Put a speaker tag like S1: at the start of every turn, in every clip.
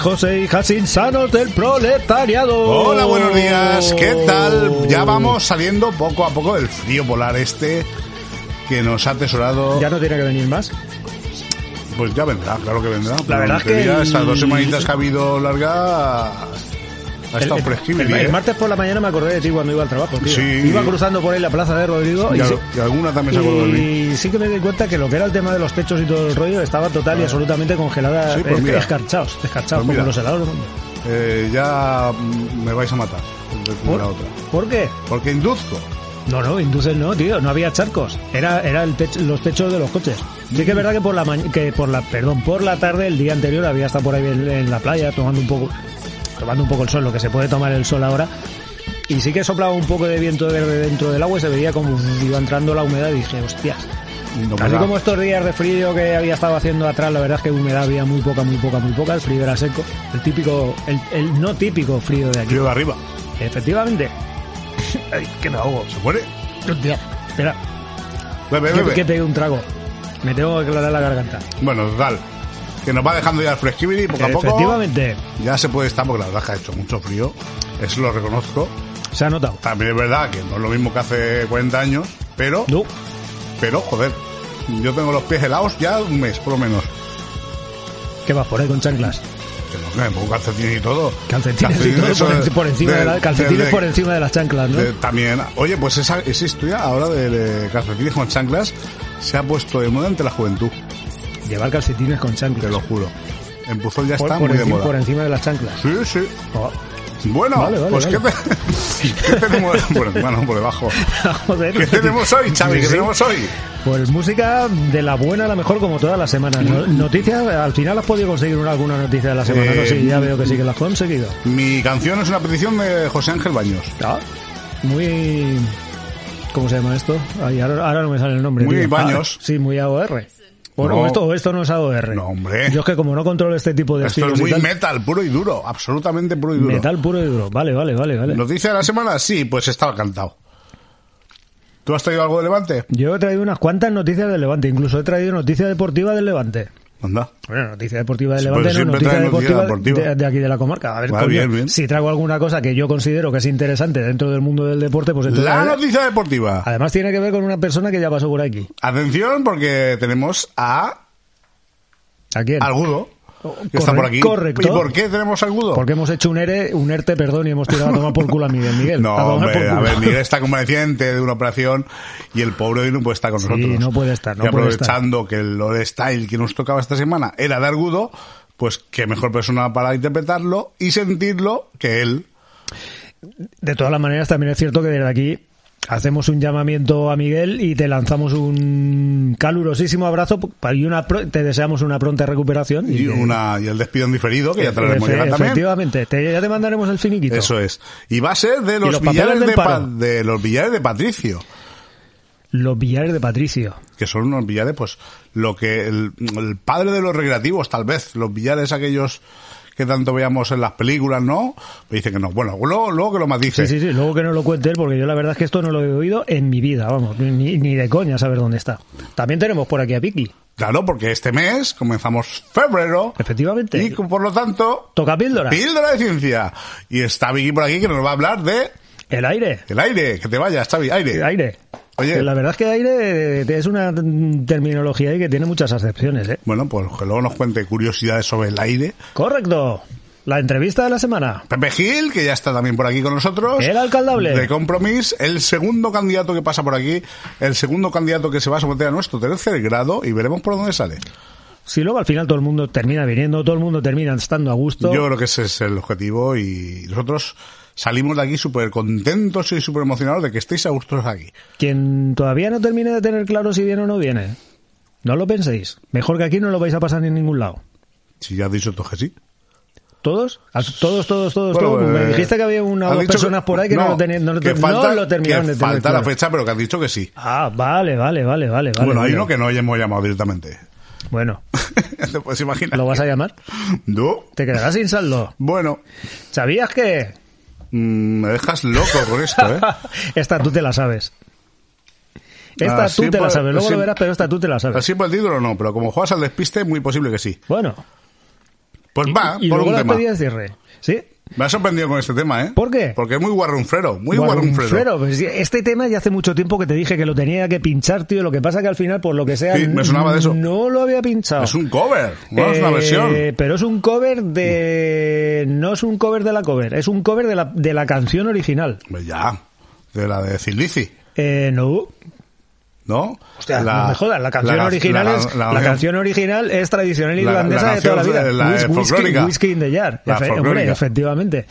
S1: Hola, hijos e hijas insanos del proletariado.
S2: Hola, buenos días. ¿Qué tal? Ya vamos saliendo poco a poco del frío polar este que nos ha atesorado.
S1: ¿Ya no tiene que venir más?
S2: Pues ya vendrá, claro que vendrá.
S1: La verdad es que
S2: estas dos semanitas que ha habido larga ha estado
S1: el, el martes por la mañana me acordé de ti cuando iba al trabajo, tío.
S2: Sí.
S1: Iba cruzando por ahí la plaza de Rodrigo
S2: y,
S1: y,
S2: al-
S1: sí-
S2: y alguna también se acordó de mí.
S1: y sí que me di cuenta que lo que era el tema de los techos y todo el rollo estaba total y absolutamente congelada,
S2: Sí, pues
S1: escarchados, escarchados
S2: Pues
S1: como los helados.
S2: Eh, ya mm, me vais a matar.
S1: ¿Por?
S2: la otra.
S1: ¿Por qué?
S2: Porque induzco.
S1: No, no, induces no, tío, no había charcos. Era, era el tech- los techos de los coches. Sí que es verdad que por la ma- que por la, perdón, por la tarde el día anterior había estado por ahí en, en la playa tomando un poco, tomando un poco el sol, lo que se puede tomar el sol ahora. Y sí que soplaba un poco de viento de- dentro del agua y se veía como iba entrando la humedad y dije, hostias.
S2: No
S1: Así como estos días de frío que había estado haciendo atrás, la verdad es que humedad había muy poca, muy poca, muy poca. El frío era seco. El típico, el, el no típico frío de aquí.
S2: Frío de arriba.
S1: Efectivamente. Ay, que me ahogo.
S2: ¿Se muere?
S1: Hostia, espera.
S2: Bebe,
S1: Que,
S2: bebe.
S1: que pegue un trago. Me tengo que aclarar la garganta.
S2: Bueno, total. Que nos va dejando ya el fresquibiri poco a poco.
S1: Efectivamente,
S2: Ya se puede estar porque la verdad es que ha hecho mucho frío. Eso lo reconozco.
S1: se ha notado.
S2: También es verdad que no es lo mismo que hace 40 años, pero,
S1: No,
S2: pero joder, yo tengo los pies helados ya un mes, por lo menos.
S1: ¿qué vas por ahí con chanclas?
S2: Que no, que me pongo calcetines y todo.
S1: Calcetines y todo por,
S2: de-
S1: enci- por encima de, la, calcetines
S2: de-
S1: por encima de las chanclas, ¿no?
S2: de- también, oye, pues esa, esa historia ahora de, de calcetines con chanclas se ha puesto de moda entre la juventud,
S1: Llevar calcetines con
S2: te
S1: chanclas.
S2: lo juro. En Puzol ya
S1: por,
S2: está
S1: por
S2: muy de
S1: encima,
S2: moda.
S1: por encima de las chanclas.
S2: Sí, sí.
S1: Oh,
S2: Bueno,
S1: Vale, vale,
S2: pues
S1: vale.
S2: ¿qué, te- ¿qué tenemos? Por encima, no, por debajo.
S1: joder.
S2: ¿Qué tenemos hoy, Xavi? ¿Qué
S1: sí.
S2: tenemos hoy?
S1: Pues música de la buena a la mejor como todas las semanas. No- Noticias, al final has podido conseguir una- alguna noticia de la semana, ¿no?
S2: Eh,
S1: Sí, ya veo que sí que la has conseguido.
S2: Mi canción es una petición de José Ángel Baños.
S1: Ah, muy... ¿Cómo se llama esto? Ay, ahora, ahora no me sale el nombre.
S2: Muy
S1: tío.
S2: Baños.
S1: Ah, sí, muy AOR. Bueno,
S2: No.
S1: esto, esto no es AOR.
S2: No, hombre.
S1: Yo es que como no controlo este tipo de
S2: Esto es muy
S1: tal,
S2: metal, puro y duro, absolutamente puro y duro.
S1: metal puro y duro. Vale, vale, vale, vale.
S2: ¿Noticia de la semana? Sí, pues estaba cantado. ¿Tú has traído algo de Levante?
S1: Yo he traído unas cuantas noticias del Levante. Incluso he traído noticia deportiva del Levante.
S2: Anda.
S1: Bueno, noticia deportiva
S2: Sí,
S1: Levante, no, noticia deportiva,
S2: deportiva.
S1: De, de aquí de la comarca. A ver,
S2: Vale,
S1: coño,
S2: bien, bien.
S1: si traigo alguna cosa que yo considero que es interesante dentro del mundo del deporte, pues entonces...
S2: La noticia deportiva.
S1: Además tiene que ver con una persona que ya pasó por aquí.
S2: Atención porque tenemos a
S1: ¿A quién?
S2: Algudo, que está por aquí.
S1: correcto.
S2: ¿Y por qué tenemos a Algudo?
S1: Porque hemos hecho un ERE, un ERTE, perdón, y hemos tirado a tomar por culo a Miguel. Miguel,
S2: No,
S1: a
S2: hombre, a ver, Miguel está convaleciente de una operación y el pobre hoy no puede estar con
S1: Sí,
S2: nosotros.
S1: no puede estar, no
S2: y
S1: puede
S2: aprovechando que el Lore Style que nos tocaba esta semana era de Argudo, pues qué mejor persona para interpretarlo y sentirlo que él.
S1: De todas las maneras, también es cierto que desde aquí hacemos un llamamiento a Miguel y te lanzamos un calurosísimo abrazo y una pro- te deseamos una pronta recuperación.
S2: Y,
S1: que-
S2: una, y el despido en diferido, que ya traeremos llegar también.
S1: Efectivamente, te- ya te mandaremos el finiquito.
S2: Eso es. Y va a ser de los,
S1: los
S2: billares Pa- de los billares de Patricio.
S1: Los billares de Patricio.
S2: que son unos billares, pues, lo que el, el padre de los recreativos, tal vez, los billares aquellos que tanto veíamos en las películas, ¿no? Me dice que no. Bueno, luego, luego que lo matice.
S1: Sí, sí, sí, luego que no lo cuente él, porque yo la verdad es que esto no lo he oído en mi vida, vamos, ni, ni de coña saber dónde está. También tenemos por aquí a Piki,
S2: Claro, porque este mes comenzamos febrero.
S1: efectivamente.
S2: Y por lo tanto,
S1: Toca píldora.
S2: píldora de ciencia. Y está Vicky por aquí que nos va a hablar de
S1: El aire.
S2: el aire. Que te vayas, Xavi, aire.
S1: El aire.
S2: Oye.
S1: La verdad es que aire es una terminología ahí que tiene muchas acepciones, ¿eh?
S2: Bueno, pues que luego nos cuente curiosidades sobre el aire.
S1: Correcto. La entrevista de la semana.
S2: Pepe Gil, que ya está también por aquí con nosotros.
S1: El alcaldable.
S2: De Compromís, el segundo candidato que pasa por aquí, el segundo candidato que se va a someter a nuestro tercer grado y veremos por dónde sale.
S1: Si luego al final todo el mundo termina viniendo, todo el mundo termina estando a gusto.
S2: Yo creo que ese es el objetivo y nosotros salimos de aquí súper contentos y súper emocionados de que estéis a gustos aquí.
S1: Quien todavía no termine de tener claro si viene o no viene, no lo penséis. Mejor que aquí no lo vais a pasar en ningún lado.
S2: Si ya has dicho tú que sí.
S1: ¿Todos? ¿A- Todos, todos, todos,
S2: Bueno,
S1: todos. Me
S2: eh,
S1: dijiste que había una o dos personas por ahí que no, lo, tenían, no, lo
S2: que falta,
S1: no lo terminaron
S2: que
S1: de tener
S2: falta la fecha, pero que has dicho que sí.
S1: Ah, vale, vale, vale, vale. vale
S2: bueno, hay
S1: vale.
S2: uno que no hemos llamado directamente.
S1: Bueno,
S2: ¿Te puedes imaginar?
S1: ¿lo vas a llamar?
S2: No.
S1: Te quedarás sin saldo.
S2: Bueno,
S1: ¿Sabías que...?
S2: Mm, me dejas loco con esto, ¿eh?
S1: esta tú te la sabes. Esta
S2: Así
S1: tú te la sabes. Luego
S2: así-
S1: lo verás, pero esta tú te la sabes.
S2: Así por el título no, pero como juegas al despiste, muy posible que sí.
S1: Bueno,
S2: Pues va,
S1: y
S2: por
S1: luego
S2: un
S1: la
S2: tema.
S1: despedida de cierre. ¿Sí?
S2: Me ha sorprendido con este tema, ¿eh?
S1: ¿Por qué?
S2: Porque es muy guarrunfrero, muy guarrunfrero.
S1: Pues este tema ya hace mucho tiempo que te dije que lo tenía que pinchar, tío. Lo que pasa que al final, por lo que sea,
S2: Sí, me sonaba de eso.
S1: no lo había pinchado.
S2: Es un cover, no es una
S1: Eh,
S2: versión.
S1: Pero es un cover de... No es un cover de la cover, es un cover de la, de la canción original.
S2: Pues ya, de la de Cilici,
S1: Eh, no,
S2: ¿no?
S1: Hostia, no me jodas, la canción
S2: la-
S1: original
S2: la-
S1: es
S2: la-
S1: la, canción original es tradicional
S2: La-
S1: irlandesa
S2: la
S1: de toda la vida.
S2: la
S1: Whis- whisky,
S2: folclórica.
S1: whisky in the jar.
S2: La
S1: Efe- hombre, efectivamente.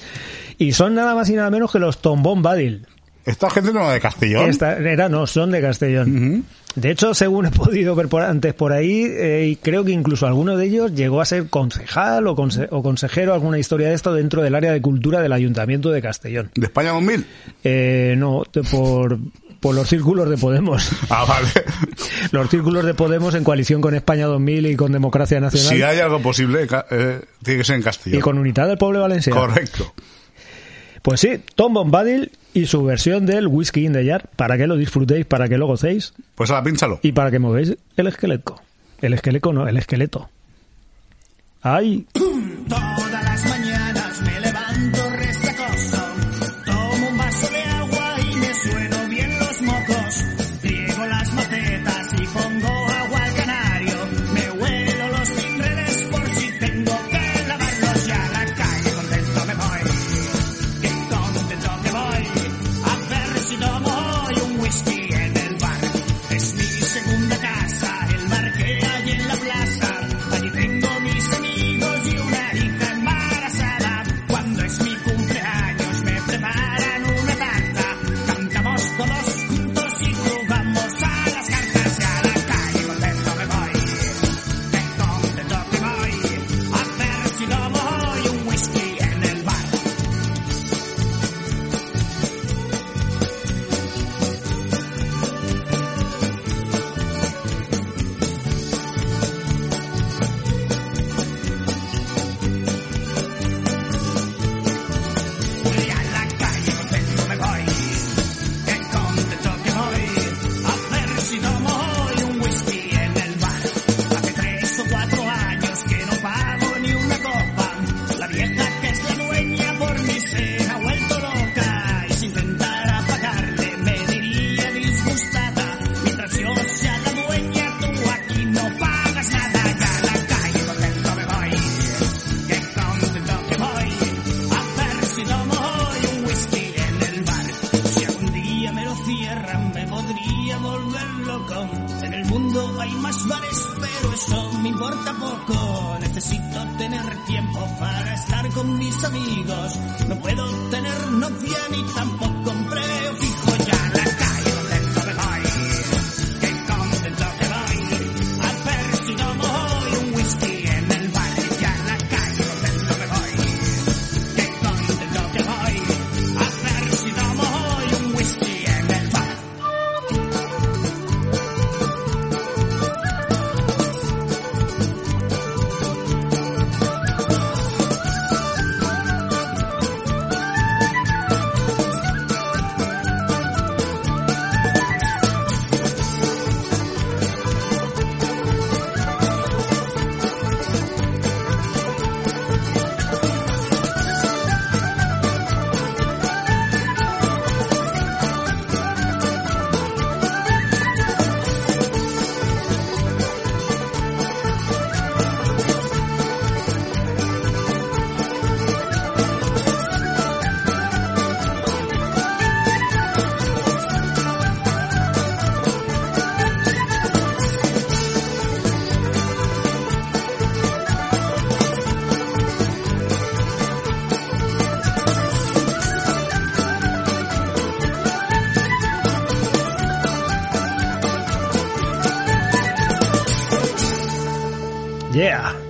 S1: Y son nada más y nada menos que los Tombón Badil.
S2: Esta gente no es de Castellón.
S1: Esta, era, no, son de Castellón. De hecho, según he podido ver por, antes por ahí, eh, y creo que incluso alguno de ellos llegó a ser concejal o, conse- o consejero, alguna historia de esto dentro del área de cultura del Ayuntamiento de Castellón.
S2: ¿De España 2000?
S1: Eh, no, por, por los círculos de Podemos.
S2: Ah, vale.
S1: Los círculos de Podemos en coalición con España 2000 y con Democracia Nacional
S2: si hay algo posible, eh, tiene que ser en Castellón.
S1: y con Unidad del Pueblo Valenciano.
S2: Correcto.
S1: Pues sí, Tom Bombadil y su versión del Whisky in the Jar, para que lo disfrutéis, para que lo gocéis
S2: Pues ahora pínchalo.
S1: y para que movéis el esqueleto. El esqueleto no, el esqueleto. ¡Ay!
S3: Todas las mañanas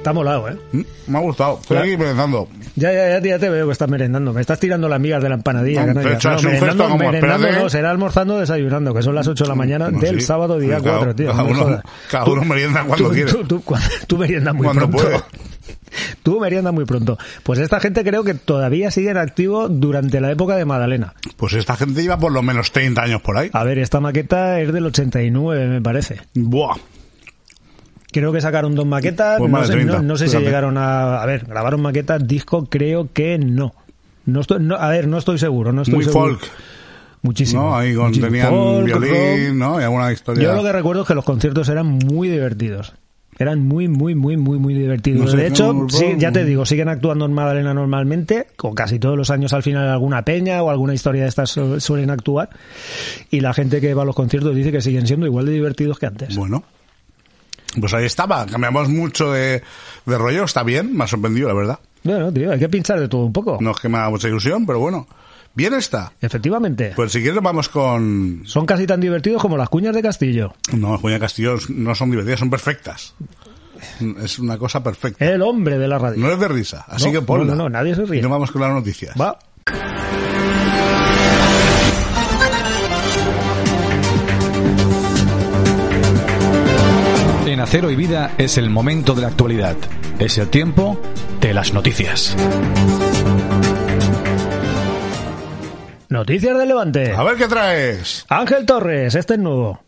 S1: está molado, ¿eh?
S2: Mm, Me ha gustado. Estoy
S1: Ya.
S2: aquí pensando.
S1: Ya, ya, ya, ya te veo que estás merendando. Me estás tirando las migas de la empanadilla.
S2: No,
S1: no
S2: te echas un
S1: merendando,
S2: gesto como,
S1: merendando
S2: espérate.
S1: no, será almorzando o desayunando, que son las 8 de la mañana
S2: Bueno,
S1: del
S2: sí.
S1: sábado día
S2: Cada-
S1: 4, tío.
S2: cada
S1: no
S2: uno- cada
S1: Tú-
S2: uno merienda cuando
S1: tú-
S2: quiere.
S1: Tú, tú, tú meriendas muy
S2: Cuando
S1: pronto.
S2: puede.
S1: Tú meriendas muy pronto. Pues esta gente creo que todavía sigue en activo durante la época de Madalena.
S2: Pues esta gente lleva por lo menos 30 años por ahí.
S1: A ver, esta maqueta es del 89, me parece.
S2: Buah.
S1: Creo que sacaron dos maquetas.
S2: Pues
S1: no, sé, no-
S2: 30,
S1: no sé si llegaron a. A ver, grabaron maquetas, disco, creo que no. No estoy, no- a ver, no estoy seguro. No estoy
S2: Muy
S1: seguro.
S2: folk,
S1: Muchísimo.
S2: ¿no? Ahí con,
S1: muchísimo.
S2: tenían
S1: Folk, rock.
S2: violín, ¿no? Y alguna historia.
S1: Yo lo que recuerdo es que los conciertos eran muy divertidos. Eran muy, muy, muy, muy, muy divertidos.
S2: No sé,
S1: de hecho,
S2: no,
S1: sí, ya te digo, siguen actuando en Madalena normalmente, o casi todos los años al final alguna peña o alguna historia de estas su- suelen actuar. Y la gente que va a los conciertos dice que siguen siendo igual de divertidos que antes.
S2: Bueno. Pues ahí estaba. Cambiamos mucho de, de rollo. Está bien. Me ha sorprendido, la verdad.
S1: Bueno, tío, hay que pinchar de todo un poco.
S2: No es que me haga mucha ilusión, pero bueno. Bien está.
S1: Efectivamente.
S2: Pues si quieres vamos con...
S1: Son casi tan divertidos como las cuñas de Castillo.
S2: No, Juña Castillo no son divertidas, son perfectas. Es una cosa perfecta.
S1: El hombre de la radio.
S2: No es de risa, así
S1: No,
S2: que ponla.
S1: no, no, no, nadie se ríe.
S2: Y no vamos con las noticias.
S1: Va.
S4: En Acero y Vida es el momento de la actualidad. Es el tiempo de las noticias.
S1: Noticias del Levante.
S2: A ver qué traes.
S1: Ángel Torres, este es nuevo.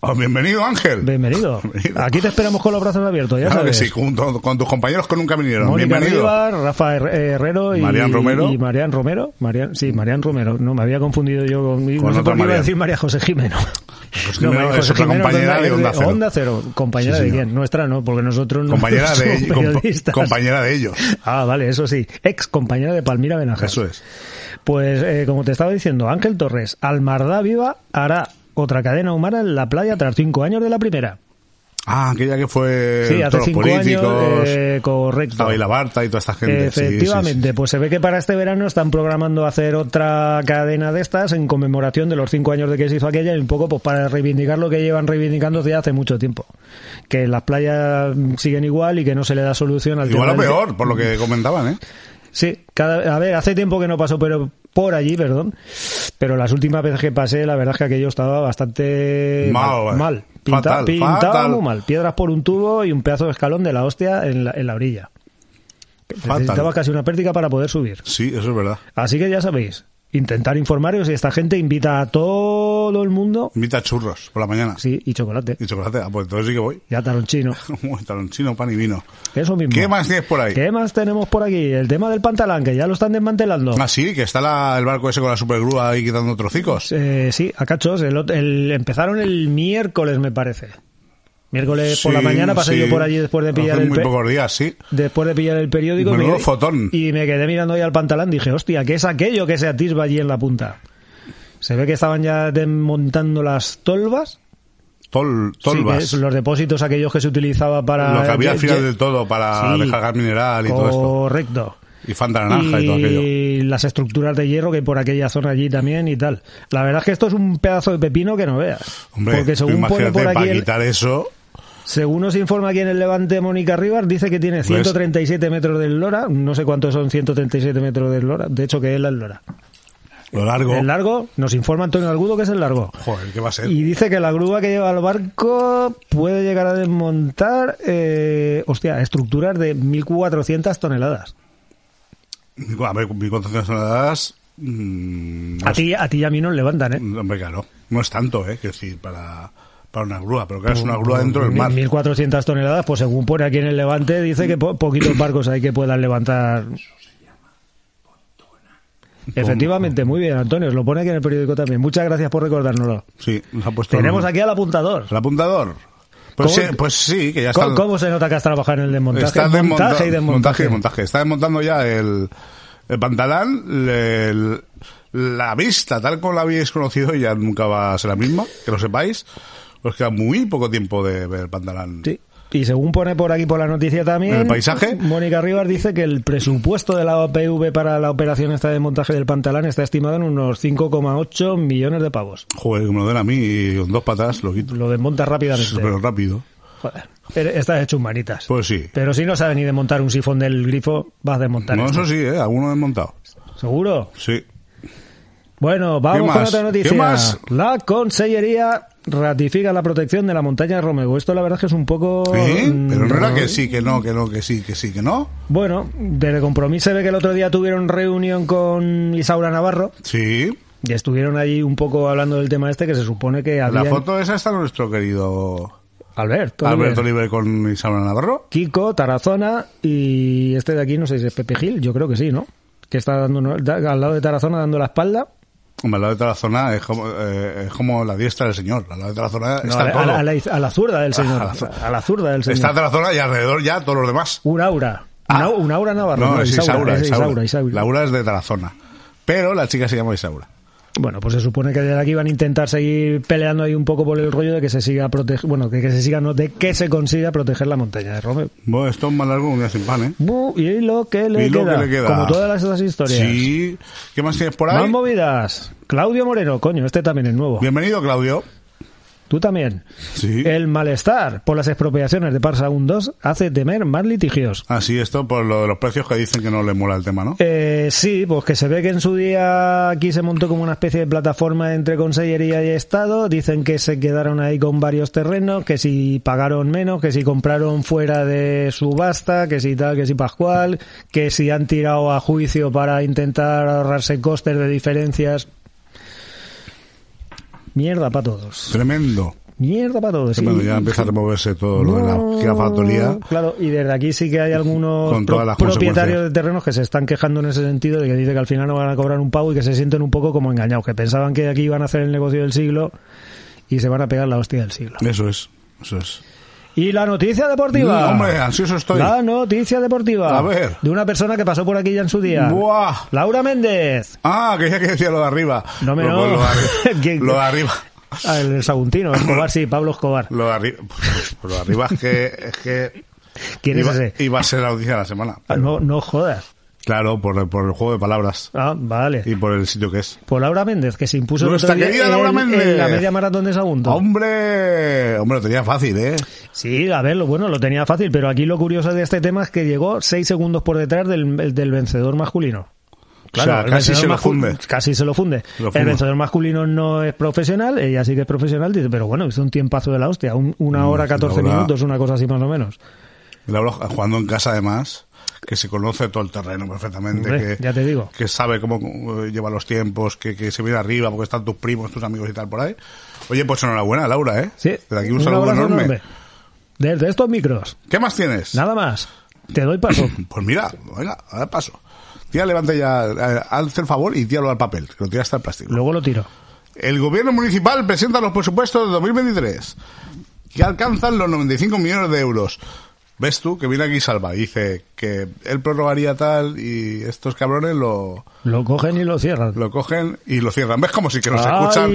S2: Oh, bienvenido, Ángel.
S1: Bienvenido.
S2: Bienvenido.
S1: Aquí te esperamos con los brazos abiertos, ya
S2: Claro que
S1: sabes.
S2: sí, junto con tus compañeros que nunca vinieron.
S1: Mónica
S2: Bienvenido.
S1: Rafa Her- Herrero y
S2: Marian Romero.
S1: Y Marian Romero. Marian, sí, Marian Romero. No, me había confundido yo con... no
S2: Con
S1: sé
S2: otra
S1: por qué iba a decir María José Jimeno.
S2: José
S1: No, María
S2: es
S1: José
S2: otra
S1: Jimeno
S2: compañera de Onda Cero.
S1: Onda Cero. ¿Compañera
S2: Sí,
S1: de quién? Nuestra no, porque nosotros no
S2: Compañera
S1: somos
S2: de, compa-
S1: periodistas.
S2: compañera de ellos.
S1: Ah, vale, eso sí. Ex compañera de Palmira Benajar.
S2: Eso es.
S1: Pues, eh, como te estaba diciendo, Ángel Torres, Almardá Viva hará otra cadena humana en la playa tras cinco años de la primera.
S2: Ah, aquella que fue
S1: Sí, hace
S2: todos los
S1: cinco
S2: políticos.
S1: años, eh, correcto.
S2: Estaba ahí la Barta y toda esta gente. sí, sí, sí.
S1: Efectivamente, pues se ve que para este verano están programando hacer otra cadena de estas en conmemoración de los cinco años de que se hizo aquella y un poco pues para reivindicar lo que llevan reivindicando desde hace mucho tiempo. Que las playas siguen igual y que no se le da solución al
S2: Igual
S1: tema
S2: o
S1: del-
S2: peor, por lo que comentaban, ¿eh?
S1: Sí, cada, a ver, hace tiempo que no pasó pero por allí, perdón, pero las últimas veces que pasé, la verdad es que aquello estaba bastante
S2: Mal,
S1: mal.
S2: eh.
S1: Pinta-
S2: Fatal,
S1: pintaba
S2: fatal.
S1: muy mal. Piedras por un tubo y un pedazo de escalón de la hostia en la, en la orilla.
S2: Fatal.
S1: Necesitaba casi una pértiga para poder subir.
S2: Sí, eso es verdad.
S1: Así que ya sabéis, intentar informaros y esta gente invita a todo el mundo.
S2: Invita churros por la mañana.
S1: Sí, y chocolate.
S2: Y chocolate. Ah, pues entonces sí que voy.
S1: Ya taronchino.
S2: Uy, talonchino, pan y vino.
S1: Eso mismo.
S2: ¿Qué más tienes por ahí?
S1: ¿Qué más tenemos por aquí? El tema del pantalán, que ya lo están desmantelando.
S2: Ah, sí, que está la- el barco ese con la supergrúa ahí quitando trocicos.
S1: Eh, sí, a cachos. El, el- empezaron el miércoles, me parece. Miércoles por la mañana pasé
S2: sí.
S1: yo por allí después de pillar
S2: Hace
S1: el
S2: muy
S1: pe-
S2: pocos días, sí.
S1: después de pillar el periódico me,
S2: fotón.
S1: y me quedé mirando ahí al pantalón dije, hostia, ¿qué es aquello que se atisba allí en la punta? Se ve que estaban ya desmontando las tolvas.
S2: Tol, tolvas.
S1: los depósitos aquellos que se utilizaba para...
S2: lo que había al final del todo para descargar mineral y todo esto.
S1: Correcto.
S2: Y Fanta naranja y, todo aquello.
S1: Y las estructuras de hierro que hay por aquella zona allí también y tal. La verdad es que esto es un pedazo de pepino que no veas.
S2: Hombre,
S1: Porque según pone por aquí,
S2: para
S1: el-
S2: quitar eso...
S1: según nos informa aquí en el Levante Mónica Rivas, dice que tiene 137 metros de lora. No sé cuántos son 137 metros de lora. De hecho, que es la lora.
S2: Lo largo.
S1: El largo, nos informa Antonio Algudo que es el largo.
S2: Joder, ¿qué va a ser?
S1: Y dice que la grúa que lleva al barco puede llegar a desmontar, eh, hostia, estructuras de 1.400 toneladas.
S2: A ver, 1.400 toneladas... mm, no
S1: A ti, a ti y a mí nos levantan, ¿eh?
S2: Hombre, claro. No es tanto, ¿eh? Quiero decir, para, para una grúa. Pero claro, es una grúa dentro del mar.
S1: 1.400 toneladas, pues según pone aquí en el Levante, dice que po- poquitos barcos hay que puedan levantar. Efectivamente, muy bien, Antonio, os lo pone aquí en el periódico también. Muchas gracias por recordárnoslo.
S2: Sí, nos ha puesto...
S1: Tenemos
S2: el-
S1: aquí al apuntador.
S2: El apuntador. Pues sí,
S1: ¿Cómo-
S2: pues sí, que ya está...
S1: ¿Cómo, se nota que has trabajado en el desmontaje?
S2: Está
S1: montaje
S2: desmonta-
S1: y desmontaje.
S2: montaje y desmontaje. Está desmontando ya el, el pantalán, el- la vista, tal como la habéis conocido, ya nunca va a ser la misma, que lo sepáis. Os queda muy poco tiempo de ver pantalán.
S1: Sí. Y según pone por aquí por la noticia también,
S2: ¿El paisaje?
S1: Mónica Rivas dice que el presupuesto de la OPV para la operación esta de montaje del pantalán está estimado en unos 5,8 millones de pavos.
S2: Joder, me lo den a mí y con dos patas lo quito.
S1: Lo desmonta rápidamente.
S2: Súper rápido.
S1: Joder, está hecho manitas.
S2: Pues sí.
S1: Pero si no sabe ni desmontar un sifón del grifo, vas a desmontar
S2: No,
S1: esto.
S2: eso sí, ¿eh? Alguno desmontado.
S1: ¿Seguro?
S2: Sí.
S1: Bueno, vamos
S2: ¿Qué
S1: con otra noticia.
S2: ¿Qué más?
S1: La Consellería ratifica la protección de la montaña de Romego. Esto la verdad es que es un poco... Mm,
S2: Pero no era que sí, que no, que no, que sí, que sí, que no.
S1: Bueno, desde Compromís se ve que el otro día tuvieron reunión con Isaura Navarro
S2: Sí.
S1: y estuvieron allí un poco hablando del tema este que se supone que
S2: La
S1: había...
S2: foto esa está nuestro querido
S1: Alberto.
S2: Alberto
S1: Oliver.
S2: Con Isaura Navarro.
S1: Kiko, Tarazona y este de aquí, no sé si es Pepe Gil, yo creo que sí, ¿no? Que está dando al lado de Tarazona dando la espalda.
S2: Hombre, lado de Tarazona es como, eh, es como la diestra del señor. Lado de Tarazona
S1: No,
S2: está
S1: a,
S2: todo.
S1: la, a la- a la zurda del señor.
S2: A la
S1: la zurda del señor.
S2: Está Tarazona y alrededor ya todos los demás.
S1: Un aura.
S2: Ah.
S1: Una, un aura Navarro.
S2: No, es Isaura,
S1: es
S2: Isaura.
S1: Isaura, Isaura.
S2: Laura es de Tarazona. Pero la chica se llama Isaura.
S1: Bueno, pues se supone que desde aquí van a intentar seguir peleando ahí un poco por el rollo de que se siga proteger, bueno, que, que se siga, no, de que se consiga proteger la montaña de Romeo.
S2: Bueno, esto es más largo que un día sin pan, ¿eh?
S1: Y lo que le,
S2: Y lo
S1: queda,
S2: que le queda.
S1: como todas las otras historias.
S2: Sí. ¿Qué más tienes por ahí?
S1: Más movidas. Claudio Moreno, coño, este también es nuevo.
S2: Bienvenido, Claudio.
S1: Tú también.
S2: Sí.
S1: El malestar por las expropiaciones de Parsa 1-2 hace temer más litigios.
S2: Así, esto por lo de los precios que dicen que no le mola el tema, ¿no?
S1: Eh, sí, pues que se ve que en su día aquí se montó como una especie de plataforma entre Consellería y Estado. Dicen que se quedaron ahí con varios terrenos, que si pagaron menos, que si compraron fuera de subasta, que si tal, que si Pascual, que si han tirado a juicio para intentar ahorrarse costes de diferencias. Mierda para todos.
S2: Tremendo.
S1: Mierda para todos.
S2: Tremendo.
S1: Y-
S2: Ya empieza a removerse todo lo de la gigafactoría.
S1: Claro, y desde aquí sí que hay algunos
S2: Con
S1: pro-
S2: todas las
S1: propietarios de terrenos que se están quejando en ese sentido de que dice que al final no van a cobrar un pago y que se sienten un poco como engañados, que pensaban que aquí iban a hacer el negocio del siglo y se van a pegar la hostia del siglo.
S2: Eso es. Eso es.
S1: Y la noticia deportiva.
S2: Mm, hombre, ansioso estoy.
S1: La noticia deportiva.
S2: A ver.
S1: De una persona que pasó por aquí ya en su día.
S2: Buah.
S1: Laura Méndez.
S2: Ah, que ya que decía lo de arriba.
S1: No me
S2: lo,
S1: no.
S2: Lo, de arri-
S1: ¿Quién?
S2: lo de arriba.
S1: Ah, el Saguntino, Escobar, sí, Pablo Escobar.
S2: Lo de arriba. Pues, lo de arriba es que, es que
S1: ¿Quién
S2: iba,
S1: es ese?
S2: iba a ser la noticia de la semana.
S1: Ah, no, no jodas.
S2: Claro, por, por el juego de palabras
S1: Ah, vale.
S2: y por el sitio que es.
S1: Por Laura Méndez, que se impuso
S2: Nuestra querida Laura
S1: en-
S2: Méndez.
S1: en la media maratón de Sagunto.
S2: Hombre, hombre, lo tenía fácil, ¿eh?
S1: Sí, a ver, lo bueno, lo tenía fácil, pero aquí lo curioso de este tema es que llegó seis segundos por detrás del, del vencedor masculino.
S2: O sea,
S1: el
S2: casi se lo funde.
S1: Casi se lo funde.
S2: Lo
S1: El vencedor masculino no es profesional, ella sí que es profesional, dice, pero bueno, hizo un tiempazo de la hostia, un- una hora,
S2: Mm,
S1: 14
S2: Laura-
S1: minutos, una cosa así más o menos.
S2: Laura jugando en casa además, que se conoce todo el terreno perfectamente,
S1: Hombre,
S2: que,
S1: ya te digo.
S2: que sabe cómo eh, lleva los tiempos, que, que se viene arriba porque están tus primos, tus amigos y tal por ahí. Oye, pues enhorabuena, Laura, ¿eh?
S1: Sí,
S2: Desde aquí un, saludo
S1: abrazo
S2: enorme.
S1: Desde estos micros,
S2: ¿Qué más tienes?
S1: nada más. Te doy paso.
S2: Pues mira, venga, a dar paso. Tía, levante ya, eh, haz el favor y tíralo al papel, que lo tira hasta el plástico.
S1: Luego lo tiro.
S2: El gobierno municipal presenta los presupuestos de 2023, que alcanzan los 95 millones de euros. ¿Ves tú? Que viene aquí Salva y dice que él prorrogaría tal y estos cabrones lo,
S1: Lo cogen y lo cierran.
S2: lo cogen y lo cierran. ¿Ves como si que nos
S1: Ay,
S2: escuchan?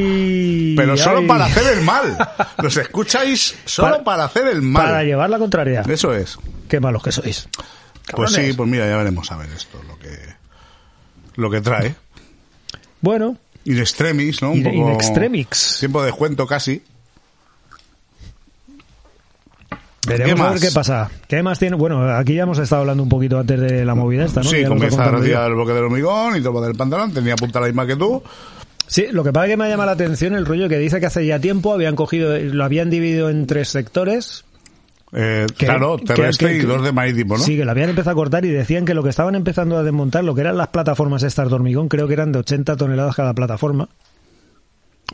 S2: Pero solo
S1: ay.
S2: para hacer el mal. Los escucháis solo
S1: Para-
S2: para, hacer el mal.
S1: Para llevar la contraria.
S2: Eso es.
S1: Qué malos que sois.
S2: Pues sí, pues mira, ya veremos a ver esto, lo que, lo que trae.
S1: Bueno,
S2: In extremis, ¿no? Un
S1: in,
S2: poco...
S1: in extremix.
S2: Tiempo de descuento casi.
S1: Veremos
S2: ¿Qué
S1: a ver
S2: más?
S1: qué pasa. ¿Qué más tiene? Bueno, aquí ya hemos estado hablando un poquito antes de la movida esta, ¿no?
S2: Sí,
S1: Ya lo está
S2: comienza a
S1: contando
S2: retirar
S1: yo.
S2: el bloque del hormigón y todo del pantalón. Tenía apuntada la misma que tú.
S1: Sí, lo que pasa es que me llama la atención el rollo que dice que hace ya tiempo habían cogido, lo habían dividido en tres sectores.
S2: Eh,
S1: que-
S2: claro,
S1: que-
S2: terrestre
S1: que-
S2: y dos de marítimo, ¿no?
S1: Sí, que lo habían empezado a cortar y decían que lo que estaban empezando a desmontar, lo que eran las plataformas estas de hormigón, creo que eran de 80 toneladas cada plataforma.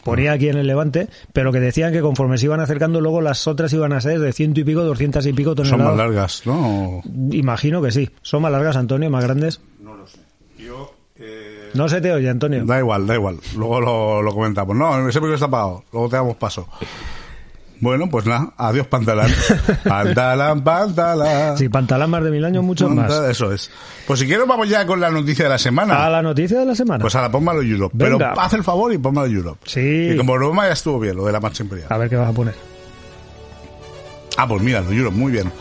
S1: Ponía aquí en el Levante, pero que decían que conforme se iban acercando, luego las otras iban a ser de ciento y pico, doscientas y pico
S2: Son
S1: toneladas.
S2: más largas, ¿no?
S1: Imagino que sí. ¿Son más largas, Antonio? ¿Más grandes?
S2: No lo sé. Yo... eh,
S1: No se te oye, Antonio.
S2: Da igual, da igual. Luego lo, lo comentamos. No, ese micro está apagado. Luego te damos paso. Bueno, pues nada. Adiós, pantalán. pantalán, pantalán.
S1: Si pantalán más de mil años, muchos más.
S2: Eso es. Pues si quieres vamos ya con la noticia de la semana.
S1: A la noticia de la semana.
S2: Pues ahora ponmelo Europe.
S1: Venga.
S2: Pero haz el favor y ponmelo Europe.
S1: Sí.
S2: Y como broma ya estuvo bien lo de la marcha imperial.
S1: A ver qué vas a poner.
S2: Ah, pues mira, lo Europe, muy bien.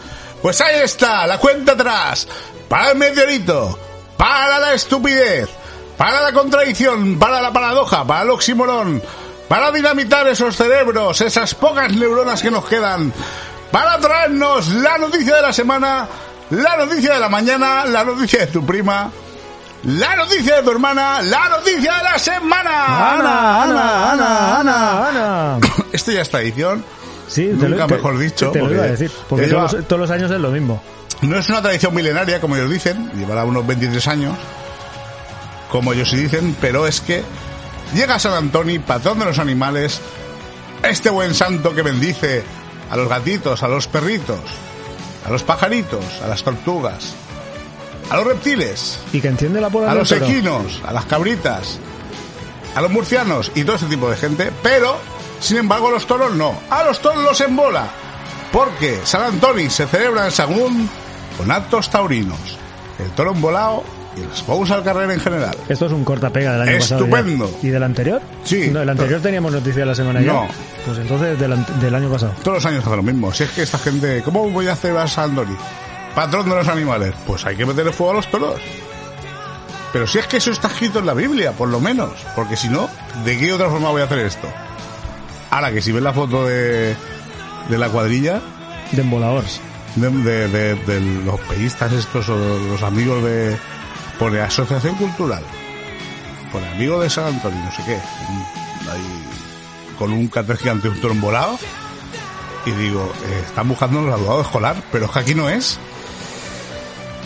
S2: Pues ahí está, la cuenta atrás. Para el meteorito, para la estupidez, para la contradicción, para la paradoja, para el oxímoron, para dinamitar esos cerebros, esas pocas neuronas que nos quedan, para traernos la noticia de la semana, la noticia de la mañana, la noticia de tu prima, la noticia de tu hermana, la noticia de la semana.
S1: Ana, Ana, Ana, Ana, Ana.
S2: Esto ya es tradición.
S1: Sí,
S2: Nunca mejor dicho,
S1: Te lo iba a decir. Porque
S2: ya lleva-
S1: todos, los, todos los años es lo mismo.
S2: No es una tradición milenaria, como ellos dicen, llevará unos 23 años, como ellos sí dicen, pero es que llega San Antonio, patrón de los animales, este buen santo que bendice a los gatitos, a los perritos, a los pajaritos, a las tortugas, a los reptiles,
S1: Y que enciende la
S2: a los equinos, a las cabritas, a los murcianos y todo ese tipo de gente, pero, sin embargo, a los toros no. A los toros los embola, porque San Antonio se celebra en Sagún con actos taurinos, el toro embolado y los juegos al carrera en general.
S1: Esto es un cortapega del año
S2: Estupendo.
S1: pasado. ya. ¿Y del anterior?
S2: Sí.
S1: No, el anterior teníamos noticia la semana ya.
S2: No.
S1: Pues entonces del, año pasado.
S2: Todos los años hace lo mismo. Si es que esta gente, ¿cómo voy a hacer a San Antonio? Patrón de los animales. Pues hay que meterle fuego a los toros. Pero si es que eso está escrito en la Biblia, por lo menos. Porque si no, ¿de qué otra forma voy a hacer esto? Ahora que si ves la foto de, de la cuadrilla,
S1: De emboladores.
S2: de, de- de- de los peístas estos o los amigos de... Pone Asociación Cultural. Pone Amigos de San Antonio, no sé qué. Ahí, con un cartel gigante, un toro embolado. Y digo, eh, están buscando un graduado escolar, pero es que aquí no es.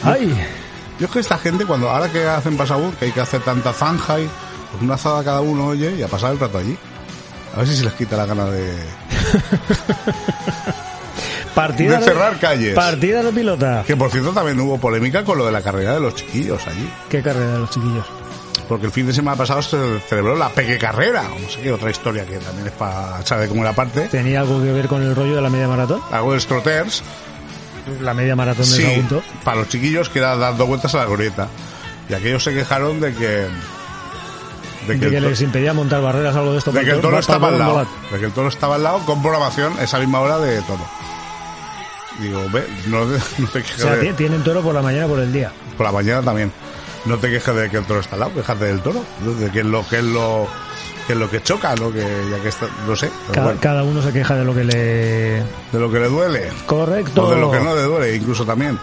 S1: ¡Ay!
S2: Yo es que esta gente, cuando ahora que hacen pasabur, que hay que hacer tanta zanja y pues una azada cada uno, oye, y a pasar el rato allí. A ver si se les quita la gana de,
S1: Partida
S2: de cerrar calles.
S1: Partida de pilota.
S2: Que por cierto también hubo polémica con lo de la carrera de los chiquillos allí.
S1: ¿Qué carrera de los chiquillos?
S2: Porque el fin de semana pasado se celebró la Peque Carrera, no sé qué, otra historia que también es para echar de comer aparte.
S1: ¿Tenía algo que ver con el rollo de la media maratón?
S2: Hago de Trotters,
S1: La media maratón de
S2: sí,
S1: Sagunto.
S2: para los chiquillos que era dando vueltas a la glorieta. Y aquellos se quejaron de que... De
S1: De
S2: que,
S1: les impedía montar barreras algo de esto.
S2: to- de que el toro estaba al lado. De que el toro estaba al lado con programación esa misma hora de todo. Digo, ve, no, no te
S1: O sea,
S2: de-
S1: ti- tienen toro por la mañana por el día.
S2: por la mañana también. No te quejes de que el toro está al lado, quejate del toro, de que es lo que es lo que es lo que choca, ¿no? Que ya que está, no sé,
S1: Cada,
S2: bueno,
S1: cada uno se queja de lo que le...
S2: de lo que le duele
S1: Correcto.
S2: o de lo que no le duele, incluso también.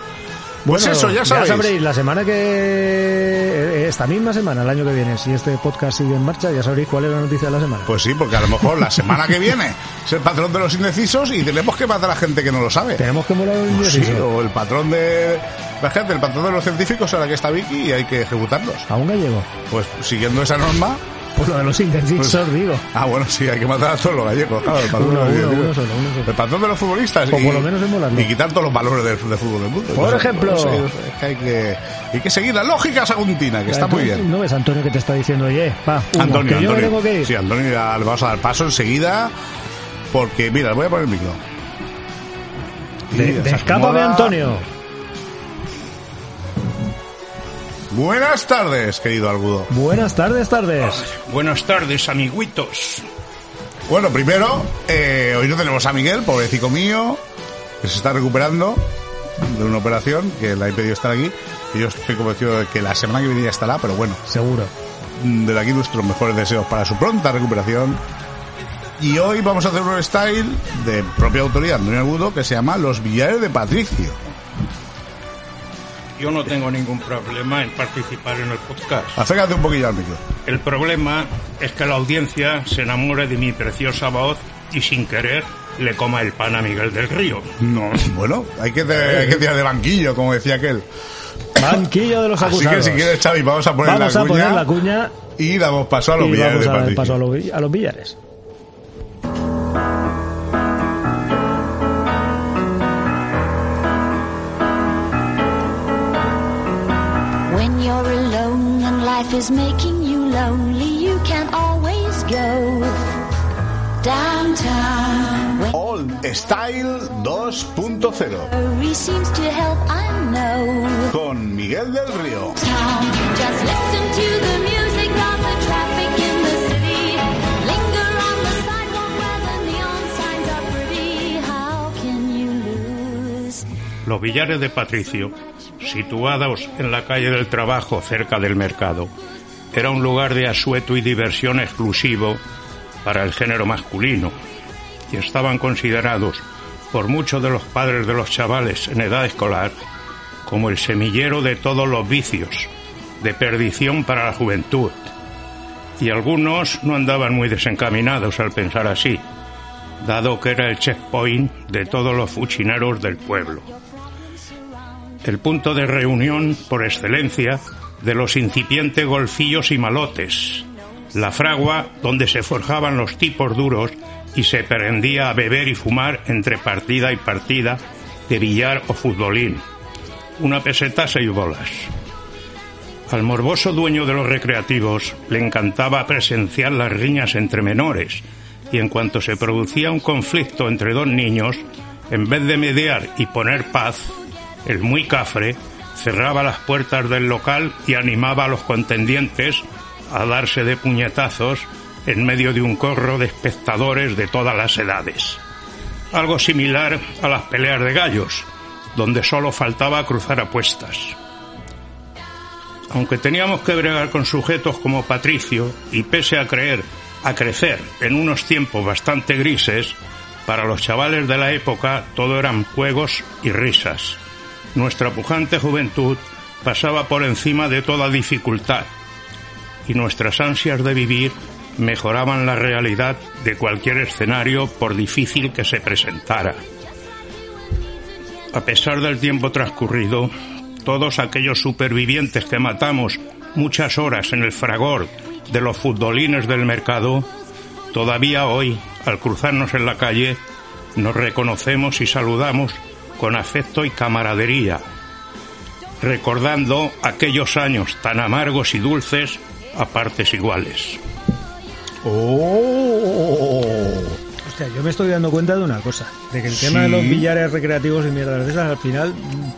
S2: Pues eso, ya sabéis.
S1: sabréis, la semana que... Esta misma semana, el año que viene, si este podcast sigue en marcha, ya sabréis cuál es la noticia de la semana.
S2: Pues sí, porque a lo mejor la semana que viene es el patrón de los indecisos y tenemos que matar a gente que no lo sabe.
S1: Tenemos que molar un
S2: Pues sí,
S1: indeciso.
S2: o el patrón de la gente, el patrón de los científicos ahora que está Vicky y hay que ejecutarlos.
S1: A un gallego.
S2: Pues siguiendo esa norma,
S1: Por lo de los indecisos,
S2: Pues-
S1: digo.
S2: ah bueno, sí, hay que matar a todos los gallegos, claro, el patrón
S1: Uno,
S2: de los
S1: uno,
S2: científicos.
S1: uno solo, uno solo.
S2: El patrón de los futbolistas.
S1: O
S2: y,
S1: por lo menos emularlo.
S2: Y quitar todos los valores del, del fútbol del mundo.
S1: Por ejemplo.
S2: sé, es que hay que, hay que seguir la lógica saguntina, que está muy bien.
S1: ¿No ves Antonio que te está diciendo, oye, uno,
S2: Antonio,
S1: que yo me
S2: Antonio.
S1: tengo que ir?
S2: Sí, Antonio, ya le vamos a dar paso enseguida. Porque, mira, le voy a poner el micro.
S1: De, de escápame. Antonio.
S2: Buenas tardes, querido Algudo.
S1: Buenas tardes, tardes.
S5: Buenas tardes, amiguitos.
S2: Bueno, primero, eh, hoy no tenemos a Miguel, pobrecito mío, que se está recuperando de una operación que le ha impedido estar aquí. Y yo estoy convencido de que la semana que viene ya estará, pero bueno,
S1: Seguro.
S2: desde aquí nuestros mejores deseos para su pronta recuperación. Y hoy vamos a hacer un style de propia autoría, Antonio Agudo, que se llama Los Billares de Patricio.
S5: Yo no tengo ningún problema en participar en el podcast.
S2: Acércate un poquillo al micro.
S5: El problema es que la audiencia se enamore de mi preciosa voz y sin querer le coma el pan a Miguel del Río.
S2: No, bueno, hay que, hay que tirar de banquillo, como decía aquel.
S1: Banquillo de los
S2: Así
S1: acusados.
S2: que si quieres, Xavi, vamos a poner,
S1: Vamos
S2: la,
S1: a
S2: cuña
S1: poner la cuña
S2: y damos paso a los
S1: y
S2: Billares
S1: vamos
S2: de
S1: a dar
S2: Patricio.
S1: paso a, los vi- a los billares.
S6: You're alone and life is making you lonely, you can always go downtown.
S2: Old Style 2.0
S6: worry seems to help, I know.
S2: con Miguel del Río.
S6: Just listen to the
S5: Los billares de Patricio, situados en la calle del trabajo cerca del mercado, era un lugar de asueto y diversión exclusivo para el género masculino y estaban considerados por muchos de los padres de los chavales en edad escolar como el semillero de todos los vicios, de perdición para la juventud. Y algunos no andaban muy desencaminados al pensar así, dado que era el checkpoint de todos los fuchineros del pueblo el punto de reunión por excelencia de los incipientes golfillos y malotes, la fragua donde se forjaban los tipos duros y se prendía a beber y fumar entre partida y partida de billar o futbolín. Una peseta, seis bolas. Al morboso dueño de los recreativos le encantaba presenciar las riñas entre menores y en cuanto se producía un conflicto entre dos niños, en vez de mediar y poner paz, el muy cafre cerraba las puertas del local y animaba a los contendientes a darse de puñetazos en medio de un corro de espectadores de todas las edades. Algo similar a las peleas de gallos, donde solo faltaba cruzar apuestas. Aunque teníamos que bregar con sujetos como Patricio, y pese a creer, a crecer en unos tiempos bastante grises, para los chavales de la época todo eran juegos y risas. Nuestra pujante juventud pasaba por encima de toda dificultad y nuestras ansias de vivir mejoraban la realidad de cualquier escenario por difícil que se presentara. A pesar del tiempo transcurrido, todos aquellos supervivientes que matamos muchas horas en el fragor de los futbolines del mercado, todavía hoy, al cruzarnos en la calle, nos reconocemos y saludamos con afecto y camaradería, recordando aquellos años tan amargos y dulces a partes iguales.
S2: ¡Oh!
S1: Hostia, yo me estoy dando cuenta de una cosa, de que el tema de los billares recreativos y mierdas de esas, al final, mm,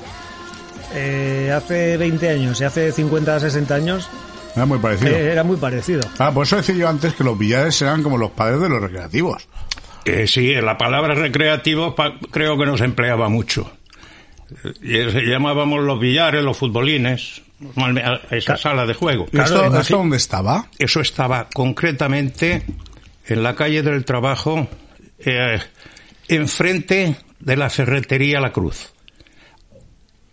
S1: eh, hace 20 años y hace 50, 60 años,
S2: Era muy parecido.
S1: eh, era muy parecido.
S2: Ah, por eso decía yo antes que los billares eran como los padres de los recreativos.
S5: Eh, sí, la palabra recreativo pa- creo que no se empleaba mucho. Eh, llamábamos los billares, los futbolines, esa sala de juego.
S2: ¿Y esto, dónde estaba?
S5: Eso estaba concretamente en la calle del Trabajo, eh, enfrente de la ferretería La Cruz.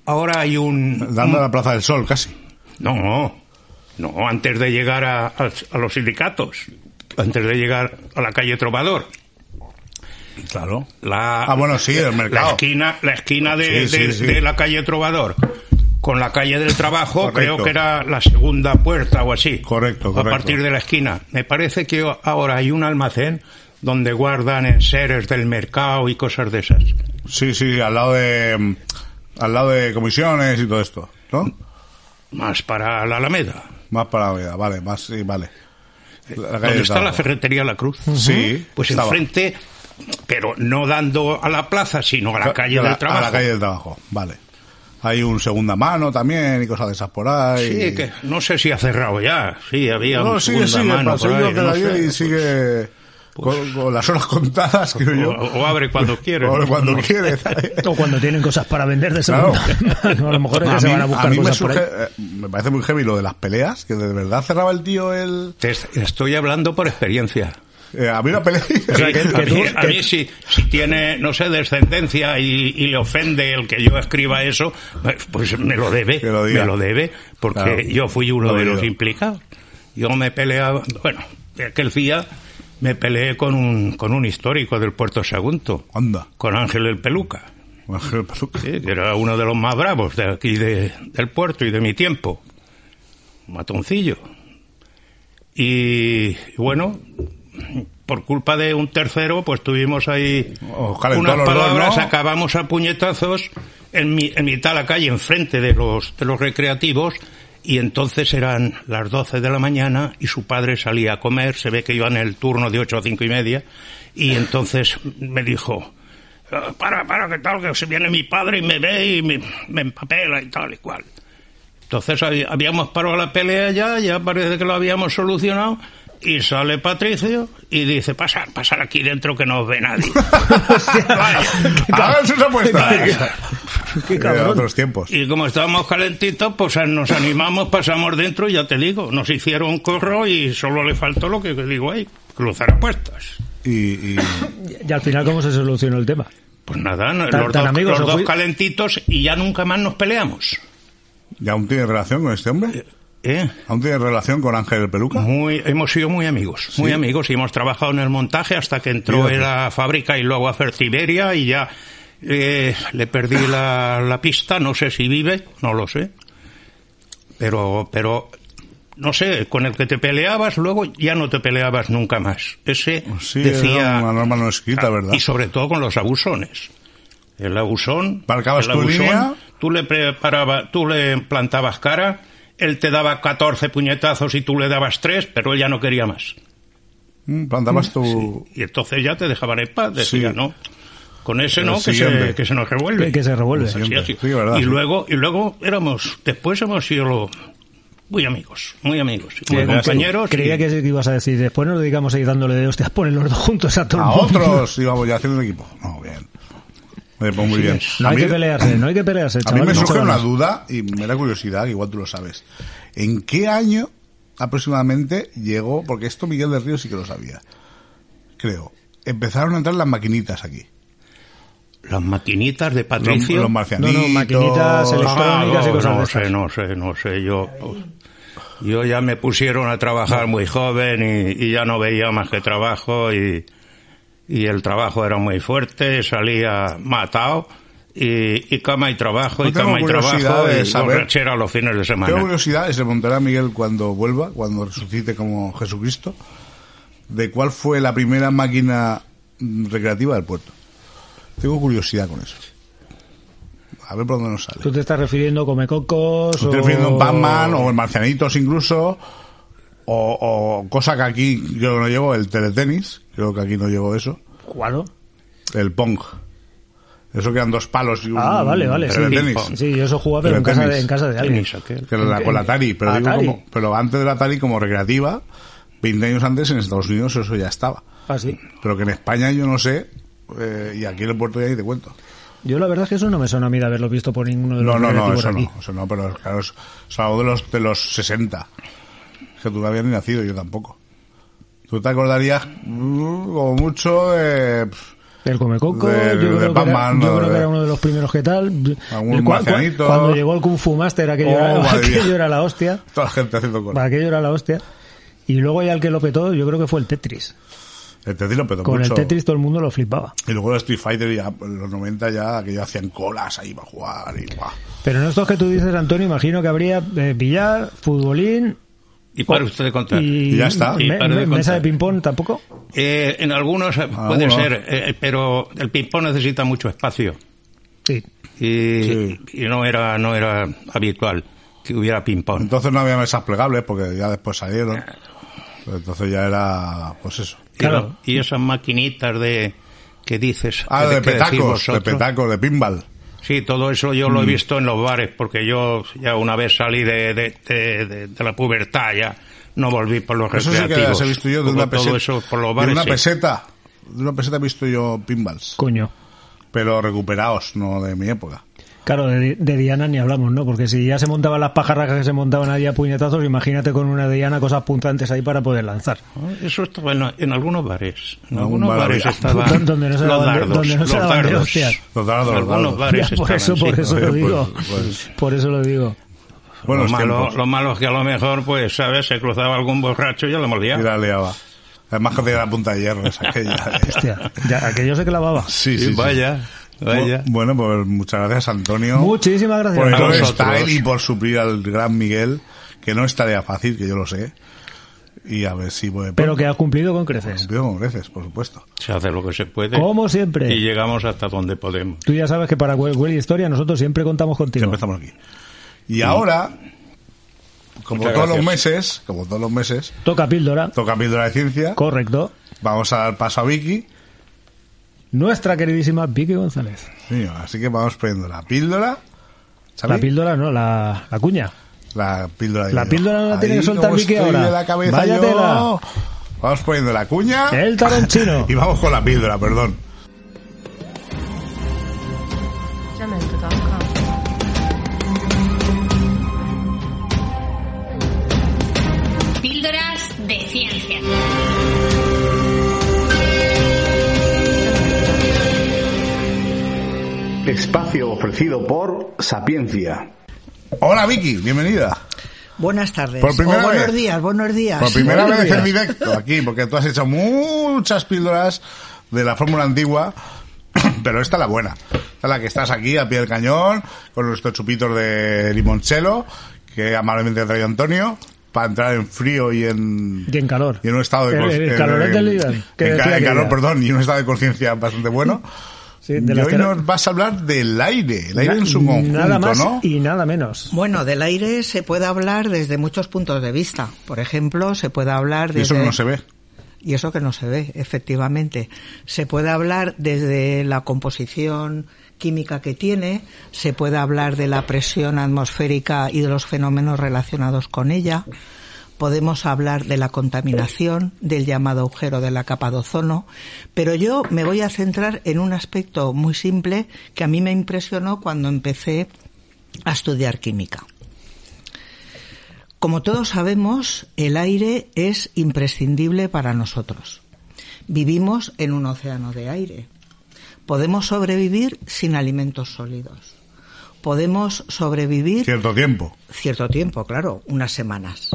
S5: Ahora hay un...
S2: Dando a la Plaza del Sol, casi.
S5: No, no, antes de llegar a, a- a los sindicatos, antes de llegar a la calle Trovador.
S2: Claro.
S5: La,
S2: Ah, bueno, sí, el mercado.
S5: La esquina, la esquina de,
S2: Sí, sí,
S5: de-
S2: sí.
S5: de la calle Trovador con la calle del Trabajo,
S2: Correcto.
S5: creo que era la segunda puerta o así.
S2: Correcto,
S5: A
S2: correcto.
S5: partir de la esquina. Me parece que ahora hay un almacén donde guardan enseres del mercado y cosas de esas.
S2: Sí, sí, al lado de al lado de comisiones y todo esto, ¿no?
S5: Más para la Alameda.
S2: Más para la vida, vale, más sí, vale. La
S5: Donde
S2: del
S5: está la ferretería La Cruz.
S2: Sí,
S5: Pues
S2: estaba.
S5: enfrente, pero no dando a la plaza, sino a la calle
S2: A
S5: del Trabajo.
S2: A la calle del trabajo, vale. Hay un segunda mano también y cosas de esas por ahí.
S5: Sí, que no sé si ha cerrado ya. Sí, había
S2: No,
S5: un
S2: sigue,
S5: segunda
S2: sigue,
S5: mano por ahí,
S2: que
S5: no
S2: la
S5: sé. Pues-
S2: y sigue con, con las horas contadas, creo yo.
S5: O, o abre cuando quiere.
S2: O
S5: ¿no?
S2: cuando
S5: No.
S2: quiere.
S1: O cuando tienen cosas para vender de
S2: Claro.
S1: segunda mano. A lo mejor es que
S2: a
S1: se
S2: mí,
S1: van a
S2: a
S1: buscar
S2: mí me,
S1: cosas por ahí.
S2: surge- eh, me parece muy heavy lo de las peleas, que de verdad cerraba el tío el...
S5: Te est- estoy hablando por experiencia.
S2: Eh, a mí una pelea...
S5: Sí, a mí, a si, si tiene, no sé, descendencia y, y le ofende el que yo escriba eso, pues me lo debe,
S2: lo
S5: me lo debe, porque
S2: Claro.
S5: yo fui uno
S2: Lo
S5: de los implicados. Yo me peleaba, bueno, aquel día me peleé con un, con un histórico del Puerto Sagunto,
S2: Anda.
S5: con Ángel el Peluca.
S2: Ángel Peluca.
S5: Sí, que era uno de los más bravos de aquí de- del puerto y de mi tiempo. Matoncillo. Y bueno, por culpa de un tercero, pues tuvimos ahí unas
S2: dos,
S5: palabras,
S2: ¿no?
S5: acabamos a puñetazos en, mi, en mitad de la calle, enfrente de los, de los recreativos, y entonces eran las 12 de la mañana y su padre salía a comer, se ve que iba en el turno de 8 a 5 y media, y entonces me dijo, "Ah, para, para, que tal, que se viene mi padre y me ve y me, me empapela y tal y cual. Entonces habíamos parado la pelea ya, ya parece que lo habíamos solucionado, y sale Patricio y dice, pasar, pasar aquí dentro que no os ve nadie. Vaya.
S2: ¡Hagan sus apuestas!
S1: Qué
S2: Eh,
S1: cabrón.
S2: otros tiempos.
S5: Y como estábamos calentitos, pues nos animamos, pasamos dentro y ya te digo, nos hicieron un corro y solo le faltó lo que digo ahí, cruzar apuestas.
S2: Y, y-
S1: Y al final, ¿cómo se solucionó el tema?
S5: Pues nada,
S1: Tan-
S5: los,
S1: tan
S5: dos,
S1: amigos
S5: los
S1: os
S5: dos
S1: fui-
S5: calentitos y ya nunca más nos peleamos.
S2: ¿Y aún tiene relación con este hombre?
S5: ¿Eh?
S2: ¿Aún tiene relación con Ángel el Peluca?
S5: Muy, hemos sido muy amigos, muy amigos y hemos trabajado en el montaje hasta que entró en la fábrica y luego a Fertiberia y ya eh, le perdí la, la pista, no sé si vive, no lo sé, pero, pero no sé, con el que te peleabas, luego ya no te peleabas nunca más. Ese
S2: Sí,
S5: decía...
S2: una norma no escrita, ¿verdad?
S5: Y sobre todo con los abusones. El abusón...
S2: Marcabas
S5: el
S2: tu
S5: abusón,
S2: línea.
S5: Tú le preparaba, tú le plantabas cara, él te daba 14 puñetazos y tú le dabas 3, pero él ya no quería más.
S2: Mm, Plantabas tu...
S5: Y entonces ya te dejaban en paz, decía,
S2: Sí.
S5: no. Con ese no, que se, que se nos revuelve.
S1: Que- que se revuelve.
S5: Así.
S2: Sí, verdad,
S5: y
S2: sí.
S5: luego, y luego éramos, después hemos sido lo- muy amigos, muy amigos, muy compañeros.
S1: Creía
S5: y-
S1: que que ibas a decir, después nos dedicamos a ir dándole de hostias, ponen los dos juntos a todo el
S2: A
S1: mundo.
S2: otros íbamos ya haciendo un equipo. No, bien. Muy bien.
S1: No hay
S2: mí-
S1: que pelearse, no hay que pelearse,
S2: A mí me surge una duda y me da curiosidad, igual tú lo sabes. ¿En qué año aproximadamente llegó, porque esto Miguel del Río sí que lo sabía, creo, empezaron a entrar las maquinitas aquí?
S5: Las maquinitas de
S2: Los,
S5: Patricio.
S2: los marcianitos.
S1: No, no, maquinitas electrónicas y
S5: no,
S1: cosas de
S5: no sé, no sé, no sé. Yo, yo ya me pusieron a trabajar muy joven y, y ya no veía más que trabajo y, y el trabajo era muy fuerte, salía matado y, y cama y trabajo
S2: No
S5: y cama y trabajo
S2: de
S5: y
S2: saber-
S5: borrachera los fines de semana.
S2: Tengo curiosidad, y se preguntará Miguel cuando vuelva, cuando resucite como Jesucristo, de cuál fue la primera máquina recreativa del puerto. Tengo curiosidad con eso. A ver por dónde nos sale.
S1: ¿Tú te estás refiriendo a Comecocos?
S2: Estoy
S1: o-
S2: refiriendo en Batman o en Marcianitos incluso, o, o cosa que aquí yo no llevo, el teletenis, creo que aquí no llevo eso,
S1: ¿Cuál?
S2: el Pong. Eso que eran dos palos y un
S1: Ah, vale, vale. Sí, yo eso jugaba, pero en casa, de, en casa de alguien.
S5: Tenis.
S2: Que era la, con la Atari, pero, digo
S1: Atari.
S2: como- pero antes de la Atari como recreativa, 20 años antes en Estados Unidos eso ya estaba.
S1: Ah, sí.
S2: Pero que en España yo no sé, eh, y aquí en el puerto ya te cuento.
S1: Yo la verdad es que eso no me suena a mí de haberlo visto por ninguno de los
S2: No, no, no, eso
S1: aquí.
S2: no, eso no, pero claro, es, es algo de los, de los 60. Es que tú no habías ni nacido, yo tampoco. Tú te acordarías, mm, como mucho, de... pf,
S1: El Comecoco,
S2: De-
S1: yo, creo, que era,
S2: Batman,
S1: yo
S2: no,
S1: creo que
S2: de-
S1: era uno de los primeros que tal. El cua- cua-
S2: marcianito.
S1: cuando llegó el Kung Fu Master, aquello,
S2: Oh,
S1: era, aquello era la hostia.
S2: toda la gente haciendo cosas.
S1: Aquello era la hostia. Y luego ya el que lo petó, yo creo que fue el Tetris.
S2: El Tetris lo petó
S1: Con
S2: mucho.
S1: el Tetris todo el mundo lo flipaba.
S2: Y luego el Street Fighter ya, en los 90 ya, que ya hacían colas ahí para jugar y guau.
S1: Pero en estos que tú dices, Antonio, imagino que habría eh, billar, futbolín
S5: Y para usted de contar.
S1: y,
S2: Y ya está.
S1: me-
S5: Y de
S1: mesa de ping-pong tampoco.
S5: Eh, en algunos eh, puede
S2: Algunos.
S5: ser, eh, pero el ping-pong necesita mucho espacio.
S1: Sí.
S5: Y,
S2: Sí.
S5: y no era no era habitual que hubiera ping-pong.
S2: Entonces no había mesas plegables porque ya después salieron. Entonces ya era, pues eso.
S5: Y
S1: Claro.
S5: Y, esas maquinitas de que dices.
S2: Ah, de petacos, de petacos, de pinball.
S5: Sí, todo eso yo
S2: Mm.
S5: lo he visto en los bares, porque yo ya una vez salí de, de, de- de- de la pubertad, ya no volví por los
S2: Eso sí que
S5: recreativos.
S2: las he visto yo de
S5: Todo-
S2: una
S5: todo
S2: peseta.
S5: eso por los
S2: de
S5: bares,
S2: una
S5: sí.
S2: peseta. De una peseta he visto yo pinballs.
S1: Coño.
S2: Pero recuperados, no de mi época.
S1: Claro, de, de Diana ni hablamos, ¿no? Porque si ya se montaban las pajarracas que se montaban ahí a puñetazos, imagínate con una Diana cosas puntantes ahí para poder lanzar.
S5: Eso estaba en, en algunos bares. En algunos
S2: bar
S5: bares estaban
S1: Donde no se
S5: los
S1: daban
S5: dardos.
S1: donde no se
S5: los
S1: daban de
S5: dardos.
S2: Los dardos,
S5: En
S2: los
S5: algunos
S2: dardos.
S5: bares
S1: Ya, por
S5: estaban,
S1: eso, por
S5: sí.
S1: eso lo
S2: Pues-
S1: digo.
S2: pues-
S1: Por eso lo digo.
S2: Bueno,
S5: lo, malo, lo malo es que a lo mejor, pues, ¿sabes? Se cruzaba algún borracho y ya lo molía.
S2: Y la liaba. Además que tenía la punta de hierro esa aquella.
S1: Hostia, ya, aquello se clavaba.
S2: Sí, sí, sí.
S5: vaya, vaya.
S2: Bueno, pues muchas gracias, Antonio.
S1: Muchísimas gracias.
S2: por el style y por suplir al gran Miguel, que no es tarea fácil, que yo lo sé. Y a ver si voy
S1: Pero que has cumplido con creces.
S2: Cumplido con creces, por supuesto.
S5: Se hace lo que se puede.
S1: Como siempre.
S5: Y llegamos hasta donde podemos.
S1: Tú ya sabes que para Well Historia nosotros siempre contamos contigo.
S2: Siempre estamos aquí. Y ahora, como
S5: Muchas
S2: todos los meses, como todos los meses,
S1: Toca píldora.
S2: toca píldora de ciencia.
S1: Correcto.
S2: Vamos a dar paso a Vicky.
S1: Nuestra queridísima Vicky González.
S2: Sí, así que vamos poniendo la píldora. ¿Xavi?
S1: La píldora, no, la, la cuña.
S2: La píldora de
S1: La píldora no la tiene que soltar Vicky ahora.
S2: la cabeza
S1: Vaya
S2: yo.
S1: tela.
S2: Vamos poniendo la cuña.
S1: El talón chino.
S2: Y vamos con la píldora, perdón. Espacio ofrecido por Sapiencia. Hola Vicky, bienvenida.
S7: Buenas tardes.
S2: Por primera
S7: O buenos
S2: vez.
S7: días, buenos días.
S2: Por primera
S7: Buenos
S2: vez en directo aquí, porque tú has hecho muchas píldoras de la fórmula antigua, pero esta es la buena. Esta es la que estás aquí a pie del cañón, con nuestros chupitos de limoncello, que amablemente ha traído Antonio. para entrar en frío y en,
S1: Y en calor.
S2: y en un estado de
S1: El- el
S2: en-
S1: calorete
S2: en- en, en calor, perdón, y un estado de conciencia bastante bueno.
S1: Sí, de
S2: y hoy nos vas a hablar del aire, el aire
S1: Na-
S2: en su conjunto,
S1: Nada más
S2: ¿no?
S1: y nada menos.
S7: Bueno, del aire se puede hablar desde muchos puntos de vista. Por ejemplo, se puede hablar
S2: Y
S7: desde...
S2: eso que no se ve.
S7: Y eso que no se ve, efectivamente. Se puede hablar desde la composición química que tiene, se puede hablar de la presión atmosférica y de los fenómenos relacionados con ella. Podemos hablar de la contaminación, del llamado agujero de la capa de ozono, pero yo me voy a centrar en un aspecto muy simple que a mí me impresionó cuando empecé a estudiar química. Como todos sabemos, el aire es imprescindible para nosotros. Vivimos en un océano de aire. Podemos sobrevivir sin alimentos sólidos. Podemos sobrevivir
S2: Cierto tiempo.
S7: cierto tiempo, claro, unas semanas.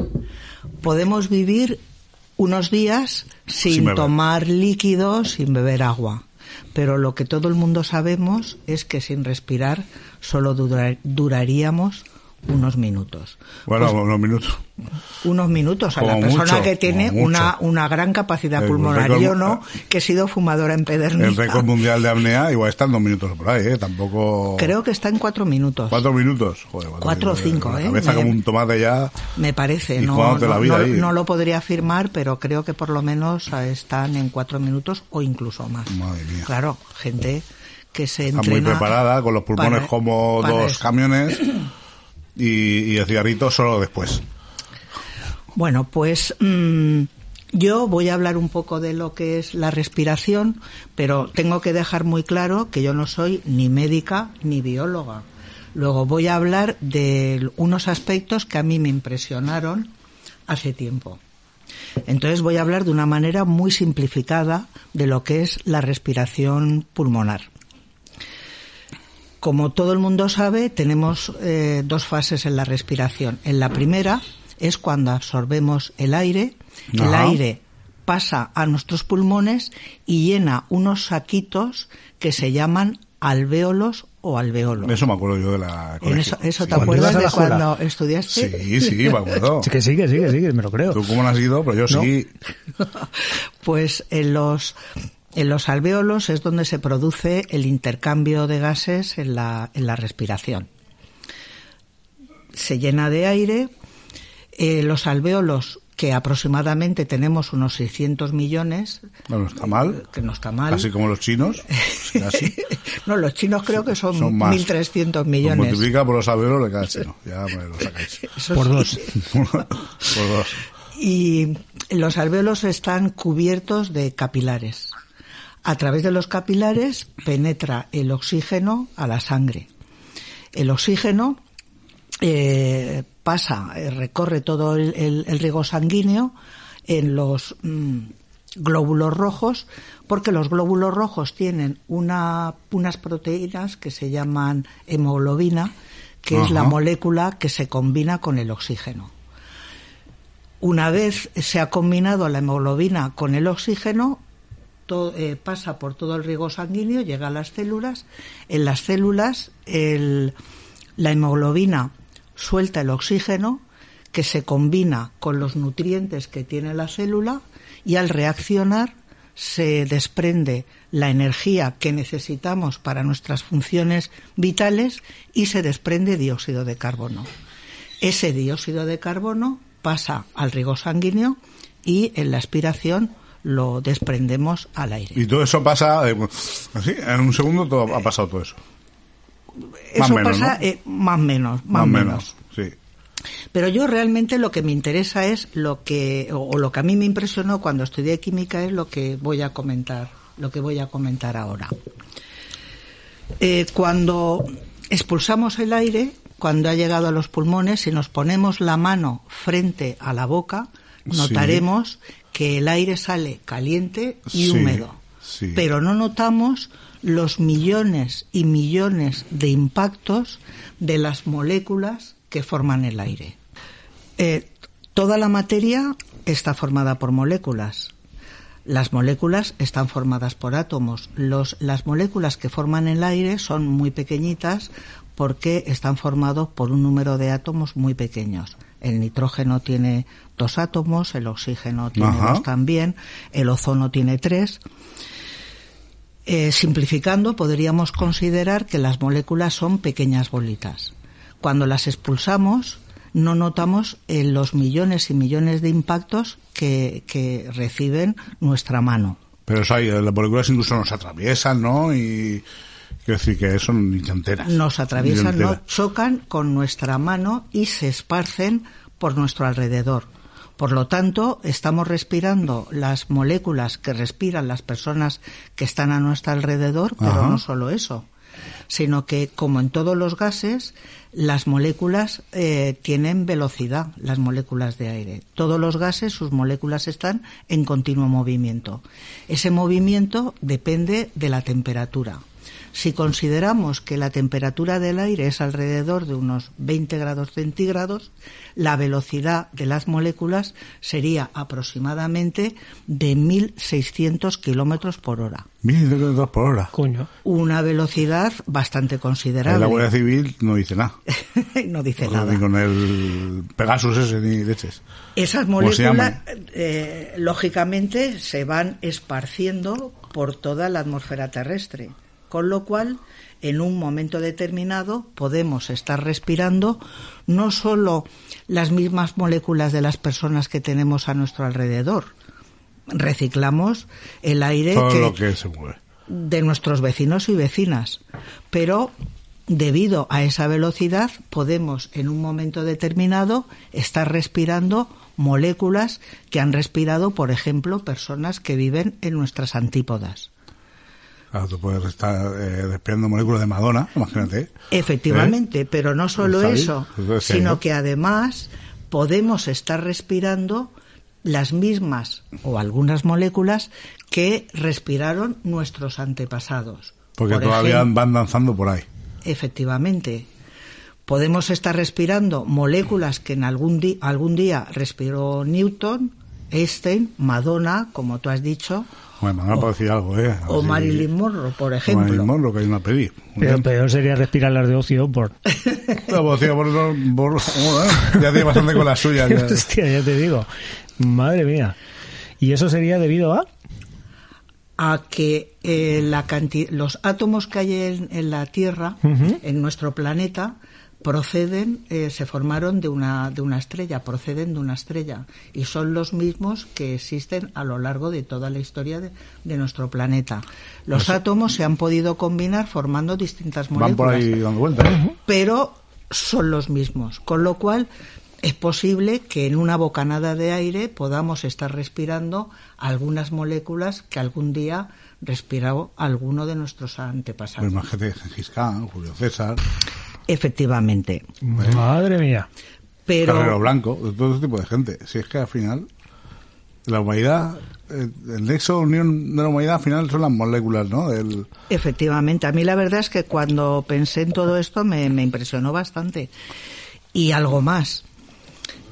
S7: Podemos vivir unos días sin, tomar líquidos, sin beber agua. Pero lo que todo el mundo sabemos es que sin respirar solo dura- duraríamos unos minutos.
S2: Bueno, unos minutos.
S7: Unos minutos a la persona
S2: mucho,
S7: que tiene una, una gran capacidad
S2: El
S7: pulmonar.
S2: récord-
S7: Yo no, que he sido fumadora
S2: El
S7: empederniza.
S2: récord mundial de apnea igual está en dos minutos por ahí, ¿eh? Tampoco...
S7: Creo que está en cuatro minutos.
S2: Cuatro minutos. Joder,
S7: Cuatro o cinco,
S2: La
S7: ¿eh?
S2: cabeza
S7: Me-
S2: como un tomate ya...
S7: Me parece, no, no, lo podría afirmar, pero creo que por lo menos eh, están en cuatro minutos o incluso más.
S2: Madre mía.
S7: Claro, gente que se
S2: Está muy preparada, con los pulmones
S7: para-
S2: como
S7: para
S2: dos
S7: eso.
S2: camiones y, y el cigarrito solo después.
S7: Bueno, pues mm, yo voy a hablar un poco de lo que es la respiración, pero tengo que dejar muy claro que yo no soy ni médica ni bióloga. Luego voy a hablar de unos aspectos que a mí me impresionaron hace tiempo. Entonces voy a hablar de una manera muy simplificada de lo que es la respiración pulmonar. Como todo el mundo sabe, tenemos eh, dos fases en la respiración. En la primera es cuando absorbemos el aire, el
S2: Ajá.
S7: aire pasa a nuestros pulmones y llena unos saquitos que se llaman alvéolos o alveolos.
S2: Eso me acuerdo yo de la... Colegio.
S7: eso, eso
S2: Sí.
S7: te acuerdas de cuando estudiaste?
S2: Sí, sí, me acuerdo.
S1: Sí, que sí, que sí, que sí, me lo creo.
S2: Tú cómo no has ido, pero yo
S1: No.
S2: sí.
S7: Pues en los, en los alvéolos es donde se produce el intercambio de gases en la, en la respiración. Se llena de aire. eh, los alvéolos, que aproximadamente tenemos unos 600 millones,
S2: No, no está mal.
S7: que no está mal.
S2: Casi como los chinos. Casi.
S7: no, los chinos creo que son,
S2: Son más.
S7: 1.300
S2: Lo
S7: millones.
S2: multiplica por los alveolos de cada chino. Ya me lo sacáis.
S7: Eso
S1: Por
S7: sí.
S1: dos.
S2: por dos.
S7: Y los alvéolos están cubiertos de capilares. A través de los capilares penetra el oxígeno a la sangre. El oxígeno eh, pasa, eh, recorre todo el, el- el riego sanguíneo en los mm, glóbulos rojos, porque los glóbulos rojos tienen una, unas proteínas que se llaman hemoglobina, que es la molécula que se combina con el oxígeno. Una vez se ha combinado la hemoglobina con el oxígeno, eh, pasa por todo el riego sanguíneo, llega a las células. En las células el- la hemoglobina suelta el oxígeno que se combina con los nutrientes que tiene la célula y al reaccionar se desprende la energía que necesitamos para nuestras funciones vitales y se desprende dióxido de carbono. Ese dióxido de carbono pasa al riego sanguíneo y en la aspiración lo desprendemos al aire.
S2: Y todo eso pasa... eh, así, en un segundo todo, ha pasado todo eso. más
S7: Eso
S2: menos,
S7: pasa
S2: ¿no?
S7: eh, más menos, más, menos.
S2: menos. Sí.
S7: Pero yo realmente lo que me interesa es lo que, o, o lo que a mí me impresionó cuando estudié química es lo que voy a comentar, lo que voy a comentar ahora. Eh, cuando expulsamos el aire, cuando ha llegado a los pulmones, si nos ponemos la mano frente a la boca,
S2: Sí.
S7: Que el aire sale caliente y
S2: Sí,
S7: húmedo.
S2: sí.
S7: Pero no notamos los millones y millones de impactos de las moléculas que forman el aire. Eh, toda la materia está formada por moléculas. Las moléculas están formadas por átomos. Los, las moléculas que forman el aire son muy pequeñitas porque están formados por un número de átomos muy pequeños. El nitrógeno tiene dos átomos, el oxígeno tiene
S2: Ajá.
S7: dos también, el ozono tiene tres. Eh, simplificando, podríamos considerar que las moléculas son pequeñas bolitas. Cuando las expulsamos, no notamos eh, los millones y millones de impactos que, que reciben nuestra mano.
S2: Pero eso hay, las moléculas incluso nos atraviesan, ¿no? Y quiero decir que son ni te enteras.
S7: Nos atraviesan, no, chocan con nuestra mano y se esparcen por nuestro alrededor. Por lo tanto, estamos respirando las moléculas que respiran las personas que están a nuestro alrededor, pero
S2: Ajá.
S7: no solo eso, sino que, como en todos los gases, las moléculas eh, tienen velocidad, las moléculas de aire. Todos los gases, sus moléculas están en continuo movimiento. Ese movimiento depende de la temperatura. Si consideramos que la temperatura del aire es alrededor de unos 20 grados centígrados, la velocidad de las moléculas sería aproximadamente de 1.600 kilómetros por hora.
S2: 1.100 por hora.
S1: Coño.
S7: Una velocidad bastante
S2: La
S7: considerable.
S2: Guardia Civil no dice nada.
S7: no dice
S2: Ni
S7: nada.
S2: con el Pegasus ese ni leches.
S7: Esas
S2: ¿Cómo se
S7: moléculas, eh, lógicamente, se van esparciendo por toda la atmósfera terrestre, con lo cual, en un momento determinado, podemos estar respirando no solo las mismas moléculas de las personas que tenemos a nuestro alrededor, reciclamos el aire
S2: Todo
S7: que,
S2: lo que se mueve.
S7: de nuestros vecinos y vecinas. Pero debido a esa velocidad podemos en un momento determinado estar respirando moléculas que han respirado, por ejemplo, personas que viven en nuestras antípodas.
S2: Claro, tú puedes estar eh, respirando moléculas de Madonna, imagínate.
S7: Efectivamente, pero no solo eso, sino
S2: ¿no?
S7: que además podemos estar respirando las mismas o algunas moléculas que respiraron nuestros antepasados.
S2: Porque
S7: Por
S2: todavía
S7: ejemplo,
S2: van danzando por ahí.
S7: Efectivamente. Podemos estar respirando moléculas que en algún, algún día respiró Newton, Einstein, Madonna, como tú has dicho,
S2: Bueno, me van a decir algo, ¿eh?
S7: o Marilyn Monroe, por
S2: o
S7: ejemplo.
S2: Marilyn Monroe, que hay una peli.
S1: Pero peor sería respirar las de ocio por...
S2: No, pues, tío, por por- bueno, ya tiene bastante con la suya. ya.
S1: Hostia, ya te digo. Madre mía. ¿Y eso sería debido a...?
S7: a que eh, la canti- los átomos que hay en, en la Tierra,
S1: Ujú.
S7: en nuestro planeta, proceden, eh, se formaron de una, de una estrella, proceden de una estrella, y son los mismos que existen a lo largo de toda la historia de, de nuestro planeta. Los átomos se han podido combinar formando distintas
S2: Pues Van por
S7: moléculas
S2: ahí dando vueltas. ¿eh?
S7: pero son los mismos. Con lo cual, es posible que en una bocanada de aire podamos estar respirando algunas moléculas que algún día respiró alguno de nuestros
S2: Pues
S7: antepasados.
S2: imagínate, Gengis Khan, Julio César,
S7: Efectivamente.
S1: Madre mía.
S7: Pero
S2: Carrero Blanco, de todo ese tipo de gente. Si es que al final, la humanidad, eh, el nexo de unión de la humanidad al final son las moléculas, ¿no? Del,
S7: Efectivamente, a mí la verdad es que cuando pensé en todo esto me, me impresionó bastante. Y algo más.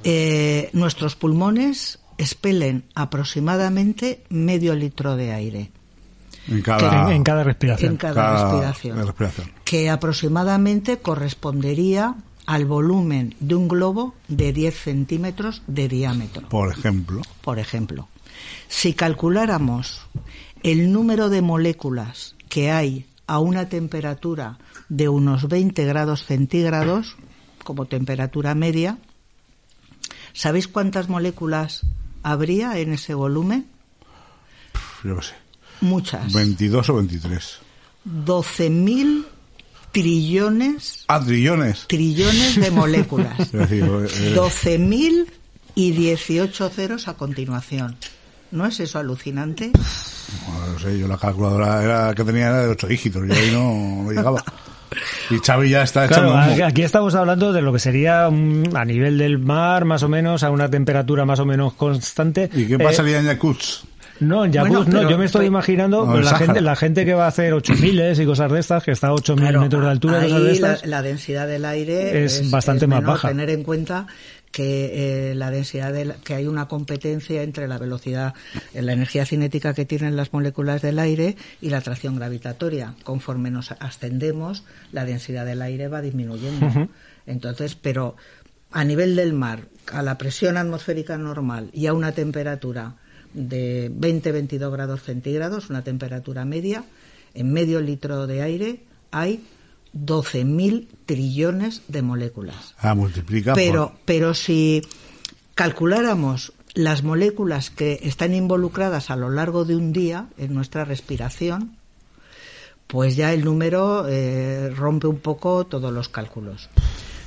S7: Eh, nuestros pulmones expelen aproximadamente medio litro de aire
S2: en cada,
S1: En, en cada respiración.
S7: en cada, respiración,
S2: respiración.
S7: que aproximadamente correspondería al volumen de un globo de 10 centímetros de diámetro
S2: Por ejemplo.
S7: por ejemplo. Si calculáramos el número de moléculas que hay a una temperatura de unos 20 grados centígrados, como temperatura media, ¿sabéis cuántas moléculas habría en ese volumen?
S2: Yo qué sé.
S7: Muchas.
S2: 22 o 23.
S7: 12.000 trillones,
S2: Ah, trillones.
S7: trillones de moléculas.
S2: Es decir, eh,
S7: 12.000 y 18 ceros a continuación. ¿No es eso alucinante?
S2: bueno, no sé, yo la calculadora era, que tenía era de 8 dígitos y ahí no, no llegaba. Y Xavi ya está
S1: Claro,
S2: echando humo.
S1: aquí- estamos hablando de lo que sería a nivel del mar, más o menos, a una temperatura más o menos constante.
S2: ¿Y qué
S1: Eh,
S2: pasaría en Yakutsk?
S1: No, en
S7: Bueno,
S1: no,
S7: pero-
S1: yo me estoy
S7: pero-
S1: imaginando
S2: No,
S1: la, gente, la gente que va a hacer 8000 y cosas de estas, que está a 8000
S7: Claro,
S1: metros de altura,
S7: ahí
S1: cosas de
S7: la,
S1: estas.
S7: la densidad del aire
S1: Es bastante más
S7: menor.
S1: baja.
S7: Tener en cuenta que eh, la densidad del- que hay una competencia entre la velocidad, eh, la energía cinética que tienen las moléculas del aire y la atracción gravitatoria. Conforme nos ascendemos, la densidad del aire va disminuyendo. Entonces, pero a nivel del mar, a la presión atmosférica normal y a una temperatura de 20-22 grados centígrados, una temperatura media, en medio litro de aire hay 12.000 trillones de moléculas.
S2: Ah, multiplica
S7: Pero,
S2: por-
S7: pero si calculáramos las moléculas que están involucradas a lo largo de un día en nuestra respiración, pues ya el número eh, rompe un poco todos los cálculos.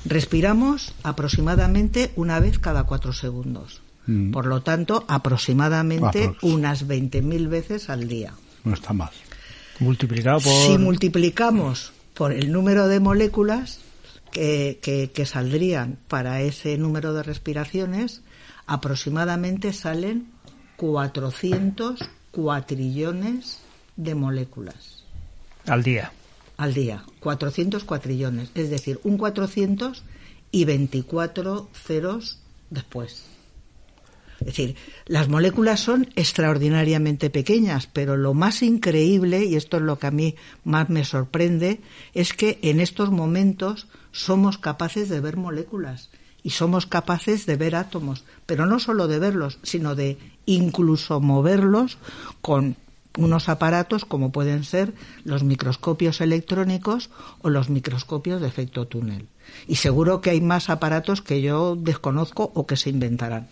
S7: Respiramos aproximadamente una vez cada cuatro segundos.
S2: Mm.
S7: Por lo tanto, aproximadamente
S2: Aprox.
S7: unas 20.000 veces al día.
S2: No está mal.
S1: Multiplicado por...
S7: Si multiplicamos por el número de moléculas que, que- que saldrían para ese número de respiraciones, aproximadamente salen 400 cuatrillones de moléculas
S1: Al día.
S7: al día. 400 cuatrillones, es decir, un 400 y 24 ceros después. Es decir, las moléculas son extraordinariamente pequeñas, pero lo más increíble, y esto es lo que a mí más me sorprende, es que en estos momentos somos capaces de ver moléculas y somos capaces de ver átomos, pero no solo de verlos, sino de incluso moverlos con unos aparatos como pueden ser los microscopios electrónicos o los microscopios de efecto túnel. Y seguro que hay más aparatos que yo desconozco o que se inventarán.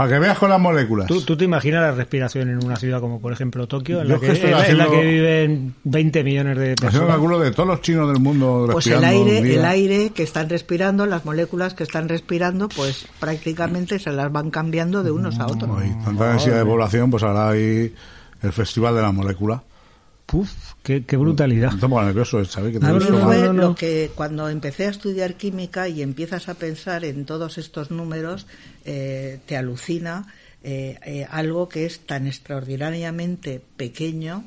S2: Para que veas con las moléculas.
S1: ¿Tú, tú te imaginas la respiración en una ciudad como, por ejemplo, Tokio, en, la que, en la- en la
S2: haciendo-
S1: que viven 20 millones de
S2: Haciendo
S1: personas?
S2: cálculo de todos los chinos del mundo
S7: Pues el aire,
S2: día.
S7: el aire que están respirando, las moléculas que están respirando, pues prácticamente se las van cambiando de unos a otros.
S2: Hay tanta densidad de población, pues ahora hay el festival de la molécula.
S1: Puf, qué, qué brutalidad.
S2: Me pongo nervioso, ¿sabes? Que te
S1: No,
S2: he
S1: no,
S2: visto
S1: no,
S2: mal.
S7: fue
S1: no,
S7: lo que cuando empecé a estudiar química y empiezas a pensar en todos estos números, eh, te alucina eh, eh, algo que es tan extraordinariamente pequeño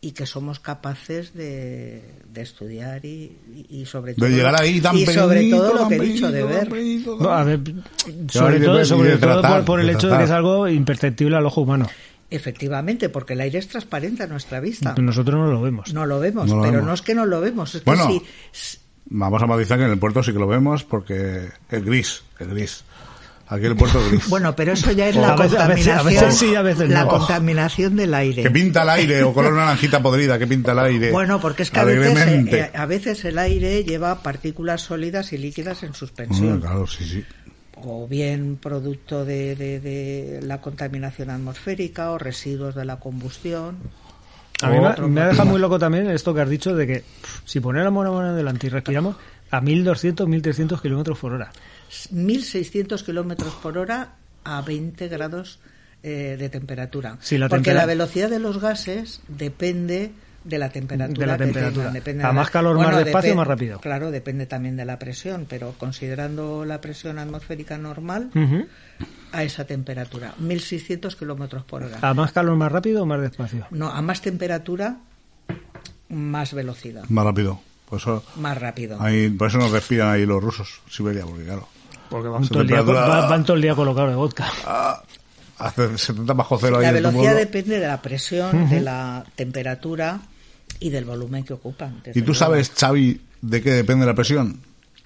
S7: y que somos capaces de, de estudiar y, y- y sobre todo
S2: De llegar ahí tan
S7: y sobre todo lo que he dicho de ver
S1: No, a sobre todo, sobre todo
S2: tratar,
S1: por, por el
S2: de
S1: hecho de que es algo imperceptible al ojo humano.
S7: Efectivamente porque el aire es transparente a nuestra vista
S1: Nosotros no lo vemos.
S7: no lo vemos
S2: No lo
S7: pero
S2: vemos.
S7: no es que no lo vemos es
S2: Bueno.
S7: que si
S2: Vamos a matizar que en el puerto sí que lo vemos porque es gris, es gris. Aquí el puerto es gris.
S7: Bueno, pero eso ya es la
S1: veces- a veces-
S7: contaminación,
S1: a veces sí, a veces
S7: la contaminación del aire.
S2: que pinta el aire, o color naranjita podrida, que pinta el aire.
S7: Bueno, porque es que a veces, eh, a veces el aire lleva partículas sólidas y líquidas en
S2: Mm,
S7: suspensión,
S2: claro, sí, sí.
S7: O bien producto de, de- de la contaminación atmosférica o residuos de la combustión.
S1: A mí me, me ha dejado muy loco también esto que has dicho de que pff, si ponéramos la mano delante y respiramos a 1200, 1300 kilómetros por hora.
S7: 1.600 kilómetros por hora a 20 grados eh, de temperatura.
S1: Sí, la
S7: Porque
S1: tempera-
S7: la velocidad de los gases depende de la temperatura.
S1: De la
S7: que
S1: temperatura.
S7: tengan, depende
S1: A
S7: de la-
S1: más calor, más despacio, más rápido.
S7: Claro, depende también de la presión, pero considerando la presión atmosférica normal, a esa temperatura, 1.600 kilómetros por hora.
S1: ¿A más calor, más rápido o más despacio?
S7: No, a más temperatura, más velocidad,
S2: Más rápido. Por eso,
S7: más rápido.
S2: ahí, por eso nos respiran ahí los rusos, Siberia, porque claro.
S1: Porque van todo, el día, van- van todo el día colocados de vodka.
S2: Hace 70 bajo cero ahí
S7: La velocidad depende de la presión, de la temperatura y del volumen que ocupan.
S2: ¿Y tú
S7: luego.
S2: sabes, Xavi, de qué depende la presión?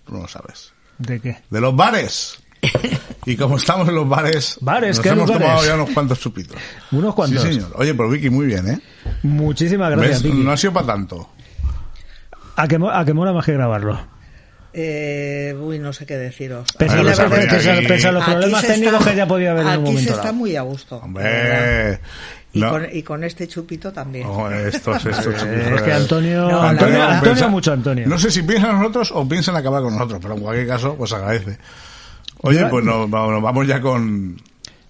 S2: Tú no lo sabes.
S1: ¿De qué?
S2: De los bares. Y como estamos en los bares,
S1: Bares,
S2: nos
S1: ¿qué
S2: hemos
S1: lugares?
S2: tomado ya unos cuantos chupitos.
S1: Unos cuantos.
S2: Sí, señor. Oye, pero Vicky, muy bien, ¿eh?
S1: Muchísimas gracias,
S2: ¿Ves?
S1: Vicky.
S2: No ha sido para tanto.
S1: ¿A mo- a qué mola más que grabarlo?
S7: Eh, uy, no sé qué deciros.
S1: Pese, a-
S2: aquí-
S1: los
S7: Aquí
S1: problemas técnicos
S7: está-
S1: que ya podía haber en un
S7: aquí
S1: momento
S7: se está
S1: dado.
S7: muy a gusto.
S2: Hombre.
S7: Y,
S2: no.
S7: con, y con este chupito también.
S2: Oh, estos, estos chupitos.
S1: Es que Antonio,
S7: No,
S1: Antonio,
S7: verdad-
S1: Antonio
S2: Pensa-
S1: mucho Antonio.
S2: No sé si piensan en nosotros o piensan acabar con nosotros, pero en cualquier caso, pues agradece. Oye, pues nos, vamos nos vamos ya con...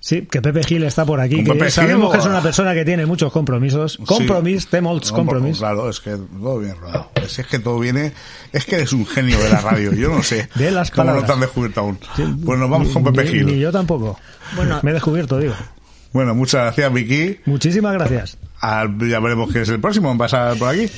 S1: Sí, que Pepe Gil está por aquí, que sabemos
S2: Gil,
S1: que es una persona que tiene muchos compromisos. Compromis, temolts,
S2: No,
S1: compromis.
S2: Claro, es que todo viene rodado. Es, que todo viene... Es que eres un genio de la radio. Yo no sé
S1: De las
S2: cómo no
S1: palabras.
S2: te han descubierto aún.
S1: Sí,
S2: Pues nos vamos con Pepe
S1: ni-
S2: Gil.
S1: Ni yo tampoco.
S7: Bueno.
S1: Me he descubierto, digo.
S2: Bueno, muchas gracias, Vicky.
S1: Muchísimas gracias.
S2: Al- ya veremos quién es el próximo en pasar por aquí.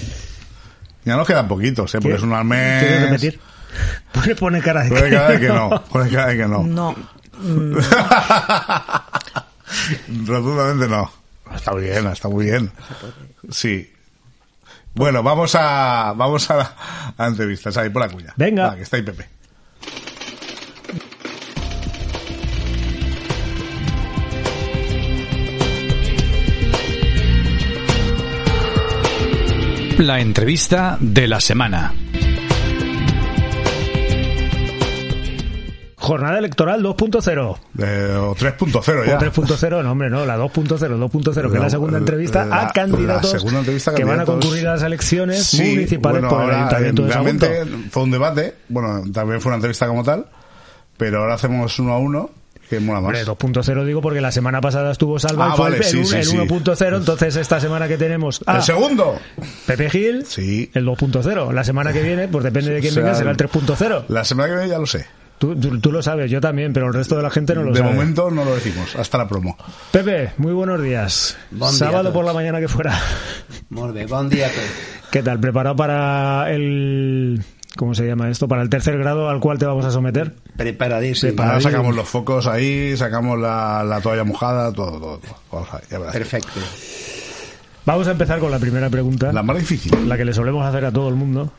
S2: Ya nos quedan poquitos, ¿eh? Porque es un al mes.
S1: ¿Quieres repetir? Pone, pone cara de
S2: Pone cara de que no. Pone cara de que no.
S7: No. Mm.
S2: Rotundamente no. Está bien, está muy bien. Sí. Bueno, vamos a vamos a la a entrevistas ahí por la cuña.
S1: Venga.
S2: Que está ahí Pepe.
S4: La entrevista de la semana.
S1: Jornada electoral 2.0.
S2: Eh, o 3.0 ya.
S1: O 3.0, no hombre, no, la 2.0 2.0, que es la segunda entrevista
S2: la-
S1: a candidatos
S2: entrevista
S1: que van a concurrir a las elecciones
S2: Sí,
S1: municipales
S2: bueno,
S1: por el
S2: ahora,
S1: Ayuntamiento
S2: eh,
S1: de
S2: realmente
S1: Sagunto.
S2: fue un debate, bueno, también fue una entrevista como tal, pero ahora hacemos uno a uno, que mola más.
S1: Hombre, 2.0 digo porque la semana pasada estuvo Salva
S2: Ah,
S1: y fue
S2: vale,
S1: el,
S2: sí,
S1: el,
S2: sí,
S1: el
S2: sí.
S1: 1.0, entonces esta semana que tenemos a
S2: el segundo,
S1: Pepe Gil,
S2: Sí.
S1: el 2.0. La semana que viene, pues depende de quién venga, será
S2: el-
S1: el 3.0.
S2: la semana que viene ya lo sé.
S1: Tú, tú- tú lo sabes, yo también, pero el resto de la gente no lo
S2: de
S1: sabe.
S2: momento no lo decimos, hasta la promo.
S1: Pepe, muy buenos días.
S8: Bon
S1: Sábado por la mañana que fuera.
S8: Molt bé, bon dia a tots.
S1: ¿Qué tal? ¿Preparado para el... ¿Cómo se llama esto? Para el tercer grado al cual te vamos a someter.
S8: Preparadíssim.
S2: Ahora sacamos los focos ahí, sacamos la, la toalla mojada, todo, todo. todo. Vamos a ver, ya verás.
S8: Perfecte.
S1: Vamos a empezar con la primera pregunta,
S2: La más difícil.
S1: la que le solemos hacer a todo el mundo.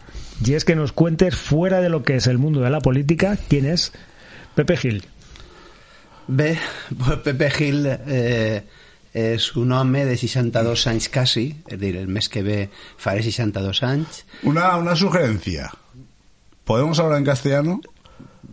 S1: Y es que nos cuentes fuera de lo que es el mundo de la política, quién es Pepe Gil.
S8: Bé, pues Pepe Gil eh, és un home de 62 anys quasi, és a dir, el mes que ve faré 62 anys.
S2: Una, una sugerencia. ¿Podemos hablar en castellano?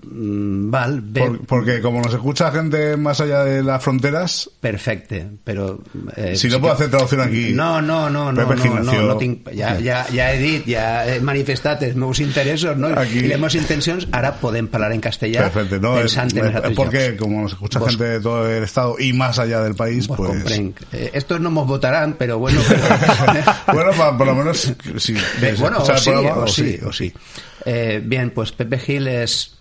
S8: Mm, val, bé,
S2: Por- porque como nos escucha gente más allá de las fronteras,
S8: perfecte, però... Eh,
S2: si no puedo hacer traducción aquí.
S8: No, no, no, no,
S2: Pepe
S8: no, no, no tinc, ja, ja, ja he dit, ja he manifestat els meus interessos no?
S2: Aquí.
S8: i les meves intencions, ara podem parlar en castellà
S2: Perfecto, no, es, es porque como nos escucha
S8: Vos-
S2: gente de todo el estado y más allá del país,
S8: Pues,
S2: pues...
S8: Eh, estos no nos votarán, pero bueno... Pero,
S2: bueno, pa- por lo menos, si
S8: bueno, o sí, o sí, o sí. Eh, bien, pues Pepe Gil es,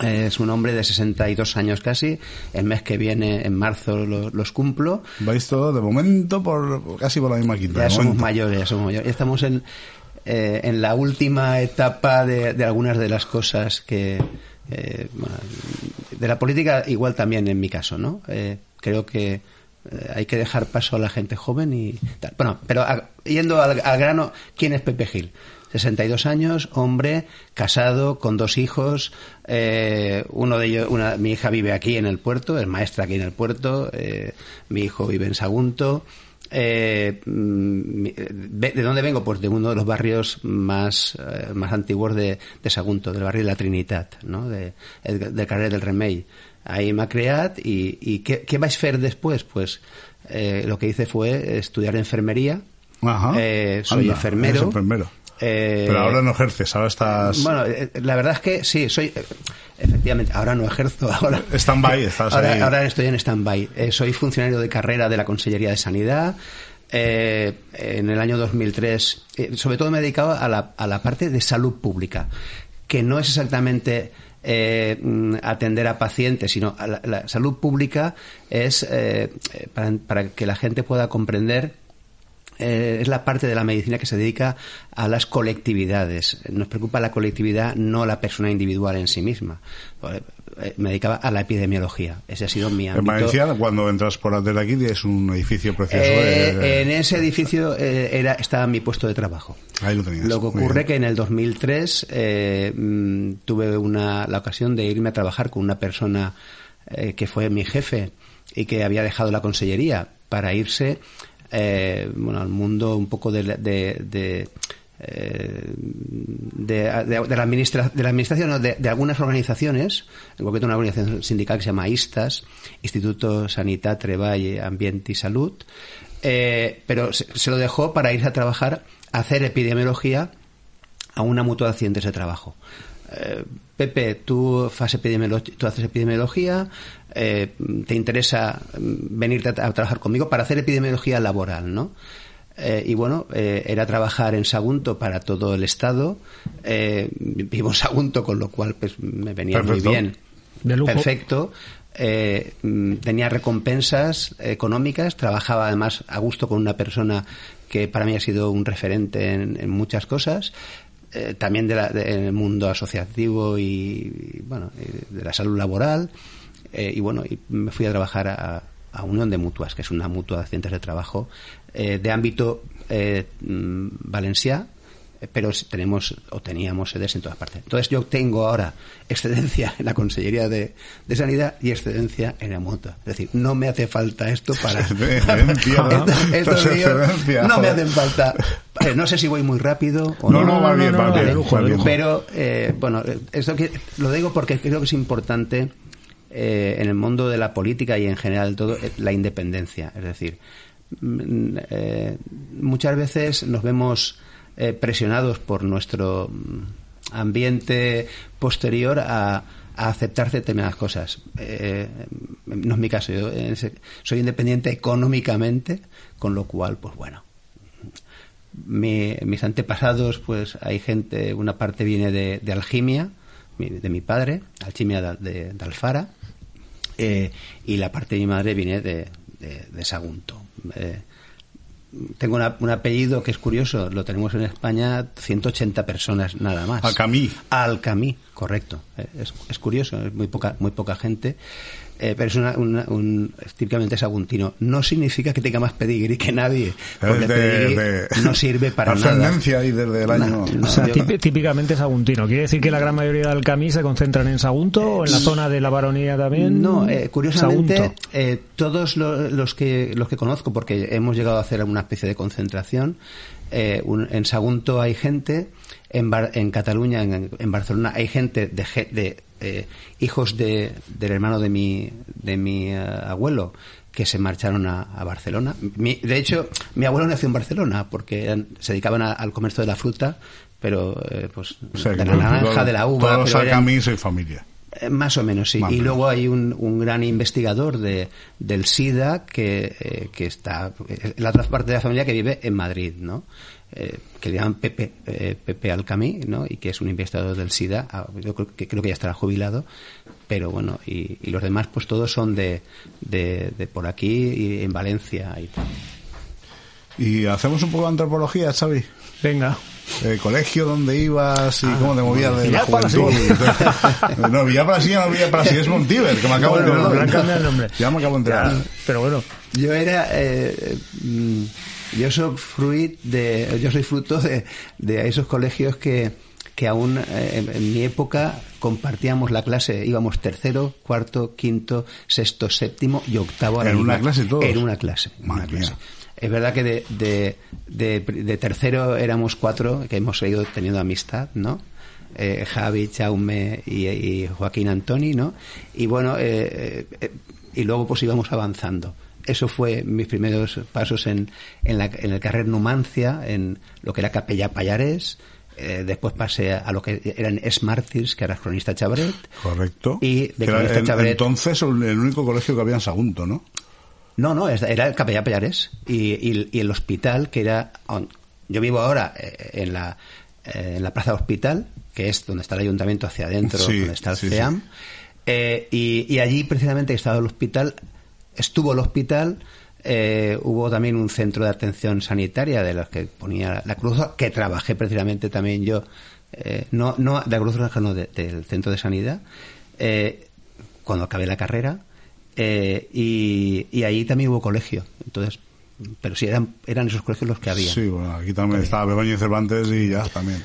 S8: es un hombre de 62 años casi. El mes que viene, en marzo, lo- los cumplo.
S2: Vais todo de momento por casi por la misma quinta.
S8: Ya somos
S2: momento.
S8: mayores, ya somos mayores. Estamos en, eh, en la última etapa de, de algunas de las cosas que... eh, bueno, de la política igual también en mi caso, ¿no? Eh, creo que eh, hay que dejar paso a la gente joven y tal. Bueno, pero a- yendo al, al grano, ¿quién es Pepe Gil? 62 años, hombre, casado, con dos hijos. eh, uno de ellos, una, mi hija vive aquí en el puerto, es maestra aquí en el puerto. eh, mi hijo vive en Sagunto. Eh, mm, ¿De dónde vengo? Pues de uno de los barrios más, eh, más antiguos de, de Sagunto, del barrio de la Trinitat, ¿no? de, el- del carrer del Remei. Ahí me ha creado y, y ¿qué, ¿qué vais a hacer después? Pues eh, lo que hice fue estudiar enfermería.
S2: Ajá.
S8: Eh, soy
S2: Anda,
S8: enfermero.
S2: enfermero.
S8: Eh,
S2: Pero ahora no ejerces, ahora estás...
S8: Bueno, eh, la verdad es que sí, soy. eh, Efectivamente, ahora no ejerzo. Ahora,
S2: Stand-by, estás
S8: ahora,
S2: ahí.
S8: ahora estoy en stand-by. Eh, soy funcionario de carrera de la Consellería de Sanidad. Eh, en el año 2003, eh, sobre todo me dedicaba a la, a la parte de salud pública, que no es exactamente eh, mm, atender a pacientes, sino a la, la salud pública es eh, eh, para, para que la gente pueda comprender eh, es la parte de la medicina que se dedica a las colectividades. Nos preocupa la colectividad, no la persona individual en sí misma. Eh, eh, Me dedicaba a la epidemiología. Ese ha sido mi
S2: En
S8: ámbito.
S2: Valencia, cuando entras por de aquí, es un edificio precioso.
S8: Eh,
S2: de-
S8: en ese edificio eh, era, estaba mi puesto de trabajo.
S2: Ahí lo tenías.
S8: Lo que ocurre que en el 2003 eh, mm, tuve una, la ocasión de irme a trabajar con una persona eh, que fue mi jefe y que había dejado la consellería para irse eh, bueno, al mundo un poco de, de, de, eh, de, la, administra- de la administración, no, de, algunas organizaciones, en concreto una organización sindical que se llama ISTAS, Instituto Sanitat, Treball, Ambiente y Salud, eh, pero se, se lo dejó para irse a trabajar, a hacer epidemiología a una mutua de accidentes de trabajo. Eh, Pepe, tú, haces epidemiología, eh, te interesa mm, venirte a, a trabajar conmigo para hacer epidemiología laboral, ¿no? Eh, y bueno, eh, era trabajar en Sagunto para todo el Estado. Eh, vivo en Sagunto, con lo cual pues me venía
S2: Perfecto.
S8: muy bien.
S1: De lujo.
S8: Perfecto. Eh, mm, tenía recompensas económicas, trabajaba además a gusto con una persona que para mí ha sido un referente en, en muchas cosas, eh, también de la- de- mundo asociativo y, bueno, y de la salud laboral. Eh, y bueno, y me fui a trabajar a, a Unión de Mutuas, que es una mutua de accidentes de trabajo eh, de ámbito eh, mm, valencià, eh, pero tenemos o teníamos sedes en todas partes. Entonces yo tengo ahora excedencia en la Consellería de, de Sanidad y excedencia en la mutua. Es decir, no me hace falta esto para...
S2: Excedencia, ¿no?
S8: Estos- estos
S2: Esto es
S8: líos
S2: excedencia,
S8: no me hacen falta Eh, no sé si voy muy rápido o
S2: No,
S8: no.
S2: no, va bien, va bien.
S8: Pero, eh, bueno, esto que, lo digo porque creo que es importante eh, en el mundo de la política y en general todo, eh, la independencia. Es decir, mm, eh, muchas veces nos vemos eh, presionados por nuestro mm, ambiente posterior a, aceptar determinadas cosas. Eh, no es mi caso, yo ese- soy independiente económicamente, con lo cual, pues bueno, mi- mis antepasados, pues hay gente, una parte viene de, de Algimia, mi- de mi padre, Alchimia de, de- Alfara, eh, y la parte de mi madre viene de, Sagunto. Eh, tengo una- un apellido que es curioso, lo tenemos en España 180 personas nada más.
S2: Alcamí.
S8: Alcamí, correcto. Eh, Es, es curioso, es muy poca, muy poca gente. Eh, pero es, una, una- un, es típicamente saguntino. No significa que tenga más pedigrí que nadie, porque
S2: de-
S8: pedigrí
S2: de-
S8: no sirve para nada.
S2: ahí desde el año.
S8: No, no,
S1: O sea,
S8: yo-
S1: típi- típicamente saguntino. ¿Quiere decir que la gran mayoría del camí se concentran en Sagunto o en la zona de la baronía también?
S8: No, eh, curiosamente,
S1: Sagunto.
S8: eh, todos lo- los que los que conozco, porque hemos llegado a hacer una especie de concentración, eh, un- en Sagunto hay gente, en, Bar- en Cataluña, en, en Barcelona hay gente de, de eh, hijos de, del hermano de mi de mi eh, abuelo que se marcharon a, a Barcelona. Mi- de hecho, mi abuelo nació en Barcelona porque eran- se dedicaban a- al comercio de la fruta, pero eh, pues
S2: O sea,
S8: de la naranja,
S2: todo-
S8: de la uva.
S2: Todos
S8: pero eran-
S2: Alcamí soy familia.
S8: eh, Más o menos, sí.
S2: Más
S8: y
S2: menos.
S8: luego hay un, un gran investigador de, del SIDA que, eh, que está, la otra parte de la familia que vive en Madrid, ¿no? Eh, que le llaman Pepe, eh, Pepe Alcamí, ¿no? Y que es un investigador del SIDA. Ah, Yo creo que, creo que ya estará jubilado. Pero bueno, y, y los demás, pues todos son de, de, de por aquí y en Valencia y tal.
S2: Y hacemos un poco de antropología, Xavi.
S1: Venga.
S2: El colegio donde ibas y cómo te movías de la juventud. no, Villar para sí, no Villar para sí, es Montiver, que me acabo de enterar.
S1: le han cambiado el nombre.
S2: Ya me acabo de enterar.
S1: Pero bueno.
S8: Yo era, eh, mm, yo soy fruit de, yo soy fruto de, de esos colegios que, que aún eh, en, mi época compartíamos la clase, íbamos tercero, cuarto, quinto, sexto, séptimo y octavo.
S2: ¿En una clase todos?
S8: En una clase. una clase. Es verdad que de, de, de, de tercero éramos cuatro que hemos seguido teniendo amistad, ¿no? Eh, Javi, Chaume y, y Joaquín Antoni, ¿no? Y bueno, eh, eh, y luego pues íbamos avanzando. Eso fue mis primeros pasos en, en, la, en el carrer Numancia, en lo que era Capella Payares. Eh, después pasé a, lo que eran Smartils, que era cronista Chabret.
S2: Correcto.
S8: Y de cronista
S2: en-
S8: Chabret.
S2: entonces el el único colegio que había en Sagunto, ¿no?
S8: No, no, era el Capellán Payares y, y- y el hospital que era... Yo vivo ahora eh, en la, eh, en la Plaza Hospital, que es donde está el ayuntamiento hacia adentro,
S2: Sí,
S8: donde está el
S2: sí,
S8: CEAM.
S2: sí.
S8: Eh, y, y allí precisamente estaba el hospital, estuvo el hospital, eh, hubo también un centro de atención sanitaria de los que ponía la Cruz que trabajé precisamente también yo, eh, no, no de la Cruz Roja, no, de- del centro de sanidad, eh, cuando acabé la carrera, y, y ahí también hubo colegio, entonces, pero sí eran, eran esos colegios los que había.
S2: Sí, bueno, aquí también estaba Begoña y Cervantes y ya también.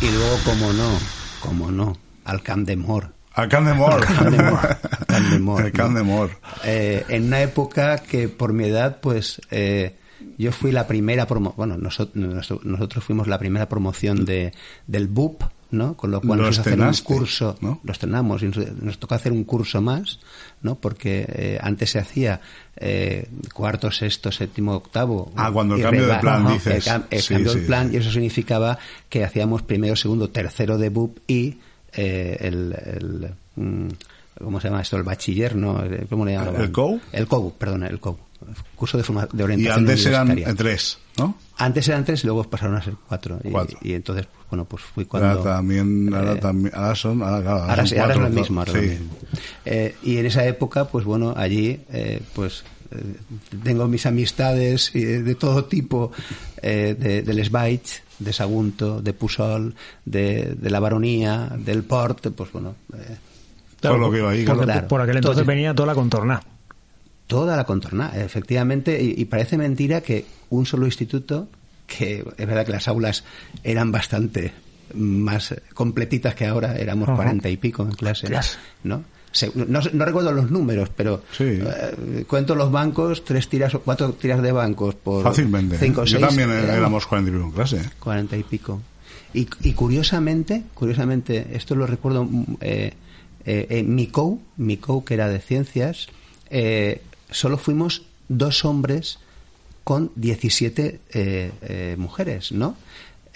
S8: Y luego, como no, como no, al Camp de Mor.
S2: Al Can de Mor.
S8: Camp de Mor. al Camp de Mor,
S2: El Can
S8: ¿no?
S2: de Mor.
S8: Eh, en una época que por mi edad, pues eh, yo fui la primera promo bueno, nosotros, nosotros fuimos la primera promoción de, del BUP, ¿no? Con lo cual nos hacer un curso,
S2: ¿no?
S8: lo estrenamos y nos, nos tocó hacer un curso más, ¿no? Porque eh, antes se hacía eh, cuarto, sexto, séptimo, octavo.
S2: Ah, cuando el cambio de plan,
S8: Ajá,
S2: dices.
S8: El, cam- el
S2: Sí,
S8: cambio
S2: sí.
S8: del plan y eso significaba que hacíamos primero, segundo, tercero de BUP y eh, el, el, mm, ¿cómo se llama esto? El bachiller, ¿no? ¿Cómo le llamaban?
S2: ¿El COU?
S8: El COU, perdón, el COU. Curso de, forma, de
S2: Y
S8: orientación
S2: antes eran tres, ¿no?
S8: Antes eran tres y luego pasaron a ser cuatro. Y,
S2: Cuatro.
S8: y entonces, bueno, pues fui
S2: Ahora
S8: cuando...
S2: también, ahora
S8: eh,
S2: también, ahora son, ahora, claro,
S8: Ahora,
S2: son
S8: ahora es
S2: cuatro,
S8: lo mismo. ahora lo mismo. Eh, y en esa época, pues bueno, allí, eh, pues eh, tengo mis amistades eh, de todo tipo, eh, de, del Sbaich, de Sagunto, de Pusol, de, de la Baronía, del Port, pues bueno, eh,
S2: Todo lo que iba ahí,
S1: porque
S8: claro.
S1: por aquel entonces
S8: Todo-
S1: venía toda la contorna.
S8: toda la contorna, efectivamente, y, y parece mentira que un solo instituto, que es verdad que las aulas eran bastante más completitas que ahora, éramos cuarenta y pico en clase. ¿no? No, no recuerdo los números, pero
S2: Sí.
S8: eh, cuento los bancos, tres tiras o cuatro tiras de bancos por
S2: Fácilmente. ¿eh?
S8: cinco o
S2: Yo
S8: seis,
S2: también
S8: éramos
S2: éramos 40 y pico en clase. ¿eh?
S8: 40 y pico. Y, y curiosamente, curiosamente, esto lo recuerdo mm, eh, eh, Micou, que era de ciencias, eh, solo fuimos dos hombres con 17 eh, eh, mujeres, ¿no?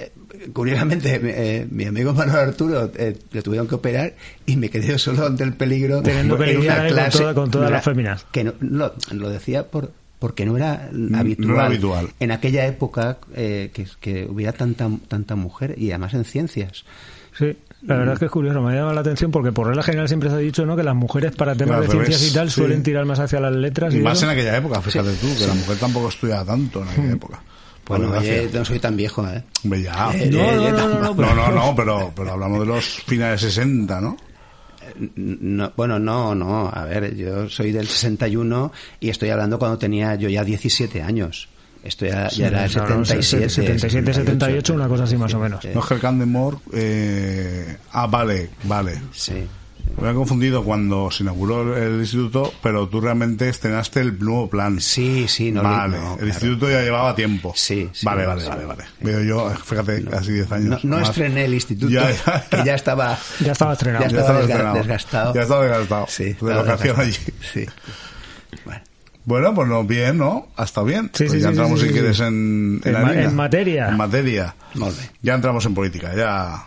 S8: Eh, curiosamente, eh, mi amigo Manuel Arturo eh, le tuvieron que operar y me quedé yo solo ante el peligro
S1: Teniendo que lidiar con
S8: clase.
S1: toda- con todas
S8: no
S1: las féminas.
S8: Que no, no, lo decía por porque no era
S2: no
S8: habitual,
S2: era habitual.
S8: en aquella época eh, que, que hubiera tanta tanta mujer y además en ciencias.
S1: Sí, la verdad es que es curioso, me ha llamado la atención porque por regla general siempre se ha dicho ¿no? que las mujeres para temas de ciencias
S2: revés,
S1: y tal
S2: sí.
S1: suelen tirar más hacia las letras.
S2: Y
S1: y
S2: más
S1: eso.
S2: en aquella época, fíjate tú, que la mujer tampoco estudiaba tanto en aquella época. Por
S8: Bueno, oye, no soy tan viejo, ¿eh?
S2: Hombre, ya.
S8: Eh,
S1: No,
S8: eh,
S1: no, no, no, no,
S2: No, no, no, pero, pero hablamos de los finales 60, ¿no?
S8: No, bueno, no, no. A ver, yo soy del 61 y estoy hablando cuando tenía yo ya 17 años. Esto ya, ya era el
S1: Sí, no, no,
S8: 77.
S1: 77, 78, una cosa así más o menos.
S8: Eh,
S2: No es que el Candemore... Eh... Ah, vale, vale.
S8: Sí.
S2: Me he confundido cuando se inauguró el instituto, pero tú realmente estrenaste el nuevo plan.
S8: Sí, sí, no.
S2: vale,
S8: no,
S2: el
S8: claro.
S2: instituto ya llevaba tiempo.
S8: Sí, sí,
S2: Vale, vale,
S8: sí.
S2: vale, vale. Veo yo, fíjate, casi 10
S8: No,
S2: años.
S8: no estrené el instituto,
S2: Ya, ya,
S8: que ya estaba...
S1: Ya estaba estrenado.
S8: Ya
S2: Ya
S8: estaba
S2: estaba
S8: desga-
S2: estrenado.
S8: desgastado.
S2: Ya estaba desgastado.
S8: Sí,
S2: De locación allí.
S8: Sí. Bueno,
S2: Bueno, pues no, bien, ¿no? Ha estado bien.
S1: Sí,
S2: Pues
S1: sí,
S2: ya entramos,
S1: sí,
S2: si
S1: sí,
S2: quieres, en, en,
S1: En ma-
S2: harina.
S1: en materia.
S2: En materia.
S8: bé.
S2: Ya entramos en política, ya...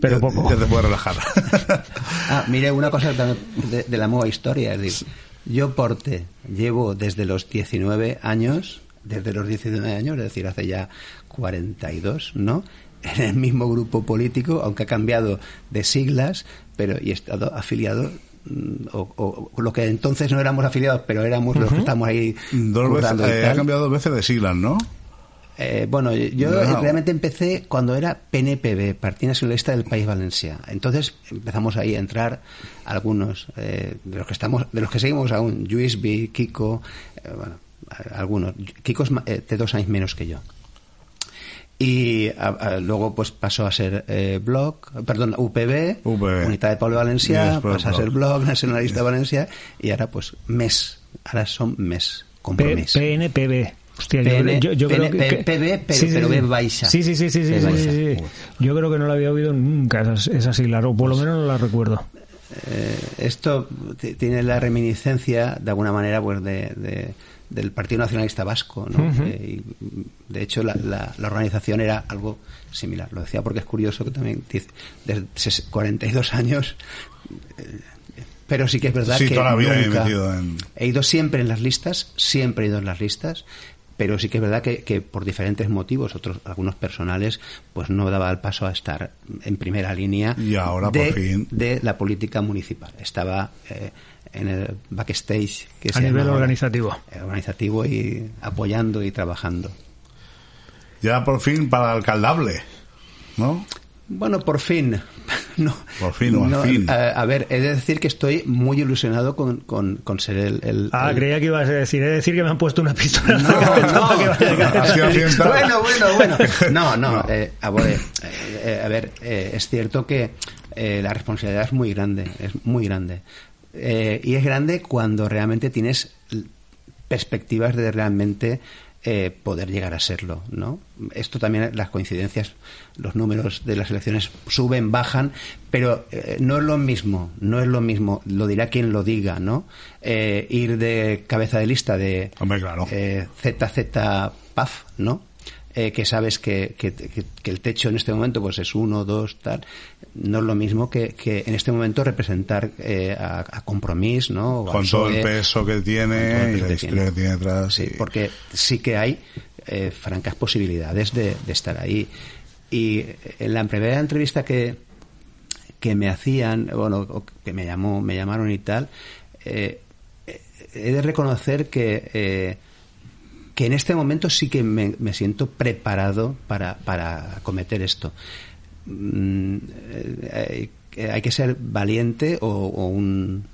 S1: Pero
S2: ya-
S1: poco.
S2: Ya te puedes relajar.
S8: Ah, mire, una cosa de, de la meva història. És dir, yo porte, llevo desde los 19 años, desde los 19 años, es decir, hace ya 42, ¿no? En el mismo grupo político, aunque ha cambiado de siglas, pero y he estado afiliado mm, o, o lo que entonces no éramos afiliados, pero éramos los que estamos ahí
S2: Dos veces, eh, ha cambiado dos veces de siglas, ¿no?
S8: Eh, bueno, yo
S2: No.
S8: realmente empecé cuando era PNPB, Partido Nacionalista del País Valencia. Entonces empezamos ahí a entrar algunos eh, de los que estamos, de los que seguimos aún, Luis B, Kiko, eh, bueno, algunos. Kiko es ma- eh, de dos años menos que yo. Y a- a- luego pues pasó a ser eh, Blog, perdón, UPB,
S2: UPB.
S8: Unidad de Pablo Valencia, pasa a ser
S2: Blog.
S8: Nacionalista Valencia, y ahora pues MES, ahora son MES, compromiso.
S1: PNPB. Hostia, yo,
S8: PN,
S1: yo, yo creo que,
S8: PN,
S1: que-
S8: PB, pero- pero B baixa.
S1: Sí, sí, sí, sí, sí, sí, sí, sí. Yo creo que no la había oído nunca esas siglas, o por lo menos no las recuerdo.
S8: Eh, esto tiene la reminiscencia, de alguna manera, pues de, de- del Partido Nacionalista Vasco, ¿no? Eh, y, de hecho, la, la- la organización era algo similar. Lo decía porque es curioso que también dice, desde ses- 42 años, eh, pero sí que es verdad
S2: Sí,
S8: que
S2: toda la vida he metido en-
S8: he ido siempre en las listas, siempre he ido en las listas, pero sí que es verdad que, que por diferentes motivos, otros algunos personales, pues no daba el paso a estar en primera línea
S2: Y ahora,
S8: de,
S2: por fin.
S8: de la política municipal. Estaba eh, en el backstage que
S1: A
S8: se
S1: nivel
S8: llama
S1: organizativo.
S8: organizativo y apoyando y trabajando.
S2: Ya por fin para alcaldable, ¿no?
S8: Bueno, por fin. No,
S2: Por fin o al
S8: no,
S2: fin.
S8: A, a ver, he de decir que estoy muy ilusionado con, con, con ser el, el-
S1: Ah,
S8: el-
S1: creía que ibas a decir, he de decir que me han puesto una pistola. en la
S8: No, no.
S1: para que vaya a caer.
S2: Ha sido fiesta.
S8: Bueno, bueno, bueno. No, no. eh, a ver, eh, eh, a ver, eh, es cierto que eh, la responsabilidad es muy grande, es muy grande. Eh, y es grande cuando realmente tienes perspectivas de realmente eh, poder llegar a serlo, ¿no? Esto también, las coincidencias, los números de las elecciones suben, bajan, pero eh, no es lo mismo, no es lo mismo, lo dirá quien lo diga, ¿no? Eh, ir de cabeza de lista de
S2: Hombre, claro.
S8: eh, ZZ PAF, ¿no? Eh, que sabes que, que, que- que el techo en este momento pues es uno, dos, tal. No es lo mismo que, que en este momento representar eh, a, a Compromís, ¿no? O
S2: Con todo el peso que tiene y la
S8: que
S2: historia que tiene detrás.
S8: Sí,
S2: y-
S8: porque sí que hay eh, francas posibilidades de, de estar ahí. Y en la primera entrevista que, que me hacían, bueno, que me llamó, me llamaron y tal, eh, eh, he de reconocer que eh, que en este momento sí que me, me siento preparado para, para acometer esto. Mm, eh, eh, hay que ser valiente o, o un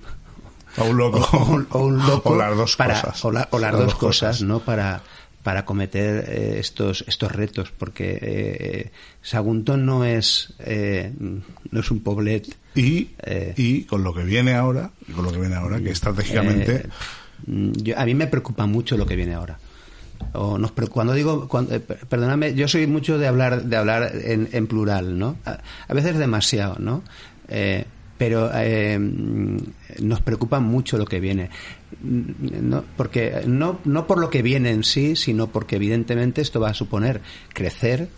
S2: O un loco.
S8: o, un- o un loco
S2: O las dos
S8: para-
S2: cosas.
S8: o, la- o las dos cosas, no para para acometer eh, estos estos retos porque eh, Sagunto no es eh, no es un poblet
S2: Y, y con lo que viene ahora, con lo que viene ahora, que estratégicamente...
S8: Yo- a mí me preocupa mucho lo que viene ahora. O nos cuando digo, cuando- eh, per- perdóname, yo soy mucho de hablar de hablar en, en plural, ¿no? A, a veces demasiado, ¿no? Eh, pero eh, nos preocupa mucho lo que viene. Mm, No, porque no, no por lo que viene en sí, sino porque evidentemente esto va a suponer crecer,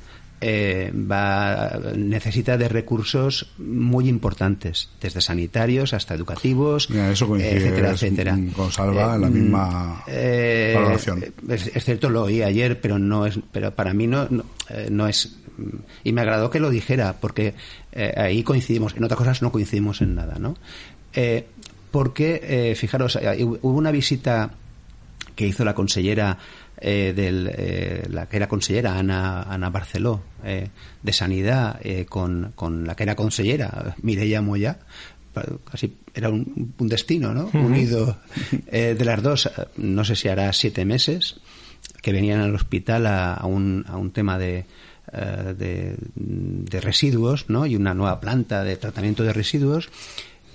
S8: eh, va necesita de recursos muy importantes, desde sanitarios hasta educativos,
S2: Mira, eso coincide
S8: etcétera, etcétera.
S2: con Salva en la misma
S8: eh,
S2: valoración.
S8: Es, es cierto, lo oí ayer, pero no es, pero para mí no, no, eh, no es. mm, Y me agradó que lo dijera, porque eh, ahí coincidimos, en otras cosas no coincidimos en nada, ¿no? Eh, porque, eh, fijaros, eh, hubo una visita que hizo la consellera eh, del, eh, la que era consellera Ana, Ana Barceló eh, de Sanidad con, con la que era consellera Mireia Moya casi era un, un destino ¿no? unido de las dos no sé si hará siete meses que venían al hospital a, a un, a un tema de, de, de residuos ¿no? y una nueva planta de tratamiento de residuos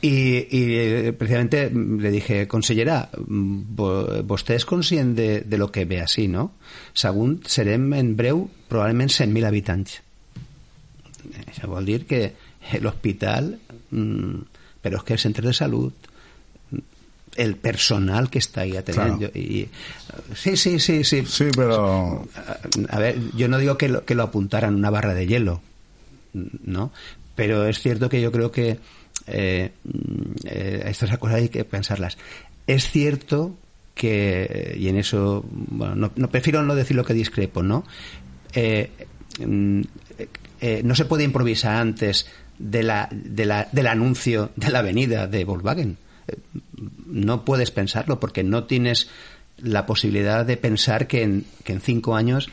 S8: y, y, eh, precisamente mm, le dije, consellera, mm, vo- vostè és conscient de, de lo que ve així, no? Segon, serem en breu probablement 100.000 habitants. Això vol dir que l'hospital, mm, però és que el centre de salut, el personal que está ahí atendiendo.
S2: Claro.
S8: Y, sí, sí, sí, sí.
S2: Sí, pero...
S8: A ver, yo no digo que lo, que lo apuntaran una barra de hielo, ¿no? Pero es cierto que yo creo que eh, eh, estas cosas hay que pensarlas. Es cierto que, y en eso, bueno, no, no- prefiero no decir lo que discrepo, ¿no? Eh, mm, eh, no se puede improvisar antes de la, de la, del anuncio de la venida de Volkswagen. No puedes pensarlo porque no tienes la posibilidad de pensar que en, que en cinco años,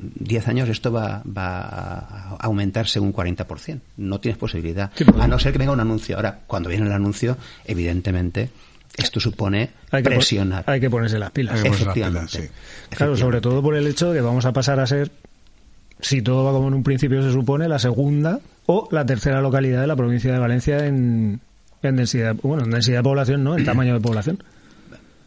S8: diez años, esto va, va a aumentarse un 40%. No tienes posibilidad.
S1: Sí,
S8: A no ser que venga un anuncio. Ahora, cuando viene el anuncio, evidentemente, esto supone
S1: Hay que,
S8: presionar.
S1: hay que ponerse las pilas.
S2: Ponerse las
S8: Efectivamente.
S2: pilas, sí.
S1: Claro, sobre todo por el hecho de que vamos a pasar a ser, si todo va como en un principio se supone, la segunda o la tercera localidad de la provincia de Valencia en, en densidad, bueno, en densidad de población, ¿no? En tamaño de población.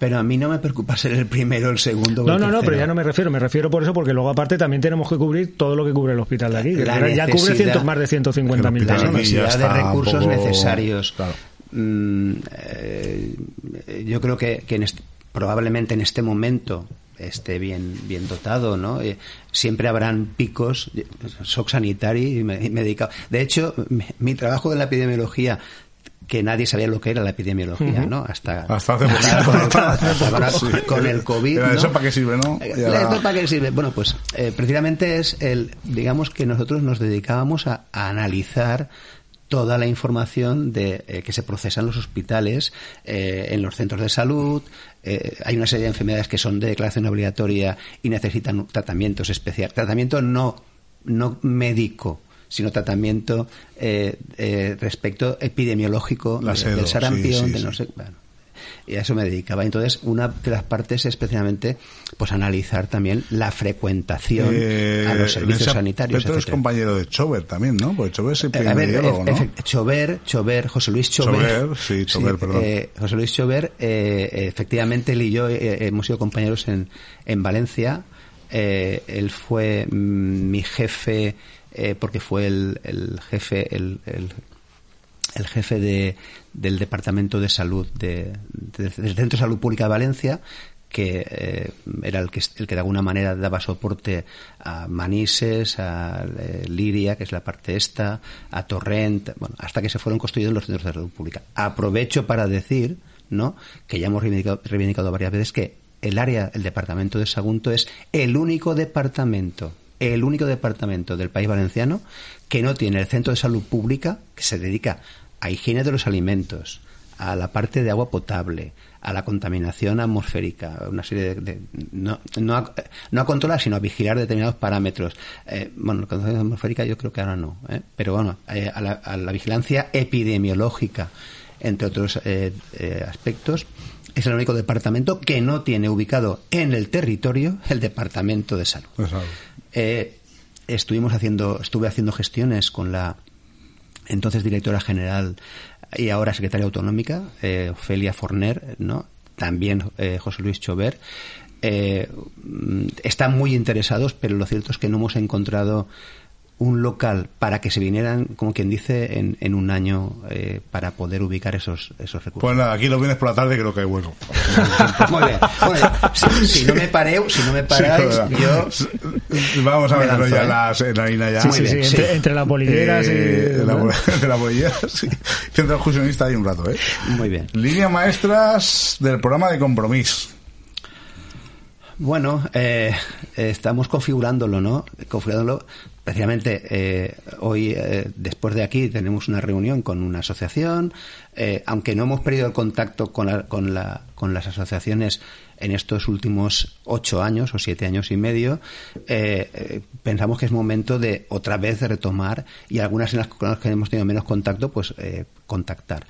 S8: Pero a mí no me preocupa ser el primero, el segundo. o
S1: No,
S8: el
S1: no, no, pero ya no me refiero, me refiero por eso, porque luego aparte también tenemos que cubrir todo lo que cubre el hospital de aquí,
S8: La
S1: ya cubre
S8: necesidad-
S1: ciento- más de 150.000
S2: El
S8: la necesidad de recursos
S2: poco-
S8: necesarios.
S2: Claro.
S8: Mm, eh, yo creo que, que en este- probablemente en este momento esté bien bien dotado, ¿no? Eh, siempre habrán picos, shock sanitari y me, y me he dedicado. De hecho, mi, mi trabajo de la epidemiología que nadie sabía lo que era la epidemiología, ¿no? Hasta,
S2: Hasta hace
S8: hasta
S2: poco.
S8: con, el, hasta ahora
S2: Sí.
S8: con el COVID. ¿no?
S2: ¿Eso para qué sirve, no?
S8: Eh, ¿Esto para qué sirve? Bueno, pues eh, precisamente es el, digamos que nosotros nos dedicábamos a, a analizar toda la información de, eh, que se procesa en los hospitales, eh, en los centros de salud. eh, hay una serie de enfermedades que son de declaración obligatoria y necesitan tratamientos especiales. Tratamiento no, no médico, sino tratamiento eh, eh, respecto epidemiológico del sarampión,
S2: sí, sí,
S8: de no
S2: sí.
S8: sé. bueno, y a eso me dedicaba. Entonces, una de las partes es precisamente pues analizar también la frecuentación
S2: Eh,
S8: a los servicios
S2: ese
S8: sanitarios.
S2: Petro es compañero de Chover también, ¿no? Porque Chover es el
S8: Eh, a ver, efe- Chover, Chover, José Luis Chover.
S2: Chover, sí, Chover, perdón.
S8: eh, José Luis Chover, eh, efectivamente, él y yo eh, hemos sido compañeros en, en Valencia. Eh, él fue mm, mi jefe, eh, porque fue el, el jefe, el, el, jefe de, del Departamento de Salud de, de- del Centro de Salud Pública de Valencia, que eh, era el que, el que de alguna manera daba soporte a Manises, a eh, Liria, que es la parte esta, a Torrent, bueno, hasta que se fueron construidos los centros de salud pública. Aprovecho para decir, ¿no?, que ya hemos reivindicado, reivindicado varias veces que el área, el departamento de Sagunto es el único departamento el único departamento del país valenciano que no tiene el centro de salud pública que se dedica a higiene de los alimentos, a la parte de agua potable, a la contaminación atmosférica, una serie de, no, no, a, no a controlar, sino a vigilar determinados parámetros. Eh, bueno, la contaminación atmosférica yo creo que ahora no, ¿eh? pero bueno, eh, a, la, a la vigilancia epidemiológica. entre otros eh, aspectos. Es el único departamento que no tiene ubicado en el territorio el departamento de salud. Eh, estuvimos haciendo, estuve haciendo gestiones con la entonces directora general y ahora secretaria autonómica, eh, Ofelia Forner, ¿no? También eh, José Luis Chover. Eh, mm, están muy interesados, pero lo cierto es que no hemos encontrado un local para que se vinieran, como quien dice, en, en un año eh, para poder ubicar esos, esos recursos.
S2: Pues nada, aquí los vienes por la tarde creo que hay hueco.
S8: Muy bien. Bueno, si, si no me pareo, si no me paráis,
S2: Sí,
S8: yo
S2: Vamos a
S8: lanzo,
S2: ya
S8: ¿eh?
S2: en la, la harina ya.
S1: Sí, sí, sí,
S8: bien,
S1: entre,
S8: sí.
S1: entre la polillera
S2: Eh,
S1: y...
S2: la, de la bolillera, sí. Centro Excursionista hay un rato, ¿eh?
S8: muy bien.
S2: Línea maestras del programa de compromiso.
S8: Bueno, eh, eh, estamos configurándolo, ¿no? Configurándolo. Precisamente eh, hoy, eh, después de aquí, tenemos una reunión con una asociación. eh, aunque no hemos perdido el contacto con, la- con, la- con las asociaciones en estos últimos ocho años o siete años y medio, pensamos que es momento de otra vez retomar y algunas en las con las que hemos tenido menos contacto, pues contactar.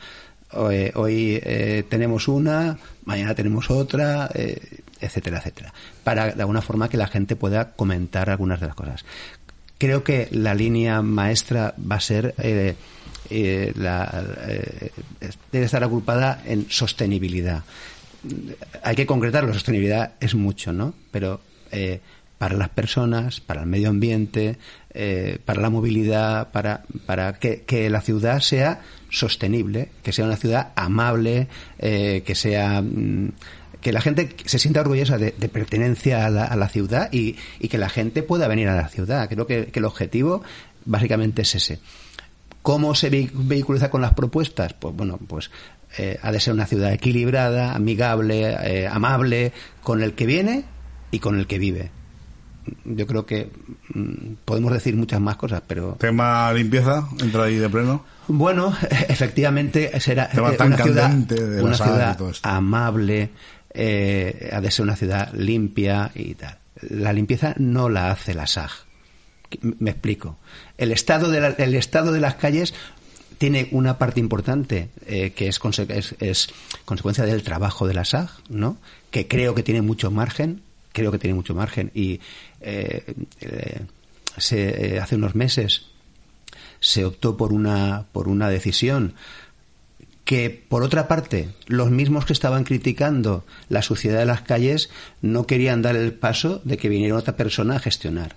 S8: Hoy, tenemos una, mañana tenemos otra, etcétera, etcétera, para de alguna forma que la gente pueda comentar algunas de las cosas. Creo que la línea maestra va a ser eh, eh, la, eh, debe estar agrupada en sostenibilidad. Hay que concretarlo, sostenibilidad es mucho, ¿no? Pero eh, para las personas, para el medio ambiente, eh, para la movilidad, para, para que, la ciudad sea sostenible, que sea una ciudad amable, que sea mm, que la gente se sienta orgullosa de, de pertenencia a la, a la ciudad y, y que la gente pueda venir a la ciudad. Creo que, que el objetivo básicamente es ese. ¿Cómo se vehi- vehiculiza con las propuestas? Pues bueno, pues eh, ha de ser una ciudad equilibrada, amigable, eh, amable, con el que viene y con el que vive. Yo creo que mm, podemos decir muchas más cosas, pero
S2: Tema limpieza, entra ahí de pleno.
S8: bueno, efectivamente será
S2: Tema
S8: eh,
S2: tan
S8: una ciudad, una ciudad amable, eh, ha de ser una ciudad limpia y tal. La limpieza no la hace la SAG. Me explico. El estado de, la- el estado de las calles tiene una parte importante eh, que es, conse- es- consecuencia del trabajo de la SAG, ¿no? Que creo que tiene mucho margen, creo que tiene mucho margen y eh, eh, se- eh, hace unos meses se optó por una por una decisión que por otra parte los mismos que estaban criticando la suciedad de las calles no querían dar el paso de que viniera otra persona a gestionar.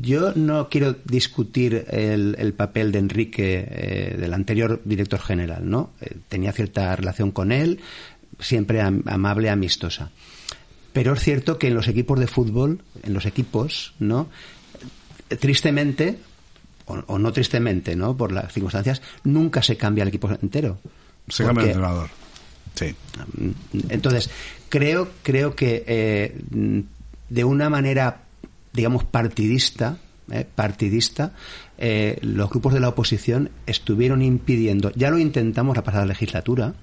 S8: Yo no quiero discutir el, el papel de Enrique, eh, del anterior director general, ¿no? Eh, tenía cierta relación con él, siempre am- amable, amistosa. Pero es cierto que en los equipos de fútbol, en los equipos, ¿no? Tristemente, o, o no tristemente, ¿no? Por las circunstancias, nunca se cambia el equipo entero.
S2: Se cambia el entrenador. Sí.
S8: entonces, creo, creo que eh, de una manera, digamos, partidista, eh, partidista, eh, los grupos de la oposición estuvieron impidiendo, ya lo intentamos la pasada legislatura,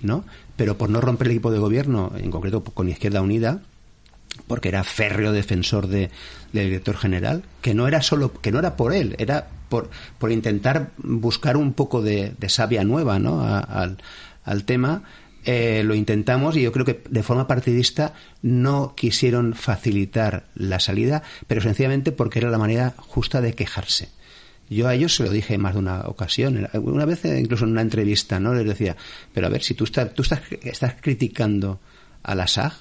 S8: ¿no? Pero por no romper el equipo de gobierno, en concreto con Izquierda Unida, porque era férreo defensor de, del director general, que no era solo, que no era por él, era por, por intentar buscar un poco de, de savia nueva, ¿no? A- al, al tema. Eh, lo intentamos y yo creo que de forma partidista no quisieron facilitar la salida, pero sencillamente porque era la manera justa de quejarse. Yo a ellos se lo dije más de una ocasión, una vez incluso en una entrevista, ¿no? Les decía, pero a ver, si tú estás, tú estás, estás criticando a la SAG,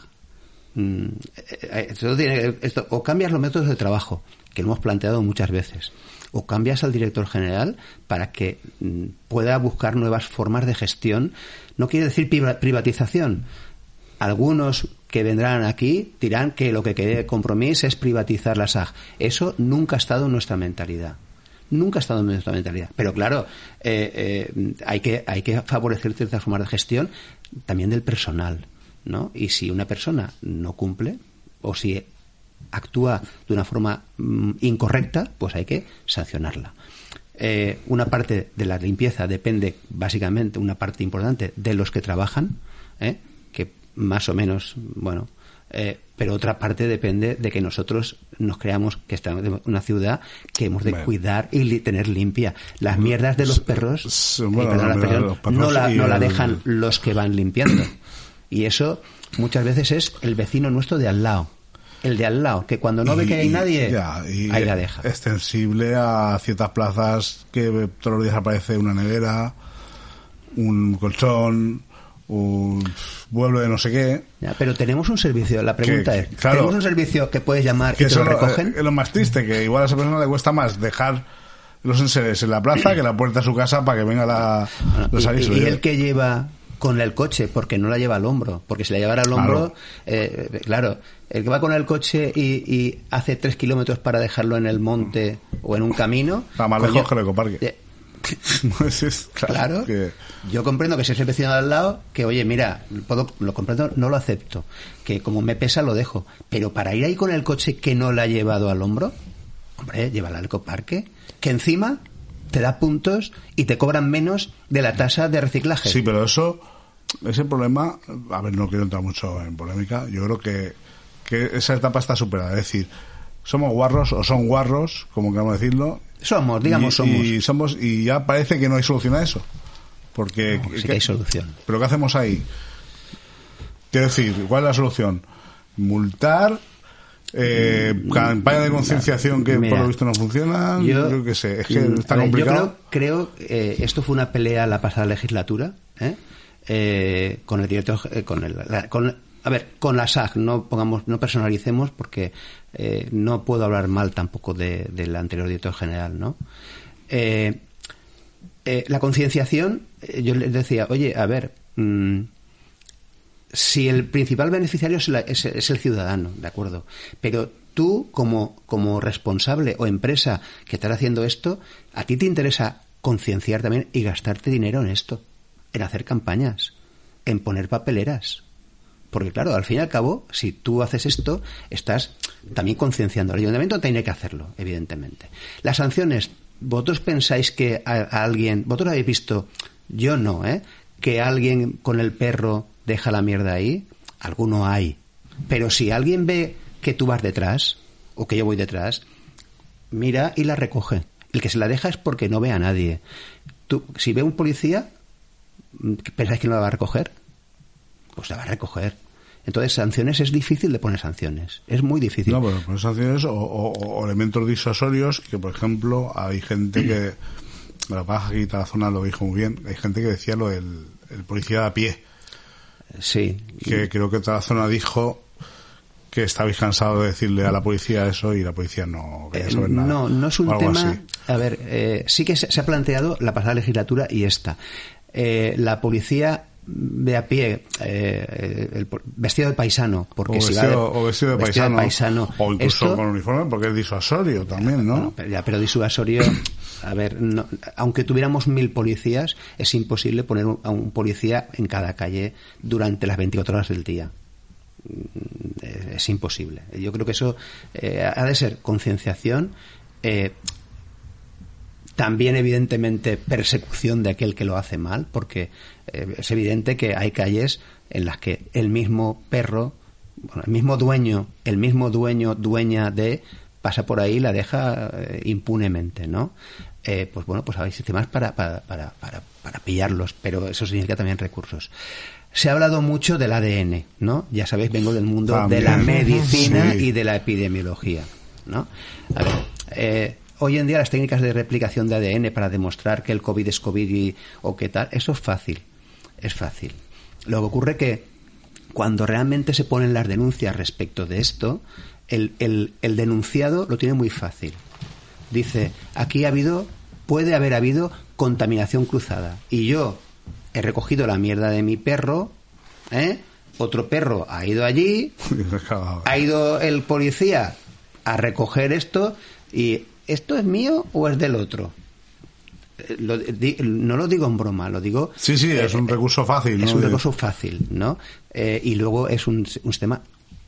S8: Mm, eh, eh, esto- o cambias los métodos de trabajo, que lo hemos planteado muchas veces, o cambias al director general para que mm, pueda buscar nuevas formas de gestión. No quiere decir priva- privatización. Algunos que vendrán aquí dirán que lo que quiere compromiso es privatizar la SAG. Eso nunca ha estado en nuestra mentalidad. Nunca ha estado en nuestra mentalidad. Pero claro, eh, eh, hay, que, hay que favorecer ciertas formas de gestión también del personal. ¿No? Y si una persona no cumple o si actúa de una forma mm, incorrecta, pues hay que sancionarla. Eh, una parte de la limpieza depende básicamente, una parte importante, de los que trabajan, ¿eh? que más o menos, bueno, Eh, pero otra parte depende de que nosotros nos creamos que estamos en una ciudad que hemos de
S2: Bueno.
S8: cuidar y li- tener limpia. Las mierdas de los perros, perdón
S2: los perros
S8: no la, no la dejan los que van limpiando. Y eso muchas veces es el vecino nuestro de al lado. El de al lado, que cuando no ve que hay nadie,
S2: ya, y
S8: ahí la deja.
S2: Extensible a ciertas plazas que todos los días aparece una nevera, un colchón, un mueble de no sé qué.
S8: Ya, pero tenemos un servicio, la pregunta
S2: Que-
S8: es,
S2: claro.
S8: ¿tenemos un servicio que puedes llamar
S2: Que
S8: y te lo recogen?
S2: es lo más triste, que igual a esa persona le cuesta más dejar los enseres en la plaza que la puerta de su casa para que venga la,
S8: Bueno,
S2: los
S8: y-
S2: avisos.
S8: y, y el que lleva con el coche, porque no la lleva al hombro, porque si la llevara al hombro,
S2: Claro.
S8: eh, claro, el que va con el coche y, y hace tres kilómetros para dejarlo en el monte o en un camino...
S2: Está más lejos que el ecoparque.
S8: eh,
S2: Pues es-
S8: Claro,
S2: que-
S8: yo comprendo que si es el vecino de al lado, que oye, mira, puedo, lo comprendo, no lo acepto, que como me pesa lo dejo, pero para ir ahí con el coche que no la ha llevado al hombro, hombre, llévala al ecoparque, que encima te da puntos y te cobran menos de la tasa de reciclaje.
S2: Sí, pero eso, ese problema, a ver, no quiero entrar mucho en polémica, yo creo que, que esa etapa está superada. Es decir, somos guarros o son guarros, como queramos decirlo.
S8: Somos, digamos,
S2: y,
S8: somos.
S2: Y, somos, y ya parece que no hay solución a eso. Porque,
S8: No, sí que
S2: ¿qué-
S8: hay solución.
S2: ¿Pero qué hacemos ahí? Quiero decir, ¿cuál es la solución? Multar, eh, campaña de concienciación que
S8: Mm, Mira,
S2: por lo visto no funciona, yo, creo que sé, es que
S8: mm,
S2: está
S8: ver,
S2: complicado.
S8: Yo creo, creo eh, esto fue una pelea la pasada legislatura, ¿eh? Eh, con el director, eh, con el, la- a ver, con la SAG, no pongamos, no personalicemos porque eh, no puedo hablar mal tampoco de- del anterior director general, ¿no? Eh, la concienciación, yo les decía, oye, a ver, mm, si el principal beneficiario es, la- es- es el ciudadano, ¿de acuerdo? Pero tú, como, como responsable o empresa que estás haciendo esto, a ti te interesa concienciar también y gastarte dinero en esto, en hacer campañas, en poner papeleras. Porque claro, al fin y al cabo, si tú haces esto, estás también concienciando. El ayuntamiento tiene que hacerlo, evidentemente. Las sanciones, ¿vosotros pensáis que a, a alguien, vosotros habéis visto, yo no, ¿eh? Que alguien con el perro deja la mierda ahí? Alguno hay. Pero si alguien ve que tú vas detrás, o que yo voy detrás, mira y la recoge. El que se la deja es porque no ve a nadie. Tú, si ve un policía, ¿pensáis que no la va a recoger? Pues la va a recoger. Entonces, sanciones es difícil de poner sanciones. Es muy difícil.
S2: No, pero por sanciones o, o- o elementos disuasorios que, por ejemplo, hay gente que, la paja aquí la zona lo dijo muy bien, hay gente que decía lo del el policía a pie,
S8: Sí.
S2: que creo que zona dijo que estabais cansado de decirle a la policía eso y la policía no quería
S8: Eh,
S2: saber nada.
S8: No, no es un tema.
S2: así.
S8: A ver, eh, sí que se, se ha planteado la pasada legislatura y esta. Eh, la policía de a pie, eh, el po- vestido de paisano, porque
S2: O
S8: si
S2: vestido,
S8: va de,
S2: o vestido de paisano,
S8: paisano,
S2: o incluso
S8: esto-
S2: con uniforme porque es disuasorio también, ¿no?
S8: Bueno, pero, ya, pero disuasorio, a ver, no- aunque tuviéramos mil policías, es imposible poner un- a un policía en cada calle durante las 24 horas del día. Mm, eh, Es imposible. Yo creo que eso eh, ha de ser concienciación, eh, también evidentemente persecución de aquel que lo hace mal, porque eh, es evidente que hay calles en las que el mismo perro, bueno, el mismo dueño, el mismo dueño, dueña de, pasa por ahí y la deja eh, impunemente, ¿no? Eh, pues bueno, pues hay sistemas para, para, para, para, para pillarlos, pero eso significa también recursos. Se ha hablado mucho del ADN, ¿no? Ya sabéis, vengo del mundo de la medicina
S2: Sí.
S8: y de la epidemiología, ¿no? A ver, eh, hoy en día las técnicas de replicación de ADN para demostrar que el COVID es COVID y- o qué tal, eso es fácil, es fácil. Lo que ocurre que cuando realmente se ponen las denuncias respecto de esto, el, el- el denunciado lo tiene muy fácil. Dice, aquí ha habido, puede haber habido contaminación cruzada. Y yo he recogido la mierda de mi perro, ¿eh? Otro perro ha ido allí, ha ido el policía a recoger esto y ¿esto es mío o es del otro? Eh, lo di- no lo digo en broma, lo digo...
S2: Sí, sí, es
S8: eh,
S2: un recurso fácil,
S8: Es
S2: ¿no?
S8: un
S2: De-
S8: recurso fácil, ¿no? Eh, y luego es un, un sistema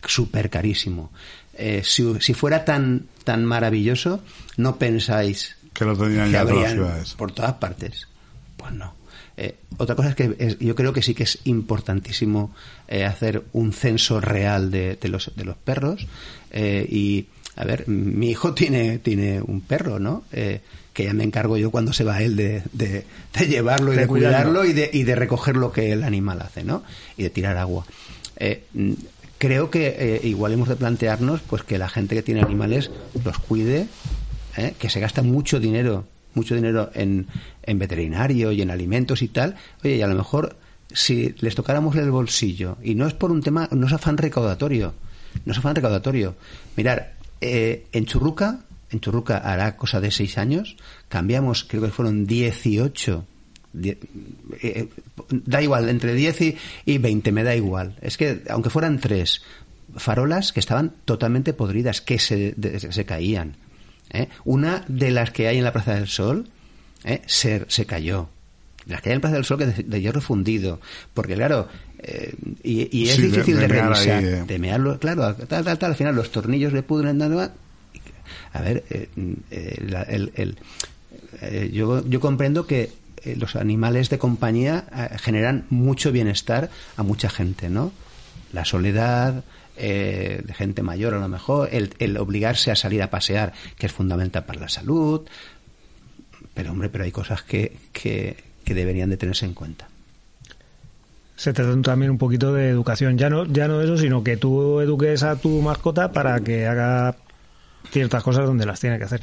S8: súper carísimo. Eh, si, si fuera tan, tan maravilloso, no pensáis
S2: Que lo tenían
S8: que
S2: ya todas las ciudades.
S8: por todas partes. Pues no. Eh, otra cosa es que es- yo creo que sí que es importantísimo hacer un censo real de, de los, de los perros. y, a ver, mi hijo tiene, tiene un perro, ¿no? Eh, que ya me encargo yo cuando se va él de, de- de llevarlo y
S1: De
S8: de,
S1: cuidarlo.
S8: cuidarlo y de, y de recoger lo que el animal hace, ¿no? Y de tirar agua. Eh, creo que eh, igual hemos de plantearnos pues que la gente que tiene animales los cuide, que se gasta mucho dinero, mucho dinero en, en veterinario y en alimentos y tal. Oye, y a lo mejor si les tocáramos el bolsillo, y no es por un tema, no es afán recaudatorio, no es afán recaudatorio. Mirar, eh, en Churruca, en Churruca hará cosa de seis años, cambiamos, creo que fueron 18 Die- eh, da igual, entre 10 y, y 20, me da igual. Es que, aunque fueran tres farolas que estaban totalmente podridas, que se, de- se caían. ¿eh? Una de las que hay en la Plaza del Sol ¿eh? se, se cayó. Las que hay en la Plaza del Sol que de, de hierro fundido. Porque, claro, eh, y, y es
S2: Sí, de-
S8: difícil
S2: de
S8: de,
S2: mear
S8: revisar.
S2: ahí, eh.
S8: De mearlo, claro, tal, tal, tal. Al final los tornillos le pudren. tal, tal, a ver, eh, eh, la- el- el- yo, yo comprendo que los animales de compañía generan mucho bienestar a mucha gente, ¿no? La soledad, eh, de gente mayor a lo mejor, el, el obligarse a salir a pasear, que es fundamental para la salud. Pero, hombre, pero hay cosas que, que, que deberían de tenerse en cuenta.
S1: Se trata también un poquito de educación. Ya no, ya no eso, sino que tú eduques a tu mascota para que haga ciertas cosas donde las tiene que hacer.